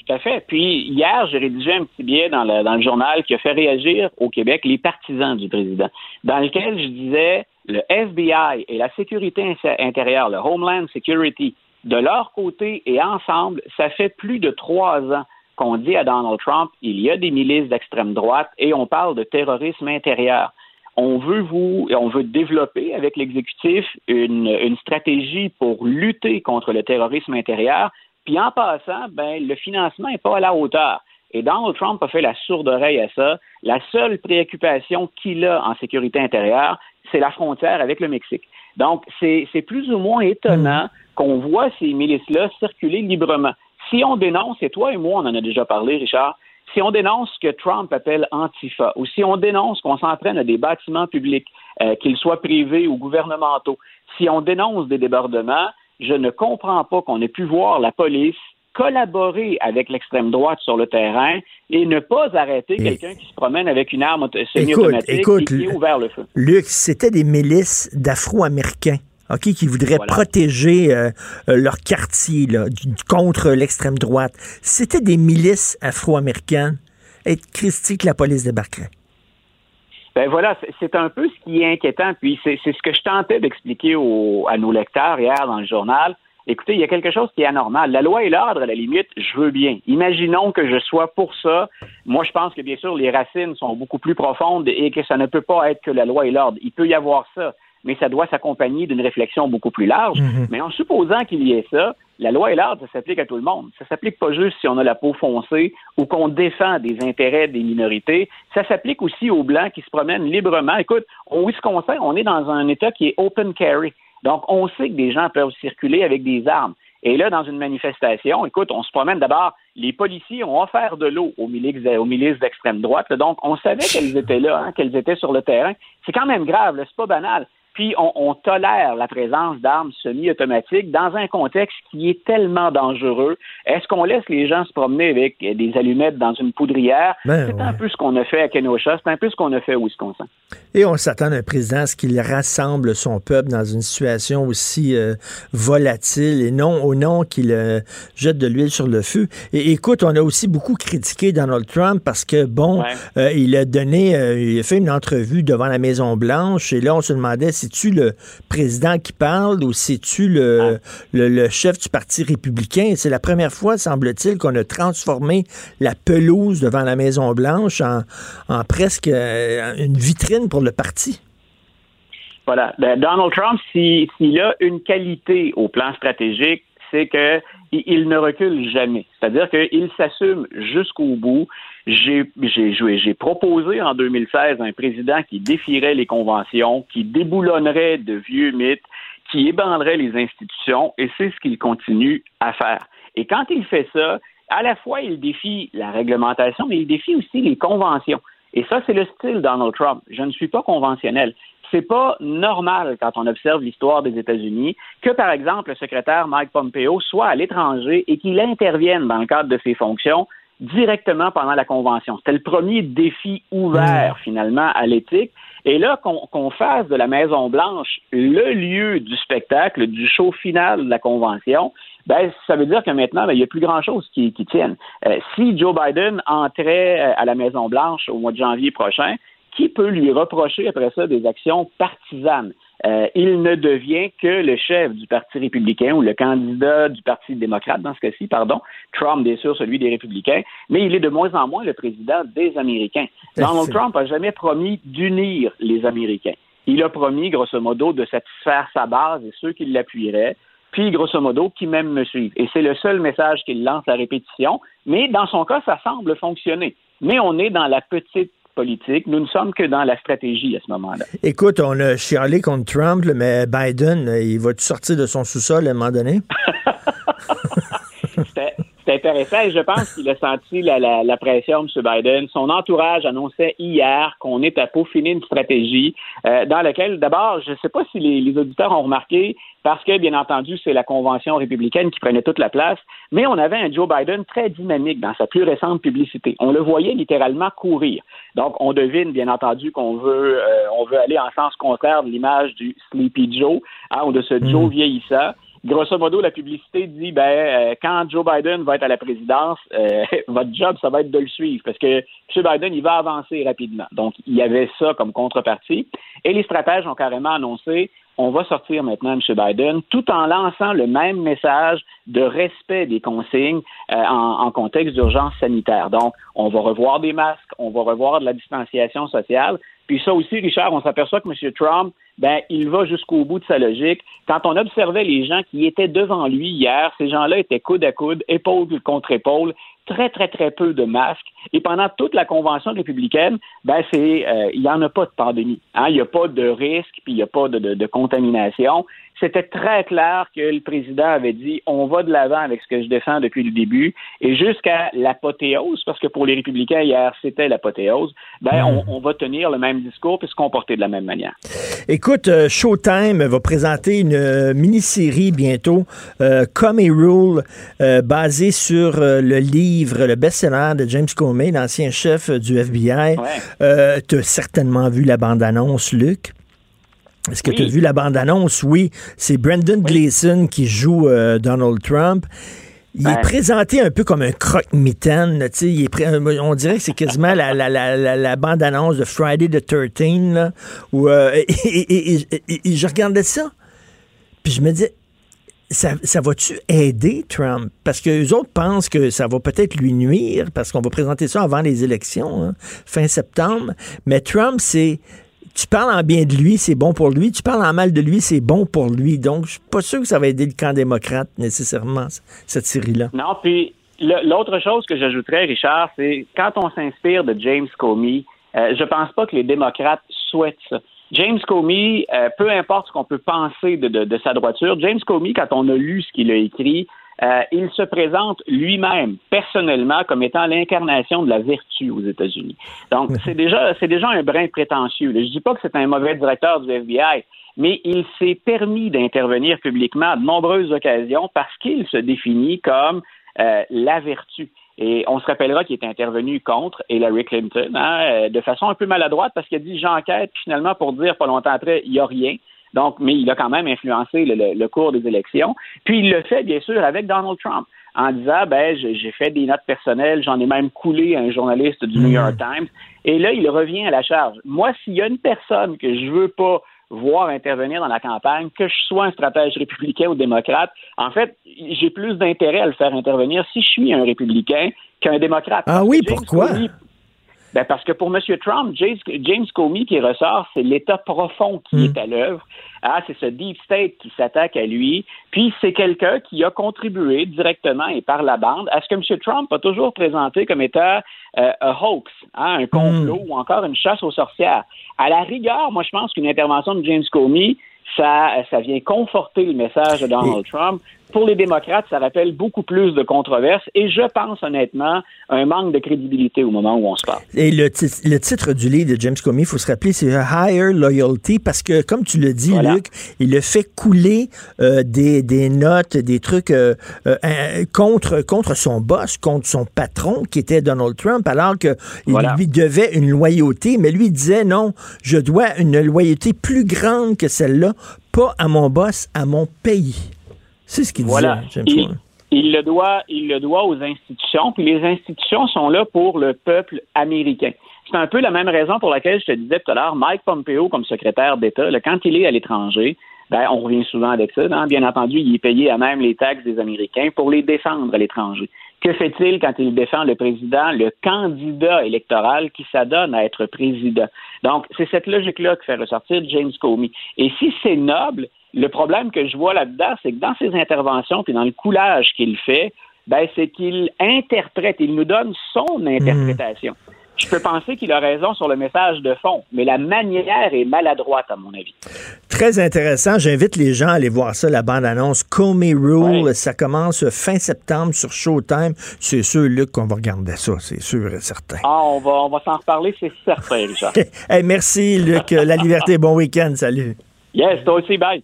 Tout à fait. Puis hier, j'ai rédigé un petit billet dans le, dans le journal qui a fait réagir au Québec les partisans du président, dans lequel je disais le FBI et la sécurité intérieure, le Homeland Security, de leur côté et ensemble, ça fait plus de trois ans qu'on dit à Donald Trump, il y a des milices d'extrême droite et on parle de terrorisme intérieur on veut vous, on veut développer avec l'exécutif une, une, stratégie pour lutter contre le terrorisme intérieur. Puis en passant, ben, le financement n'est pas à la hauteur. Et Donald Trump a fait la sourde oreille à ça. La seule préoccupation qu'il a en sécurité intérieure, c'est la frontière avec le Mexique. Donc, c'est plus ou moins étonnant qu'on voit ces milices-là circuler librement. Si on dénonce, et toi et moi, on en a déjà parlé, Richard, si on dénonce ce que Trump appelle Antifa, ou si on dénonce qu'on s'entraîne à des bâtiments publics, euh, qu'ils soient privés ou gouvernementaux, si on dénonce des débordements, je ne comprends pas qu'on ait pu voir la police collaborer avec l'extrême droite sur le terrain et ne pas arrêter quelqu'un qui se promène avec une arme semi-automatique et qui a ouvert le feu. Luc, c'était des milices d'Afro-Américains OK, qui voudraient protéger euh, euh, leur quartier là, contre l'extrême droite. C'était des milices afro-américaines. Et Christy que la police débarquerait. Ben voilà, c'est un peu ce qui est inquiétant. Puis c'est ce que je tentais d'expliquer à nos lecteurs hier dans le journal. Écoutez, il y a quelque chose qui est anormal. La loi et l'ordre, à la limite, je veux bien. Imaginons que je sois pour ça. Moi, je pense que bien sûr, les racines sont beaucoup plus profondes et que ça ne peut pas être que la loi et l'ordre. Il peut y avoir ça mais ça doit s'accompagner d'une réflexion beaucoup plus large. Mhm. Mais en supposant qu'il y ait ça, la loi et l'ordre, ça s'applique à tout le monde. Ça s'applique pas juste si on a la peau foncée ou qu'on défend des intérêts des minorités. Ça s'applique aussi aux Blancs qui se promènent librement. Écoute, au Wisconsin, on est dans un État qui est open carry. Donc, on sait que des gens peuvent circuler avec des armes. Et là, dans une manifestation, écoute, on se promène d'abord, les policiers ont offert de l'eau aux milices, aux milices d'extrême droite. Donc, on savait qu'elles étaient là, hein, qu'elles étaient sur le terrain. C'est quand même grave, c'est pas banal puis on, tolère la présence d'armes semi-automatiques dans un contexte qui est tellement dangereux. Est-ce qu'on laisse les gens se promener avec des allumettes dans une poudrière? Ben c'est un peu ce qu'on a fait à Kenosha, c'est un peu ce qu'on a fait au Wisconsin. Et on s'attend à un président à ce qu'il rassemble son peuple dans une situation aussi euh, volatile et non au nom qu'il euh, jette de l'huile sur le feu. Et écoute, on a aussi beaucoup critiqué Donald Trump parce que, bon, euh, il a donné, il a fait une entrevue devant la Maison-Blanche et là, on se demandait c'est-tu le président qui parle ou c'est-tu le, ah. le, chef du Parti républicain? C'est la première fois, semble-t-il, qu'on a transformé la pelouse devant la Maison-Blanche en, en presque euh, une vitrine pour le parti. Voilà. Ben, Donald Trump, s'il a une qualité au plan stratégique, c'est que il ne recule jamais. C'est-à-dire qu'il s'assume jusqu'au bout. J'ai proposé en 2016 un président qui défierait les conventions, qui déboulonnerait de vieux mythes, qui ébranlerait les institutions, et c'est ce qu'il continue à faire. Et quand il fait ça, à la fois, il défie la réglementation, mais il défie aussi les conventions. Et ça, c'est le style Donald Trump. Je ne suis pas conventionnel c'est pas normal quand on observe l'histoire des États-Unis que, par exemple, le secrétaire Mike Pompeo soit à l'étranger et qu'il intervienne dans le cadre de ses fonctions directement pendant la convention. C'était le premier défi ouvert, mmh. finalement, à l'éthique. Et là, qu'on fasse de la Maison-Blanche le lieu du spectacle, du show final de la convention, ben, ça veut dire que maintenant, ben, il n'y a plus grand-chose qui, qui tienne. Euh, si Joe Biden entrait euh, à la Maison-Blanche au mois de janvier prochain, qui peut lui reprocher après ça des actions partisanes? Euh, il ne devient que le chef du Parti républicain ou le candidat du Parti démocrate, dans ce cas-ci, pardon. Trump, bien sûr, celui des républicains, mais il est de moins en moins le président des Américains. Donald Trump n'a jamais promis d'unir les Américains. Il a promis, grosso modo, de satisfaire sa base et ceux qui l'appuieraient, puis, grosso modo, qui même me suivent. Et c'est le seul message qu'il lance à répétition, mais dans son cas, ça semble fonctionner. Mais on est dans la petite politique. Nous ne sommes que dans la stratégie à ce moment-là. Écoute, on a chialé contre Trump, mais Biden, il va sortir de son sous-sol à un moment donné? (laughs) (laughs) C'est intéressant et je pense qu'il a senti la, pression, M. Biden. Son entourage annonçait hier qu'on est à peaufiner une stratégie euh, dans laquelle, d'abord, je ne sais pas si les, auditeurs ont remarqué, parce que, bien entendu, c'est la convention républicaine qui prenait toute la place, mais on avait un Joe Biden très dynamique dans sa plus récente publicité. On le voyait littéralement courir. Donc, on devine, bien entendu, qu'on veut, euh, on veut aller en sens contraire de l'image du Sleepy Joe, hein, ou de ce Joe mm. vieillissant grosso modo, la publicité dit ben euh, quand Joe Biden va être à la présidence, euh, (laughs) votre job, ça va être de le suivre parce que M. Biden, il va avancer rapidement. Donc, il y avait ça comme contrepartie. Et les stratèges ont carrément annoncé on va sortir maintenant M. Biden, tout en lançant le même message de respect des consignes euh, en, en, contexte d'urgence sanitaire. Donc, on va revoir des masques, on va revoir de la distanciation sociale. Puis ça aussi, Richard, on s'aperçoit que M. Trump, ben, il va jusqu'au bout de sa logique. Quand on observait les gens qui étaient devant lui hier, ces gens-là étaient coude à coude, épaule contre épaule, très, très, très peu de masques. Et pendant toute la convention républicaine, ben, c'est, euh, il n'y en a pas de pandémie. Hein? Il n'y a pas de risque, puis il n'y a pas de, de contamination c'était très clair que le président avait dit on va de l'avant avec ce que je défends depuis le début et jusqu'à l'apothéose, parce que pour les républicains hier c'était l'apothéose, ben hmm. on, va tenir le même discours puis se comporter de la même manière. Écoute, euh, Showtime va présenter une euh, mini-série bientôt, euh, Come Rule, basée sur le livre, le best-seller de James Comey, l'ancien chef du FBI. tu as certainement vu la bande-annonce, Luc. Est-ce que tu as vu la bande-annonce? Oui, c'est Brendan Gleeson qui joue euh, Donald Trump. Il est présenté un peu comme un croque-mitaine. Euh, on dirait que c'est quasiment la, la, la, la bande-annonce de Friday the 13. Là, où, euh, (laughs) et, je regardais ça, puis je me disais, ça, ça va-tu aider Trump? Parce que les autres pensent que ça va peut-être lui nuire, parce qu'on va présenter ça avant les élections, hein, fin septembre. Mais Trump, c'est tu parles en bien de lui, c'est bon pour lui. Tu parles en mal de lui, c'est bon pour lui. Donc, je suis pas sûr que ça va aider le camp démocrate nécessairement, cette série-là. Non, puis l'autre chose que j'ajouterais, Richard, c'est quand on s'inspire de James Comey, euh, je pense pas que les démocrates souhaitent ça. James Comey, euh, peu importe ce qu'on peut penser de, de, sa droiture, James Comey, quand on a lu ce qu'il a écrit, euh, il se présente lui-même, personnellement, comme étant l'incarnation de la vertu aux États-Unis. Donc, c'est déjà, c'est déjà un brin prétentieux. Je dis pas que c'est un mauvais directeur du FBI, mais il s'est permis d'intervenir publiquement à de nombreuses occasions parce qu'il se définit comme euh, la vertu. Et on se rappellera qu'il est intervenu contre Hillary Clinton hein, euh, de façon un peu maladroite parce qu'il a dit j'enquête, finalement, pour dire pas longtemps après, il n'y a rien. Donc, mais il a quand même influencé le, cours des élections. Puis il le fait, bien sûr, avec Donald Trump en disant ben j'ai fait des notes personnelles, j'en ai même coulé à un journaliste du New hmm. York Times. Et là, il revient à la charge. Moi, s'il y a une personne que je veux pas voir intervenir dans la campagne, que je sois un stratège républicain ou démocrate, en fait, j'ai plus d'intérêt à le faire intervenir si je suis un républicain qu'un démocrate. Ah oui, pourquoi? Ben parce que pour M. Trump, James, Comey qui ressort, c'est l'État profond qui hmm. est à l'œuvre. Ah, c'est ce deep state qui s'attaque à lui. Puis c'est quelqu'un qui a contribué directement et par la bande à ce que M. Trump a toujours présenté comme étant euh, un hoax, hein, un complot hmm. ou encore une chasse aux sorcières. À la rigueur, moi je pense qu'une intervention de James Comey, ça, ça vient conforter le message de Donald Trump pour les démocrates, ça rappelle beaucoup plus de controverses et je pense honnêtement un manque de crédibilité au moment où on se parle. Et le, le titre du livre de James Comey, il faut se rappeler, c'est Higher Loyalty parce que, comme tu le dis, Luc, il a fait couler euh, des, des, notes, des trucs euh, euh, contre, contre son boss, contre son patron qui était Donald Trump, alors qu'il lui devait une loyauté, mais lui disait non, je dois une loyauté plus grande que celle-là, pas à mon boss, à mon pays. C'est ce qu'il voilà. Il, le doit, il le doit aux institutions, puis les institutions sont là pour le peuple américain. C'est un peu la même raison pour laquelle je te disais tout à l'heure, Mike Pompeo comme secrétaire d'État, quand il est à l'étranger, ben, on revient souvent avec ça. Hein. Bien entendu, il est payé à même les taxes des Américains pour les défendre à l'étranger. Que fait-il quand il défend le président, le candidat électoral qui s'adonne à être président? Donc, c'est cette logique-là que fait ressortir James Comey. Et si c'est noble, le problème que je vois là-dedans, c'est que dans ses interventions puis dans le coulage qu'il fait, ben, c'est qu'il interprète, il nous donne son interprétation. Je peux penser qu'il a raison sur le message de fond, mais la manière est maladroite, à mon avis. Très intéressant. J'invite les gens à aller voir ça, la bande-annonce Comey Rule. Ça commence fin septembre sur Showtime. C'est sûr, Luc, qu'on va regarder ça, c'est sûr et certain. Ah, on va, on va s'en reparler, c'est certain, Richard. (laughs) merci, Luc. la liberté, bon week-end. Salut. Yes, toi aussi, bye.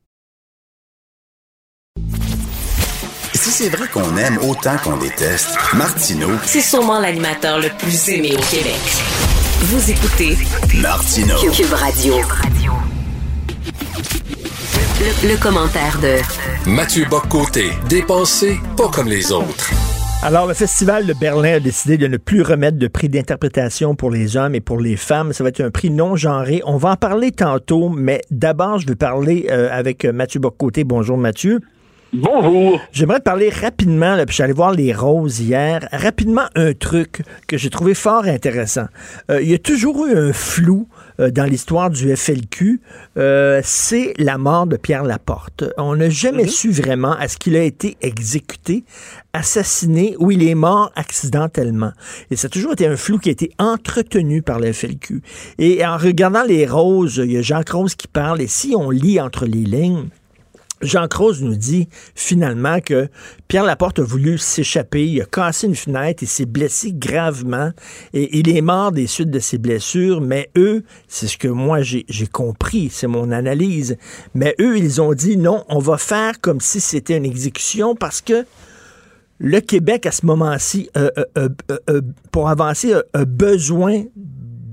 Si c'est vrai qu'on aime autant qu'on déteste, Martineau, c'est sûrement l'animateur le plus aimé au Québec. Vous écoutez Martineau. Cube Radio. Le, commentaire de Mathieu Boccoté, dépensé pas comme les autres. Alors, le Festival de Berlin a décidé de ne plus remettre de prix d'interprétation pour les hommes et pour les femmes. Ça va être un prix non genré. On va en parler tantôt, mais d'abord, je veux parler euh, avec Mathieu Boccoté. Bonjour, Mathieu. Bonjour. J'aimerais te parler rapidement, là, puis j'allais voir les roses hier. Rapidement, un truc que j'ai trouvé fort intéressant. Euh, il y a toujours eu un flou euh, dans l'histoire du FLQ, euh, c'est la mort de Pierre Laporte. On n'a jamais su vraiment est-ce qu'il a été exécuté, assassiné ou il est mort accidentellement. Et ça a toujours été un flou qui a été entretenu par le FLQ. Et en regardant les roses, il y a Jean Rose qui parle, et si on lit entre les lignes, Jean Croze nous dit finalement que Pierre Laporte a voulu s'échapper, il a cassé une fenêtre, il s'est blessé gravement. Et il est mort des suites de ses blessures, mais eux, c'est ce que moi j'ai compris, c'est mon analyse, mais eux, ils ont dit non, on va faire comme si c'était une exécution parce que le Québec, à ce moment-ci, pour avancer, a besoin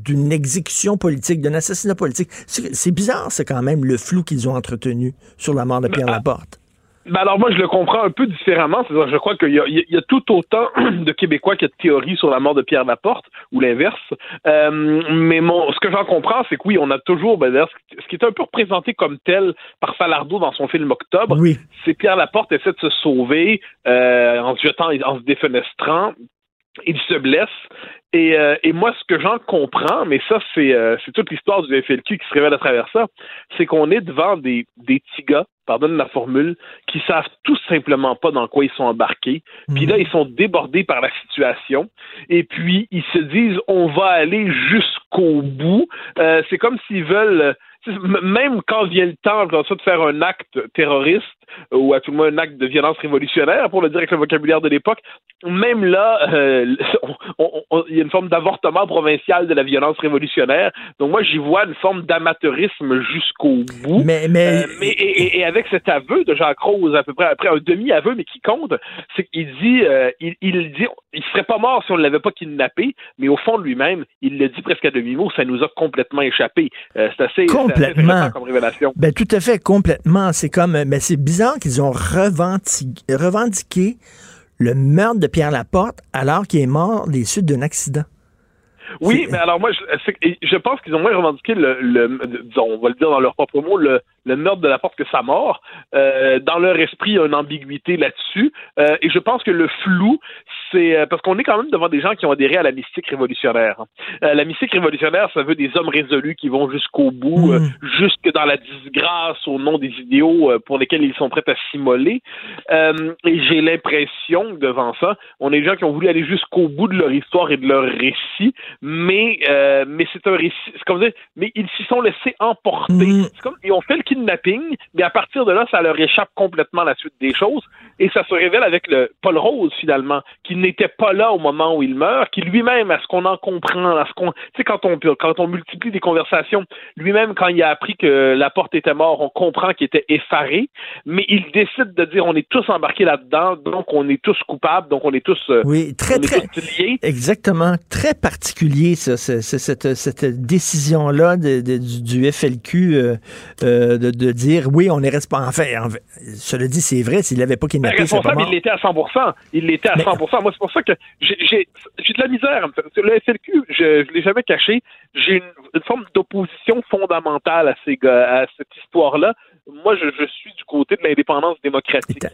d'une exécution politique, d'un assassinat politique. C'est bizarre, c'est quand même le flou qu'ils ont entretenu sur la mort de Pierre Laporte. Ben alors moi je le comprends un peu différemment. je crois qu'il y, a tout autant (clears throat) de Québécois qui a de théories sur la mort de Pierre Laporte ou l'inverse. Euh, mais mon, ce que j'en comprends, c'est que oui, on a toujours, ben, ce qui est un peu représenté comme tel par Falardeau dans son film Octobre, c'est Pierre Laporte essaie de se sauver euh, en se jetant, en se défenestrant, il se blesse. Et, euh, et moi, ce que j'en comprends, mais ça, c'est euh, toute l'histoire du FLQ qui se révèle à travers ça, c'est qu'on est devant des, des petits gars, pardonne la formule, qui savent tout simplement pas dans quoi ils sont embarqués. Puis là, mhm. ils sont débordés par la situation. Et puis, ils se disent, on va aller jusqu'au bout. Euh, c'est comme s'ils veulent même quand vient le temps de faire un acte terroriste ou à tout le moins un acte de violence révolutionnaire, pour le dire avec le vocabulaire de l'époque, même là, euh, (laughs) il y a une forme d'avortement provincial de la violence révolutionnaire. Donc moi, j'y vois une forme d'amateurisme jusqu'au bout. Mais, mais... Euh, et, avec cet aveu de Jacques Rose, à peu près après un demi-aveu, mais qui compte, c'est qu'il dit, euh, il, il, dit, il serait pas mort si on ne l'avait pas kidnappé, mais au fond de lui-même, il le dit presque à demi-mot, ça nous a complètement échappé. c'est assez, complètement. comme révélation. Ben tout à fait, complètement. C'est comme, mais c'est bizarre qu'ils ont revendiqué, le meurtre de Pierre Laporte alors qu'il est mort des suites d'un accident. Oui, mais alors moi, je, je pense qu'ils ont moins revendiqué le, le, on va le dire dans leurs propres mots, le, le meurtre de la porte que sa mort. Euh, dans leur esprit, il y a une ambiguïté là-dessus. Euh, et je pense que le flou, c'est euh, parce qu'on est quand même devant des gens qui ont adhéré à la mystique révolutionnaire. la mystique révolutionnaire, ça veut des hommes résolus qui vont jusqu'au bout, mm. jusque dans la disgrâce au nom des idéaux pour lesquels ils sont prêts à s'immoler. et j'ai l'impression que devant ça, on est des gens qui ont voulu aller jusqu'au bout de leur histoire et de leur récit, mais mais c'est un récit, c'est comme dire, mais ils s'y sont laissés emporter. Mm. C'est comme ils ont fait le kidnapping, mais à partir de là, ça leur échappe complètement la suite des choses. Et ça se révèle avec le Paul Rose, finalement, qui n'était pas là au moment où il meurt, qui lui-même, à ce qu'on en comprend, à ce qu'on. Tu sais, quand on, quand on multiplie des conversations, lui-même, quand il a appris que la porte était mort, on comprend qu'il était effaré, mais il décide de dire on est tous embarqués là-dedans, donc on est tous coupables, donc on est tous. Euh, oui, très, très. Liés. Exactement. Très particulier, ça, cette, cette décision-là de, du, FLQ euh, euh, de, de, dire oui, on est responsable. Enfin, en fait, cela dit, c'est vrai, s'il n'avait pas kidnappé, ben, responsable, il l'était à 100 Il l'était à 100 Moi, c'est pour ça que j'ai de la misère. Le FLQ, je ne l'ai jamais caché. J'ai une, forme d'opposition fondamentale à, ces, à cette histoire-là. Moi, je, je, suis du côté de l'indépendance démocratique.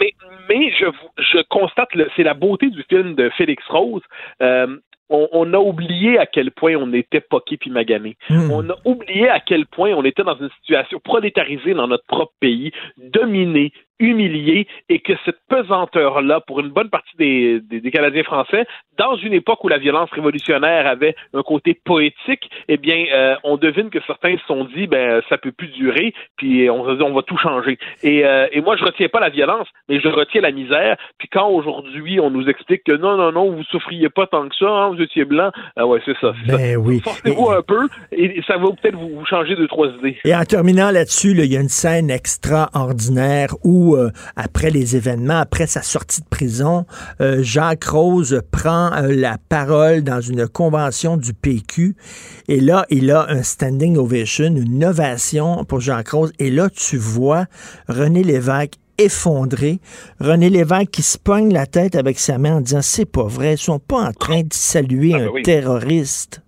Mais, mais je, je constate, c'est la beauté du film de Félix Rose. Euh, on, a oublié à quel point on était poqué puis magané. Hmm. On a oublié à quel point on était dans une situation prolétarisée dans notre propre pays, dominé, humilié et que cette pesanteur-là, pour une bonne partie des, des, Canadiens français, dans une époque où la violence révolutionnaire avait un côté poétique, eh bien, euh, on devine que certains se sont dit, ben, ça peut plus durer, puis on on va tout changer. Et, euh, et moi, je retiens pas la violence, mais je retiens la misère. Puis quand aujourd'hui, on nous explique que non, non, non, vous souffriez pas tant que ça, hein, vous étiez blanc, ah ouais, c'est ça. Ben oui. Forcez-vous un peu, et ça va peut-être vous, changer deux, trois idées. Et en terminant là-dessus, il y a une scène extraordinaire où euh, après les événements, après sa sortie de prison, euh, Jacques Rose prend euh, la parole dans une convention du PQ. Et là, il a un standing ovation, une ovation pour Jacques Rose. Et là, tu vois René Lévesque effondré. René Lévesque qui se pogne la tête avec sa main en disant c'est pas vrai, ils sont pas en train de saluer ah, ben un terroriste.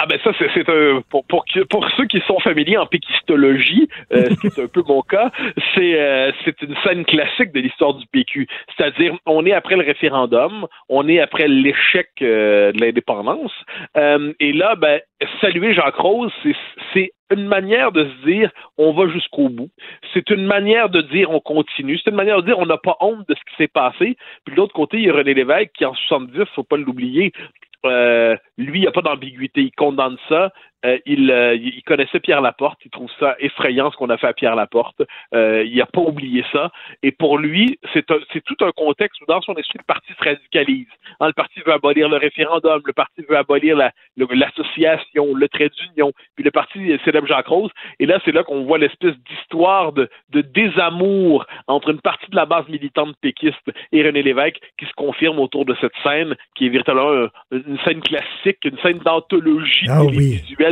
Ah ben ça c'est un pour, pour pour ceux qui sont familiers en péquistologie, euh, ce qui est un peu mon cas, c'est euh, c'est une scène classique de l'histoire du PQ. C'est-à-dire on est après le référendum, on est après l'échec euh, de l'indépendance, et là ben saluer Jacques Rose, c'est une manière de se dire on va jusqu'au bout. C'est une manière de dire on continue. C'est une manière de dire on n'a pas honte de ce qui s'est passé. Puis de l'autre côté, il y a René Lévesque qui en 70, faut pas l'oublier, euh, lui, il n'y a pas d'ambiguïté. Il condamne ça. Euh, il, euh, il, connaissait Pierre Laporte, il trouve ça effrayant ce qu'on a fait à Pierre Laporte. Euh, il n'a pas oublié ça. Et pour lui, c'est tout un contexte où dans son esprit, le parti se radicalise. Hein, le parti veut abolir le référendum, le parti veut abolir l'association, le, trait d'union, puis le parti célèbre Jacques Rose. Et là, c'est là qu'on voit l'espèce d'histoire de, de, désamour entre une partie de la base militante péquiste et René Lévesque qui se confirme autour de cette scène qui est véritablement une scène classique, une scène d'anthologie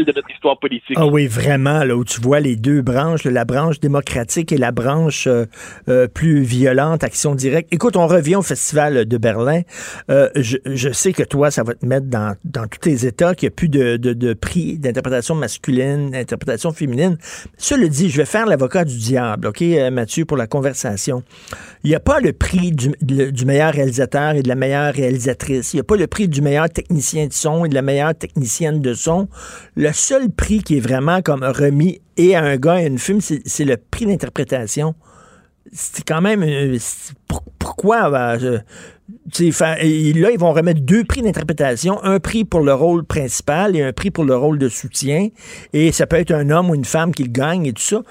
de notre histoire politique. Ah oui, vraiment, là où tu vois les deux branches, la branche démocratique et la branche euh, euh, plus violente, action directe. Écoute, on revient au Festival de Berlin. Euh, je, sais que toi, ça va te mettre dans, tous tes états, qu'il n'y a plus de, prix d'interprétation masculine, d'interprétation féminine. Cela dit, je vais faire l'avocat du diable, OK, Mathieu, pour la conversation. Il n'y a pas le prix du, meilleur réalisateur et de la meilleure réalisatrice. Il n'y a pas le prix du meilleur technicien de son et de la meilleure technicienne de son. Seul prix qui est vraiment comme remis et à un gars et à une femme, c'est le prix d'interprétation. C'est quand même. Pourquoi? là, ils vont remettre deux prix d'interprétation, un prix pour le rôle principal et un prix pour le rôle de soutien. Et ça peut être un homme ou une femme qui le gagne et tout ça.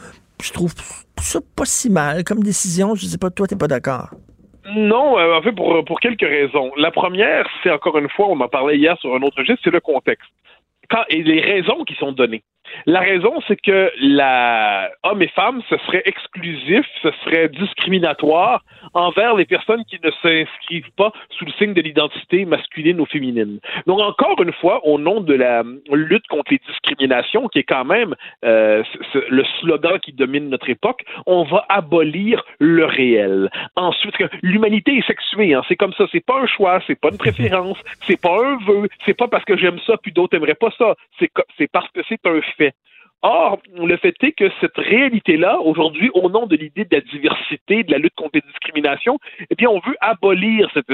Je trouve ça pas si mal comme décision. Je sais pas, toi, t'es pas d'accord. Non, euh, en fait, pour, pour quelques raisons. La première, c'est encore une fois, on en parlait hier sur un autre geste, c'est le contexte et les raisons qui sont données. La raison, c'est que la homme et femme, ce serait exclusif, ce serait discriminatoire envers les personnes qui ne s'inscrivent pas sous le signe de l'identité masculine ou féminine. Donc, encore une fois, au nom de la lutte contre les discriminations, qui est quand même euh, le slogan qui domine notre époque, on va abolir le réel. Ensuite, l'humanité est sexuée, hein, c'est comme ça, c'est pas un choix, c'est pas une préférence, c'est pas un vœu, c'est pas parce que j'aime ça puis d'autres aimeraient pas ça, c'est parce que c'est un fait. Or, le fait est que cette réalité-là, aujourd'hui, au nom de l'idée de la diversité, de la lutte contre les discriminations, eh bien, on veut abolir cette,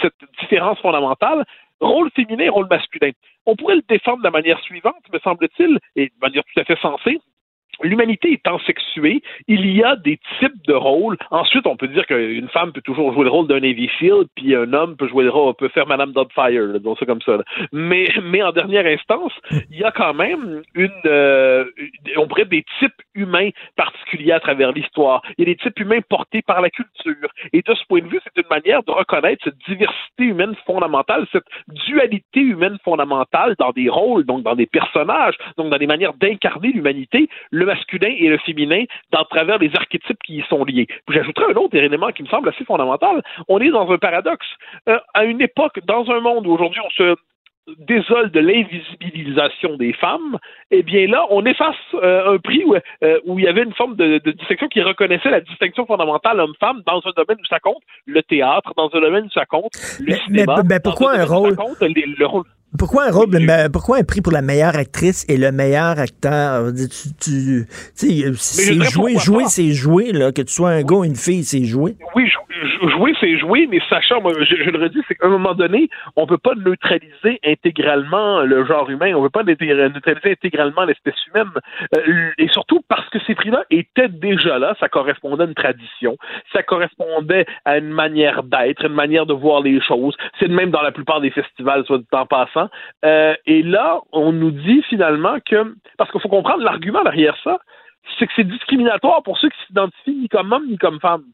cette différence fondamentale rôle féminin rôle masculin. On pourrait le défendre de la manière suivante, me semble-t-il, et de manière tout à fait sensée, L'humanité étant sexuée, il y a des types de rôles. Ensuite, on peut dire qu'une femme peut toujours jouer le rôle d'un Navy Shield, puis un homme peut jouer le rôle, peut faire Madame Doubtfire, donc c'est comme ça. Mais, mais en dernière instance, il y a quand même une, euh, on pourrait des types humains particuliers à travers l'histoire. Il y a des types humains portés par la culture. Et de ce point de vue, c'est une manière de reconnaître cette diversité humaine fondamentale, cette dualité humaine fondamentale dans des rôles, donc dans des personnages, donc dans des manières d'incarner l'humanité masculin et le féminin dans travers les archétypes qui y sont liés. J'ajouterai un autre élément qui me semble assez fondamental. On est dans un paradoxe. Euh, à une époque, dans un monde où aujourd'hui on se désole de l'invisibilisation des femmes, eh bien là, on efface euh, un prix euh, où, il y avait une forme de, distinction qui reconnaissait la distinction fondamentale homme-femme dans un domaine où ça compte, le théâtre, dans un domaine où ça compte, le cinéma. Mais, pourquoi un rôle... le rôle pourquoi un rôle, pourquoi un prix pour la meilleure actrice et le meilleur acteur? Tu, tu, c'est jouer, jouer, c'est jouer, là. Que tu sois un gars ou une fille, c'est jouer. Oui, jouer, c'est jouer, mais sachant, je, le redis, c'est qu'à un moment donné, on peut pas neutraliser intégralement le genre humain, on peut pas neutraliser intégralement l'espèce humaine. Euh, et surtout parce que ces prix-là étaient déjà là, ça correspondait à une tradition, ça correspondait à une manière d'être, une manière de voir les choses. C'est le même dans la plupart des festivals, soit du temps passant. Euh, et là, on nous dit finalement que, parce qu'il faut comprendre l'argument derrière ça, c'est que c'est discriminatoire pour ceux qui s'identifient ni comme homme ni comme femme.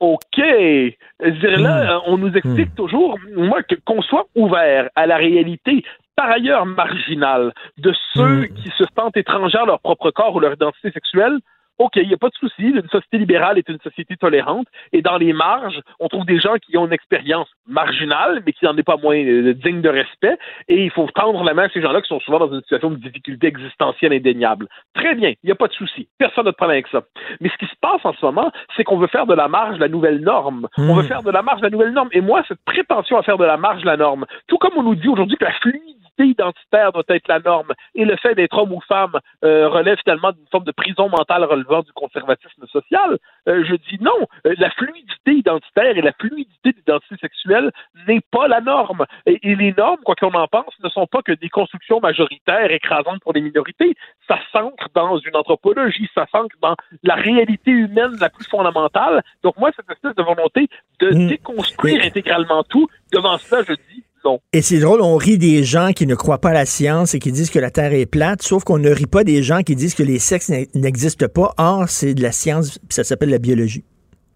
OK. Je là, hmm. on nous explique hmm. toujours, moi, qu'on soit ouvert à la réalité par ailleurs marginale de ceux hmm. qui se sentent étrangers à leur propre corps ou leur identité sexuelle, OK, il n'y a pas de souci, une société libérale est une société tolérante, et dans les marges, on trouve des gens qui ont une expérience marginale, mais qui n'en est pas moins euh, digne de respect, et il faut tendre la main à ces gens-là qui sont souvent dans une situation de difficulté existentielle indéniable. Très bien, il n'y a pas de souci, personne n'a de problème avec ça. Mais ce qui se passe en ce moment, c'est qu'on veut faire de la marge la nouvelle norme. On veut hmm. faire de la marge la nouvelle norme, et moi, cette prétention à faire de la marge la norme, tout comme on nous dit aujourd'hui que la fluidité fluidité identitaire doit être la norme et le fait d'être homme ou femme euh, relève finalement d'une forme de prison mentale relevant du conservatisme social, euh, je dis non. Euh, la fluidité identitaire et la fluidité d'identité sexuelle n'est pas la norme. Et, et les normes, quoi qu'on en pense, ne sont pas que des constructions majoritaires écrasantes pour les minorités. Ça s'ancre dans une anthropologie, ça s'ancre dans la réalité humaine la plus fondamentale. Donc moi, cette espèce de volonté de Mm. déconstruire intégralement tout, devant cela, je dis Et c'est drôle, on rit des gens qui ne croient pas à la science et qui disent que la Terre est plate, sauf qu'on ne rit pas des gens qui disent que les sexes n'e- n'existent pas. Or, c'est de la science, ça s'appelle la biologie.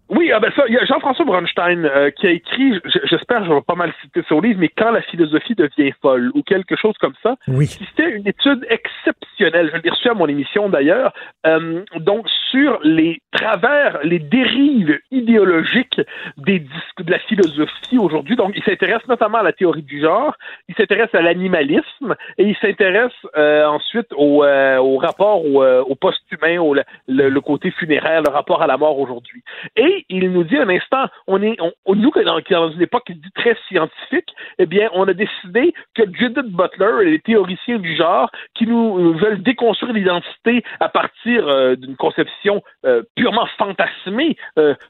Oui, ah ben ça, il y a Jean-François Bronstein euh, qui a écrit, j'espère, je vais pas mal citer son livre, mais quand la philosophie devient folle ou quelque chose comme ça. Oui. C'était une étude exceptionnelle. Je l'ai reçu à mon émission d'ailleurs. euh, donc sur les travers, les dérives idéologiques des disques de la philosophie aujourd'hui. Donc il s'intéresse notamment à la théorie du genre, il s'intéresse à l'animalisme et il s'intéresse euh, ensuite au, euh, au rapport au, euh, au post-humain, au le, le côté funéraire, le rapport à la mort aujourd'hui. Et il nous dit un instant, on est, nous, dans, une époque très scientifique, eh bien, on a décidé que Judith Butler les théoriciens du genre qui nous euh, veulent déconstruire l'identité à partir euh, d'une conception euh, purement fantasmée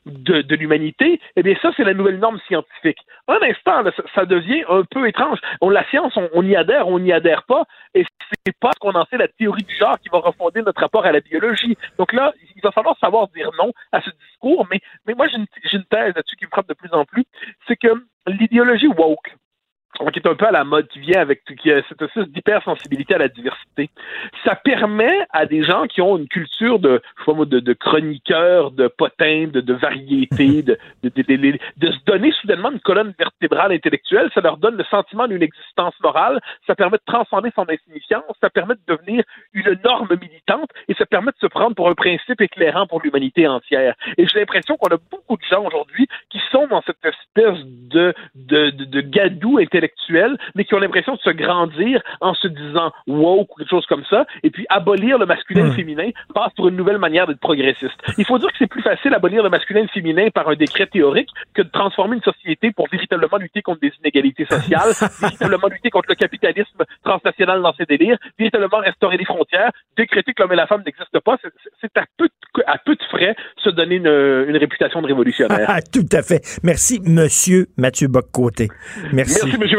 de, l'humanité, eh bien, ça, c'est la nouvelle norme scientifique. Un instant, ça, devient un peu étrange. On, la science, on, on y adhère, on n'y adhère pas, et c'est pas ce qu'on en sait la théorie du genre qui va refonder notre rapport à la biologie. Donc là, il va falloir savoir dire non à ce discours, mais, moi, j'ai une, une thèse là-dessus qui me frappe de plus en plus, c'est que l'idéologie woke, qui est un peu à la mode, qui vient avec qui a cette espèce d'hypersensibilité à la diversité. Ça permet à des gens qui ont une culture de, je sais pas moi, de, de chroniqueurs, de potins, de, de variété, (laughs) de, de, de, de- de se donner soudainement une colonne vertébrale intellectuelle. Ça leur donne le sentiment d'une existence morale. Ça permet de transcender son insignifiance. Ça permet de devenir une norme militante et ça permet de se prendre pour un principe éclairant pour l'humanité entière. Et j'ai l'impression qu'on a beaucoup de gens aujourd'hui qui sont dans cette espèce de, de, de, de gadou intellectuel, mais qui ont l'impression de se grandir en se disant woke ou quelque chose comme ça, et puis abolir le masculin et le féminin passe pour une nouvelle manière d'être progressiste. Il faut dire que c'est plus facile abolir le masculin et le féminin par un décret théorique que de transformer une société pour véritablement lutter contre des inégalités sociales, (laughs) véritablement lutter contre le capitalisme transnational dans ses délires, véritablement restaurer les frontières, décréter que l'homme et la femme n'existent pas, c'est- à peu, de, à peu de frais se donner une, une réputation de révolutionnaire. Ah, (laughs) tout à fait. Merci, Monsieur Mathieu Bock-Côté. Merci. Merci, M.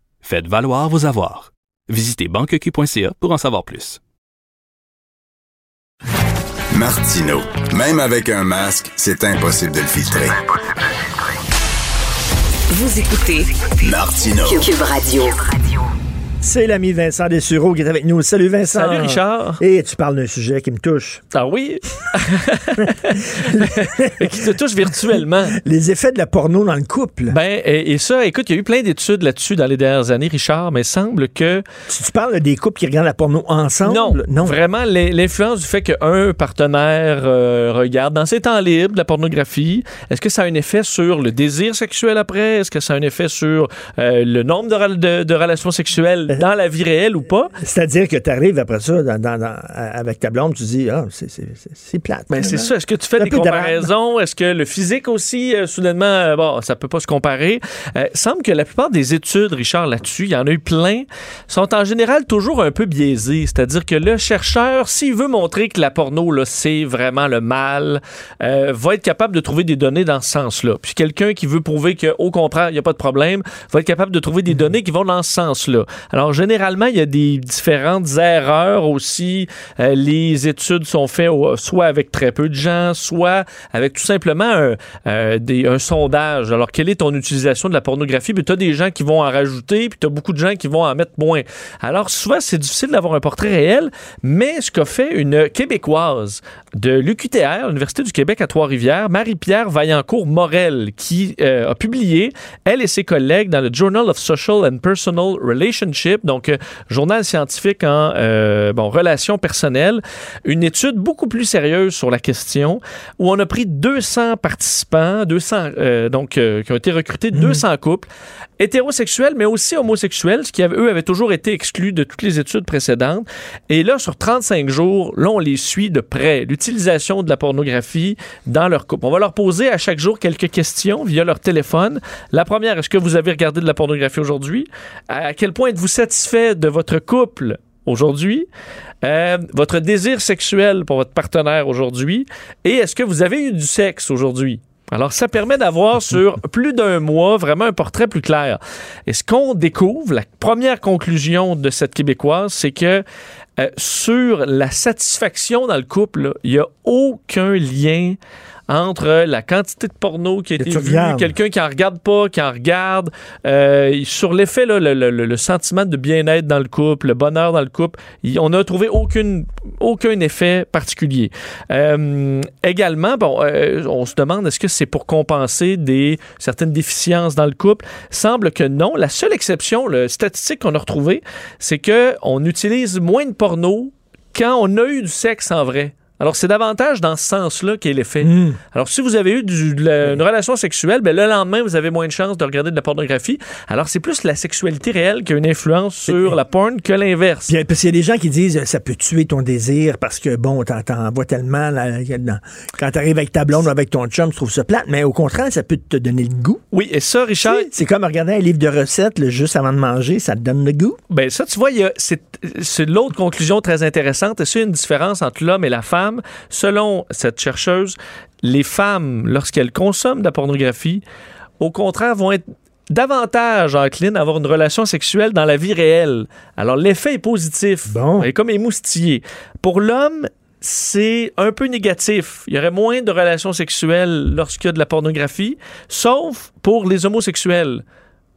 Faites valoir vos avoirs. Visitez banqueq.ca pour en savoir plus. Martino. Même avec un masque, c'est impossible de le filtrer. Vous écoutez Martino. Cube Radio. C'est l'ami Vincent Dessureau qui est avec nous. Salut Vincent. Salut, Richard. Et tu parles d'un sujet qui me touche. Ah oui? (laughs) qui te touche virtuellement. Les effets de la porno dans le couple. Ben, et, et ça, écoute, il y a eu plein d'études là-dessus dans les dernières années, Richard, mais il semble que. Tu, tu parles des couples qui regardent la porno ensemble? Non, vraiment, l'in- l'influence du fait qu'un partenaire euh, regarde dans ses temps libres de la pornographie, est-ce que ça a un effet sur le désir sexuel après? Est-ce que ça a un effet sur euh, le nombre de, rel- de- de relations sexuelles? (laughs) dans la vie réelle ou pas? C'est-à-dire que tu arrives après ça dans- dans- dans- avec ta blonde, tu dis, ah, c'est- plate. Ben, c'est ça. Est-ce que tu fais des comparaisons? Est-ce que le physique aussi, euh, soudainement, euh, bon, ça peut pas se comparer? Euh, semble que la plupart des études, Richard, là-dessus, il y en a eu plein, sont en général toujours un peu biaisées. C'est-à-dire que le chercheur, s'il veut montrer que la porno, là, c'est vraiment le mal, euh, va être capable de trouver des données dans ce sens-là. Puis quelqu'un qui veut prouver qu'au contraire, il n'y a pas de problème, va être capable de trouver des données qui vont dans ce sens-là. Alors, généralement, il y a des différentes erreurs aussi. Euh, les études sont faites soit avec très peu de gens, soit avec tout simplement un, euh, sondage. Alors, quelle est ton utilisation de la pornographie? Puis tu as des gens qui vont en rajouter, puis tu as beaucoup de gens qui vont en mettre moins. Alors, souvent, c'est difficile d'avoir un portrait réel, mais ce qu'a fait une Québécoise de l'UQTR, l'Université du Québec à Trois-Rivières, Marie-Pierre Vaillancourt-Morel, qui euh, a publié, elle et ses collègues, dans le Journal of Social and Personal Relationships, Donc euh, journal scientifique en euh, bon, relations personnelles, une étude beaucoup plus sérieuse sur la question où on a pris 200 participants, 200 euh, donc qui ont été recrutés, 200 couples hétérosexuels mais aussi homosexuels, ce qui eux avaient toujours été exclus de toutes les études précédentes. Et là sur 35 jours, là on les suit de près, l'utilisation de la pornographie dans leur couple. On va leur poser à chaque jour quelques questions via leur téléphone. La première, est-ce que vous avez regardé de la pornographie aujourd'hui? À quel point êtes-vous satisfait de votre couple aujourd'hui, euh, votre désir sexuel pour votre partenaire aujourd'hui, et est-ce que vous avez eu du sexe aujourd'hui? Alors, ça permet d'avoir (laughs) sur plus d'un mois vraiment un portrait plus clair. Et ce qu'on découvre, la première conclusion de cette Québécoise, c'est que euh, sur la satisfaction dans le couple, il n'y a aucun lien entre la quantité de porno qui a été regardes. quelqu'un qui en regarde pas, qui en regarde, euh, sur l'effet, le, le- sentiment de bien-être dans le couple, le bonheur dans le couple, on n'a trouvé aucune, aucun effet particulier. Euh, également, bon, euh, on se demande est-ce que c'est pour compenser des certaines déficiences dans le couple? Semble que non. La seule exception, le statistique qu'on a retrouvé, c'est que on utilise moins de porno quand on a eu du sexe en vrai. Alors, c'est davantage dans ce sens-là qu'est l'effet. Hmm. Alors, si vous avez eu du- de la- une relation sexuelle, ben, le lendemain, vous avez moins de chances de regarder de la pornographie. Alors, c'est plus la sexualité réelle qui a une influence sur la porn que l'inverse. Puis, parce qu'il y a des gens qui disent ça peut tuer ton désir parce que, bon, t'en vois tellement là, quand t'arrives avec ta blonde ou avec ton chum, tu trouves ça plate, mais au contraire, ça peut te donner le goût. Oui, et ça, Richard. C'est comme regarder un livre de recettes là, juste avant de manger, ça te donne le goût. Ben ça, tu vois, c'est c'est l'autre conclusion très intéressante. Est-ce qu'il y a une différence entre l'homme et la femme? Selon cette chercheuse, les femmes, lorsqu'elles consomment de la pornographie, au contraire, vont être davantage enclines à avoir une relation sexuelle dans la vie réelle. Alors, l'effet est positif. Bon. Est comme émoustillé. Pour l'homme, c'est un peu négatif. Il y aurait moins de relations sexuelles lorsqu'il y a de la pornographie, sauf pour les homosexuels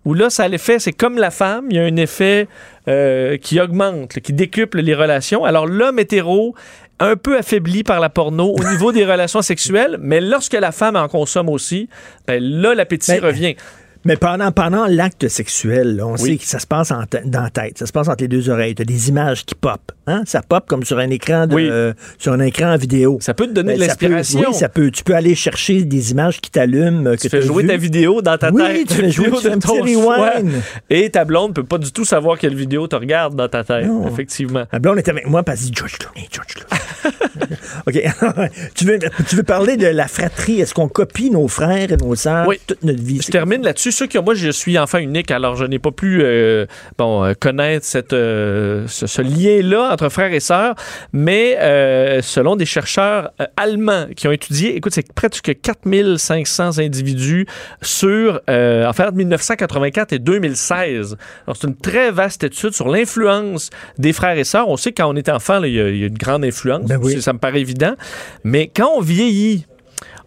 où là, ça a l'effet, c'est comme la femme, il y a un effet euh, qui augmente, qui décuple les relations. Alors, l'homme hétéro, un peu affaibli par la porno au niveau des (laughs) relations sexuelles, mais lorsque la femme en consomme aussi, ben là, l'appétit Ben, revient. Mais pendant, pendant l'acte sexuel, là, on Oui. sait que ça se passe en dans la tête, ça se passe entre les deux oreilles. Tu as des images qui pop. Hein? Ça pop comme sur un écran de, Oui. euh, sur un écran vidéo. Ça peut te donner Ben, de l'inspiration. Oui, ça peut. Tu peux aller chercher des images qui t'allument. Tu fais jouer ta vidéo dans ta Oui, tête. tu fais jouer, tu fais de un ton petit choix. rewind. Et ta blonde peut pas du tout savoir quelle vidéo tu regardes dans ta tête. Non. Effectivement. Ma blonde est avec moi parce dit George Clooney, George. (laughs) OK. (laughs) tu, veux, tu veux parler de la fratrie? Est-ce qu'on copie nos frères et nos sœurs Oui. toute notre vie? Je termine là-dessus. Ceux qui, moi, je suis enfant unique, alors je n'ai pas pu euh, bon, euh, connaître cette, euh, ce, ce lien-là entre frères et sœurs, mais euh, selon des chercheurs allemands qui ont étudié, écoute, c'est près de 4500 individus sur, en fait, 1984 et 2016. Alors, c'est une très vaste étude sur l'influence des frères et sœurs. On sait que quand on est enfant, il y, a- il y a une grande influence. Ben oui. Ça me paraît évident. Mais quand on vieillit,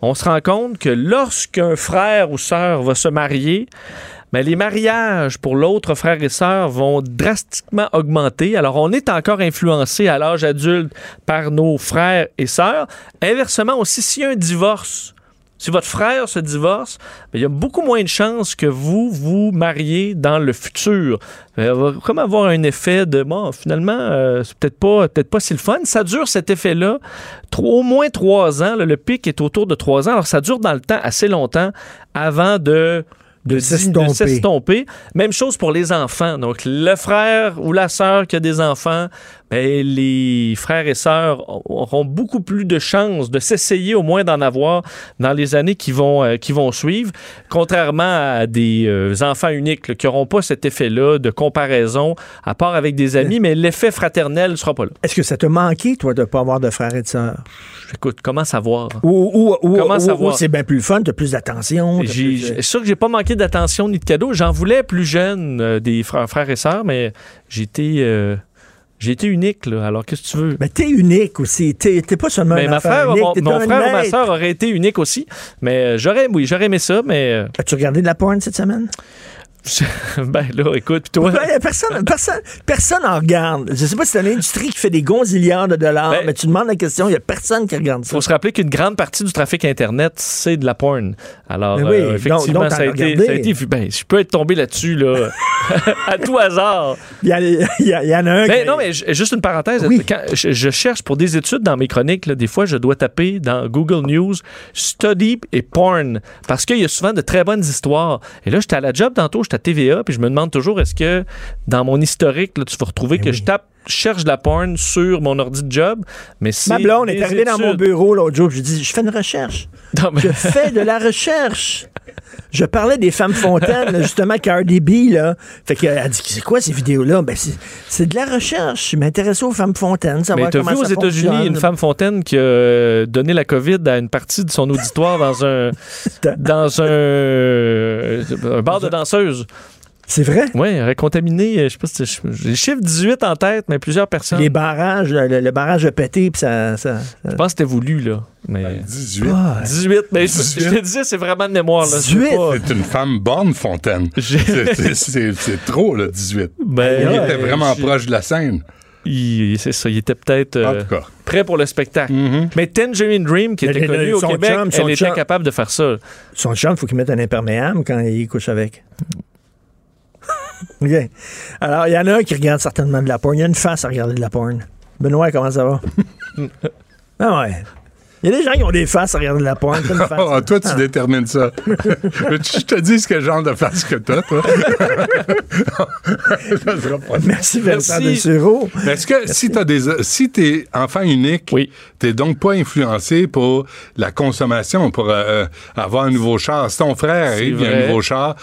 on se rend compte que lorsqu'un frère ou sœur va se marier, ben, les mariages pour l'autre frère et sœur vont drastiquement augmenter. Alors, on est encore influencé à l'âge adulte par nos frères et sœurs. Inversement aussi, s'il y a un divorce, si votre frère se divorce, ben, il y a beaucoup moins de chances que vous vous mariez dans le futur. Euh, Il va comme avoir un effet de bon, finalement, euh, c'est peut-être pas, peut-être pas si le fun. Ça dure cet effet-là au moins trois ans. là. le pic est autour de trois ans. Alors, ça dure dans le temps assez longtemps avant de de s'estomper. Même chose pour les enfants. Donc, le frère ou la sœur qui a des enfants, ben, les frères et sœurs auront beaucoup plus de chances de s'essayer au moins d'en avoir dans les années qui vont, euh, qui vont suivre, contrairement à des euh, enfants uniques là, qui n'auront pas cet effet-là de comparaison, à part avec des amis, mais l'effet fraternel ne sera pas là. Est-ce que ça t'a manqué, toi, de ne pas avoir de frères et de sœurs? Écoute, comment savoir? Ou, ou, c'est bien plus fun, plus d'attention. t'as J'ai- plus j'ai- C'est sûr que j'ai pas manqué d'attention ni de cadeaux. J'en voulais plus jeune euh, des frères, frères et sœurs, mais euh, j'ai été unique. Là. Alors, qu'est-ce que tu veux? Mais t'es unique aussi. T'es t'es pas seulement Mais un ma frère, unique, mon, mon frère ou ma sœur aurait été unique aussi. Mais euh, j'aurais, oui, j'aurais aimé ça, mais euh, As-tu regardé de la porn cette semaine? (laughs) ben là, écoute, puis toi? Ben, personne, personne, personne en regarde. Je sais pas si c'est une industrie qui fait des gonzilliards de dollars, Ben- mais tu demandes la question, il y a personne qui regarde ça. faut se rappeler qu'une grande partie du trafic Internet, c'est de la porn. Alors, oui, euh, effectivement, donc- donc ça, a été, regardé. ça a été vu. Ben, je peux être tombé là-dessus, là, (laughs) (laughs) à tout hasard. Il y, a- il y a- il y en a un Ben, qui- non, mais juste une parenthèse. Quand je, je cherche pour des études dans mes chroniques, là, des fois, je dois taper dans Google News study et porn parce qu'il y a souvent de très bonnes histoires. Et là, j'étais à la job tantôt, j'étais à TVA, puis je me demande toujours est-ce que dans mon historique, là, tu vas Ben retrouver que je tape cherche de la porn sur mon ordi de job, mais c'est Ma blonde est arrivée dans mon bureau l'autre jour, je dis, je fais une recherche. Je fais de la recherche. (laughs) Je parlais des femmes fontaines, justement, Cardi B, là. Fait qu'elle dit, c'est quoi ces vidéos-là? Ben, c'est- de la recherche. Je m'intéresse aux femmes fontaines, Mais savoir t'as comment vu aux États-Unis une femme fontaine qui a euh, donné la COVID à une partie de son auditoire dans un (laughs) dans un, un bar de danseuses. C'est vrai? Oui, elle aurait contaminé, euh, je sais pas si c'est- j'ai le chiffre 18 en tête, mais plusieurs personnes. Les barrages, le, le barrage a pété, puis ça, ça- Je pense que c'était voulu, là. Mais... 18. Ah, 18, mais je- 18. je te disais, c'est vraiment de mémoire. Là. C'est 18? pas- C'est une femme borne fontaine. (laughs) C'est- trop, là, 18. Ben, il ouais, était vraiment proche de la scène. Il- C'est ça, il était peut-être euh, prêt pour le spectacle. Mais Tangerine Dream, qui était le- au Québec, chum, elle était chum. capable de faire ça. Son chum, il faut qu'il mette un imperméable quand il couche avec. (laughs) OK. Alors, il y en a un qui regarde certainement de la porn. Il y a une face à regarder de la porn. Benoît, comment ça va? (laughs) ah ouais. Il y a des gens qui ont des faces à regarder de la face. (laughs) Ah, toi, tu Ah. détermines ça. (laughs) Que je te dis quel genre de face que t'as, toi? (laughs) Merci, Vincent. Dessureau. Est-ce que si t'as des si t'es enfant unique, t'es donc pas influencé pour la consommation, pour euh, avoir un nouveau char. Si ton frère arrive, il a un nouveau char,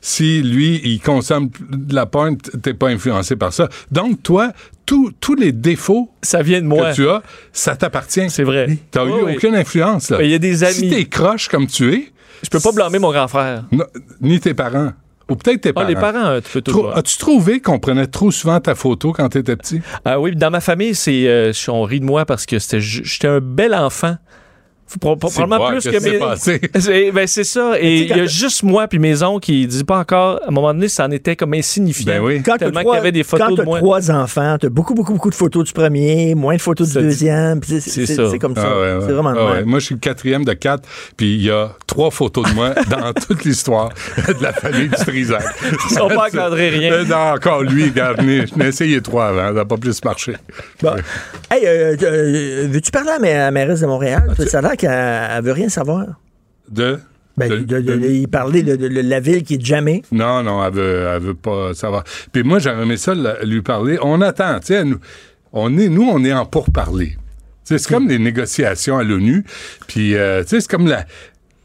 si lui il consomme de la porn, t'es pas influencé par ça. Donc toi, tous tous les défauts ça vient de moi. que tu as, ça t'appartient. C'est vrai. T'as Oui, eu oui. aucune influence là. Mais il y a des Si amis. t'es croche comme tu es, Je peux pas blâmer mon grand frère. non, ni tes parents. Ou peut-être tes Ah, parents. les parents, euh, tu peux tout. As-tu trouvé qu'on prenait trop souvent ta photo quand t'étais petit? Ah oui, dans ma famille, c'est euh, on rit de moi parce que j'étais un bel enfant. Probablement plus que qui mes. s'est passé? (laughs) C'est ben, c'est ça. Et il y a juste moi puis mes oncles qui disent pas encore. À un moment donné, ça en était comme insignifiant. Ben oui. Quand Tellement trois, qu'il y avait des photos quand de moi. trois enfants, t'as beaucoup, beaucoup, beaucoup de photos du premier, moins de photos du Ça deuxième. C'est C'est c'est- ça. c'est comme ça. Ah ouais, ouais. C'est vraiment Ah ouais. Moi, je suis le quatrième de quatre, puis il y a trois photos de moi (laughs) dans toute l'histoire de la famille du Trisac. Ils sont pas encadrés, rien. Euh, Non, encore lui, regarde, je n'ai essayé trois avant, ça n'a pas plus marché. Bon. Hey, euh, euh, veux-tu parler à ma, mairesse de Montréal? Ça a qu'elle elle veut rien savoir. De? Ben, de- de- de- de- il parlait de, la ville qui est jamais. Non, non, elle veut, elle veut pas savoir. Puis moi, j'aurais aimé ça lui parler. On attend, tu sais, nous, on est, nous, on est en pourparler. Tu sais, C'est comme les négociations à l'ONU. Puis, euh, tu sais, c'est comme la,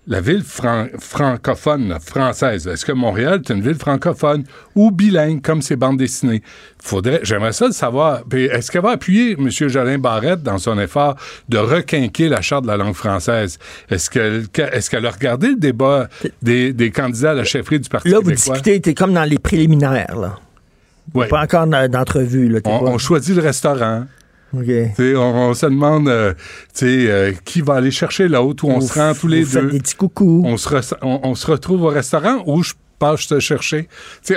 la ville fran- francophone, là, française. Est-ce que Montréal est une ville francophone ou bilingue, comme ses bandes dessinées? Faudrait, j'aimerais ça le savoir. Est-ce qu'elle va appuyer M. Jolin Barrette dans son effort de requinquer la charte de la langue française? Est-ce qu'elle, est-ce qu'elle a regardé le débat des, des candidats à la chefferie du Parti Là, vous québécois? discutez, t'es comme dans les préliminaires, là. Ouais. Pas encore d'entrevue, là. On, on choisit le restaurant. On, on se demande euh, euh, qui va aller chercher l'autre ou on se rend tous les deux. des petits coucous. On se, re- on, on se retrouve au restaurant ou je passe te chercher.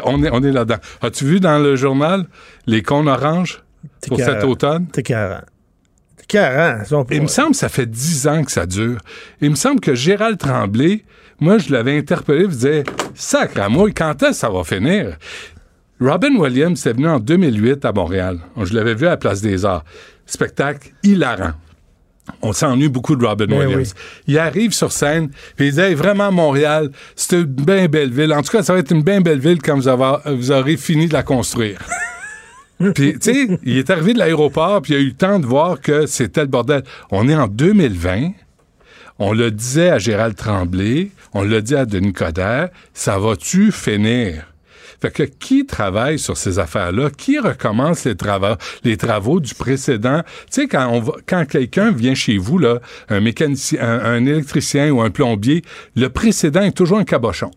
On est, on est là-dedans. As-tu vu dans le journal les cônes oranges pour carré. cet automne? C'est carré. C'est carré. Ils sont pas- Il me semble que ça fait dix ans que ça dure. Il me semble que Gérald Tremblay, moi, je l'avais interpellé, je disais, sacre à moi, quand est-ce que ça va finir? Robin Williams est venu en 2008 à Montréal. Je l'avais vu à la Place des Arts. Spectacle hilarant. On s'ennuie beaucoup de Robin Ben Williams. Il arrive sur scène, puis il dit Hey, vraiment Montréal, c'est une bien belle ville. En tout cas, ça va être une bien belle ville quand vous, avez- vous aurez fini de la construire. (laughs) Puis, tu sais, il est arrivé de l'aéroport, puis il a eu le temps de voir que c'était le bordel. On est en 2020. On le disait à Gérald Tremblay, on le dit à Denis Coderre, ça va-tu finir? Fait que qui travaille sur ces affaires-là? Qui recommence les travaux, les travaux du précédent? Tu sais, quand, quelqu'un vient chez vous, là, un mécanicien, un électricien ou un plombier, le précédent est toujours un cabochon.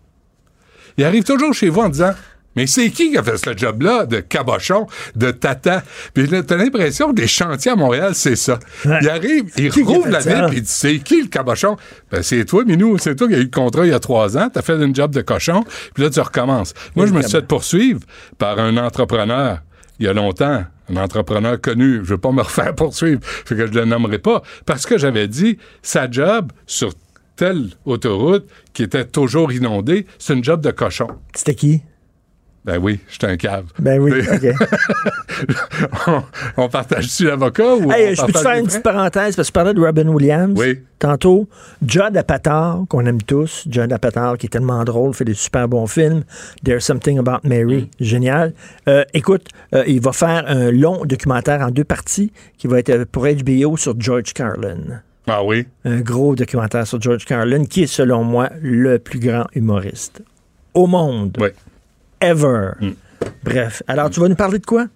Il arrive toujours chez vous en disant Mais c'est qui qui a fait ce job-là de cabochon, de tata? Puis là, t'as l'impression que les chantiers à Montréal, c'est ça. Il arrive, il rouvre la ville, puis il dit, c'est qui le cabochon? Ben, c'est toi, Minou. C'est toi qui as eu le contrat il y a trois ans. T'as fait une job de cochon, puis là, tu recommences. Moi, je me suis fait poursuivre par un entrepreneur il y a longtemps. Un entrepreneur connu. Je veux pas me refaire (laughs) poursuivre. Fait que je le nommerai pas. Parce que j'avais dit, sa job sur telle autoroute qui était toujours inondée, c'est une job de cochon. C'était qui? Ben oui, j'étais un cave. Ben oui, (laughs) OK. on, on partage-tu l'avocat ou Hey, on je peux te faire une petite parenthèse? Parce que tu parlais de Robin Williams. Oui. Tantôt, Judd Apatow, qu'on aime tous, Judd Apatow, qui est tellement drôle, fait des super bons films. There's Something About Mary, génial. Euh, écoute, euh, il va faire un long documentaire en deux parties qui va être euh, pour HBO sur George Carlin. Ah oui? Un gros documentaire sur George Carlin, qui est selon moi le plus grand humoriste au monde. Oui. Ever. Bref. Alors, tu vas nous parler de quoi?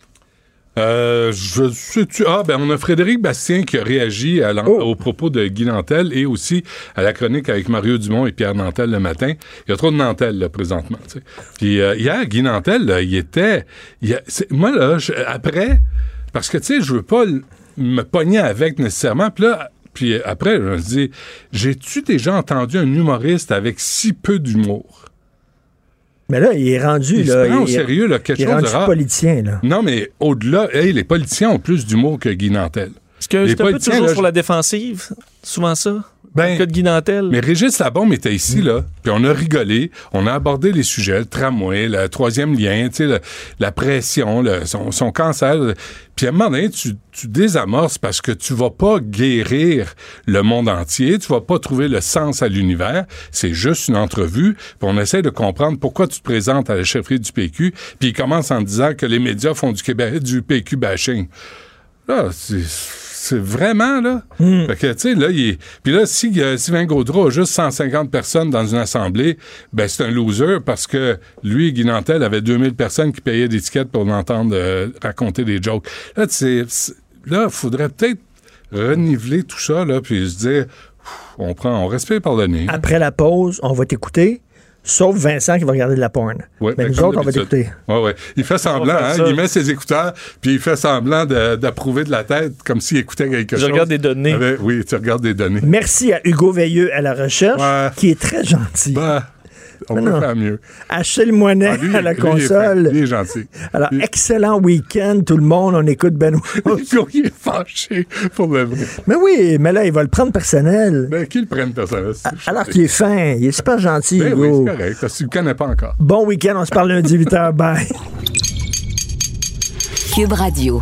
Euh, je sais-tu. Ah, ben, on a Frédéric Bastien qui a réagi à Oh. aux propos de Guy Nantel et aussi à la chronique avec Mario Dumont et Pierre Nantel le matin. Il y a trop de Nantel, là, présentement. tu sais. Puis euh, hier, Guy Nantel, là, il était. il a- c'est- moi, là, je- après, parce que, tu sais, je veux pas me pogner avec nécessairement. Puis là, puis après, je me dis, j'ai-tu déjà entendu un humoriste avec si peu d'humour? Mais là, il est rendu. Il se là, prend au sérieux, là, quelque il est chose de rendu rare. politicien, là. Non, mais au-delà, hey, les politiciens ont plus d'humour que Guy Nantel. Est-ce que Les c'est un peu toujours là, sur la défensive? Souvent ça? Ben, le cas de Guy Nantel. Mais Régis Labombe était ici, là, puis on a rigolé, on a abordé les sujets, le tramway, le troisième lien, tu sais, le- la pression, le- son, son cancer. Puis à un moment donné, tu, tu désamorces parce que tu vas pas guérir le monde entier, tu vas pas trouver le sens à l'univers, c'est juste une entrevue, puis on essaie de comprendre pourquoi tu te présentes à la chefferie du PQ, puis il commence en disant que les médias font du, Québec, du PQ bashing. Là, c'est c'est vraiment, là? Fait que, tu sais, là, il est... Puis là, si euh, Sylvain Gaudreau a juste 150 personnes dans une assemblée, ben c'est un loser parce que lui, Guy Nantel, avait 2000 personnes qui payaient des tickets pour l'entendre euh, raconter des jokes. Là, tu sais, là, il faudrait peut-être reniveler tout ça, là, puis se dire, on prend, on respire par le nez. Après la pause, on va t'écouter, sauf Vincent qui va regarder de la porn. Ouais, Mais ben, nous autres, on va t'écouter. Ouais, ouais. Il fait semblant, hein, il met ses écouteurs, puis il fait semblant d'approuver de la tête, comme s'il écoutait quelque Je chose. regarde des données. Ah ben, oui, tu regardes des données. Merci à Hugo Veilleux à la recherche, Ouais. qui est très gentil. Ben, on Mais peut non. faire mieux. Achille Moinet Ah, lui, à la lui, il est fin. console. Il est gentil. Alors, Lui- excellent week-end, tout le monde. On écoute (laughs) Benoît. il est fâché pour le vrai. mais oui, mais là, il va le prendre personnel. Ben, qu'il prenne personnel. Alors qu'il est fin. Il est super gentil, Ben oui, c'est correct, parce que tu le connais pas encore. bon week-end. On se parle lundi 8h. Bye. Cube Radio.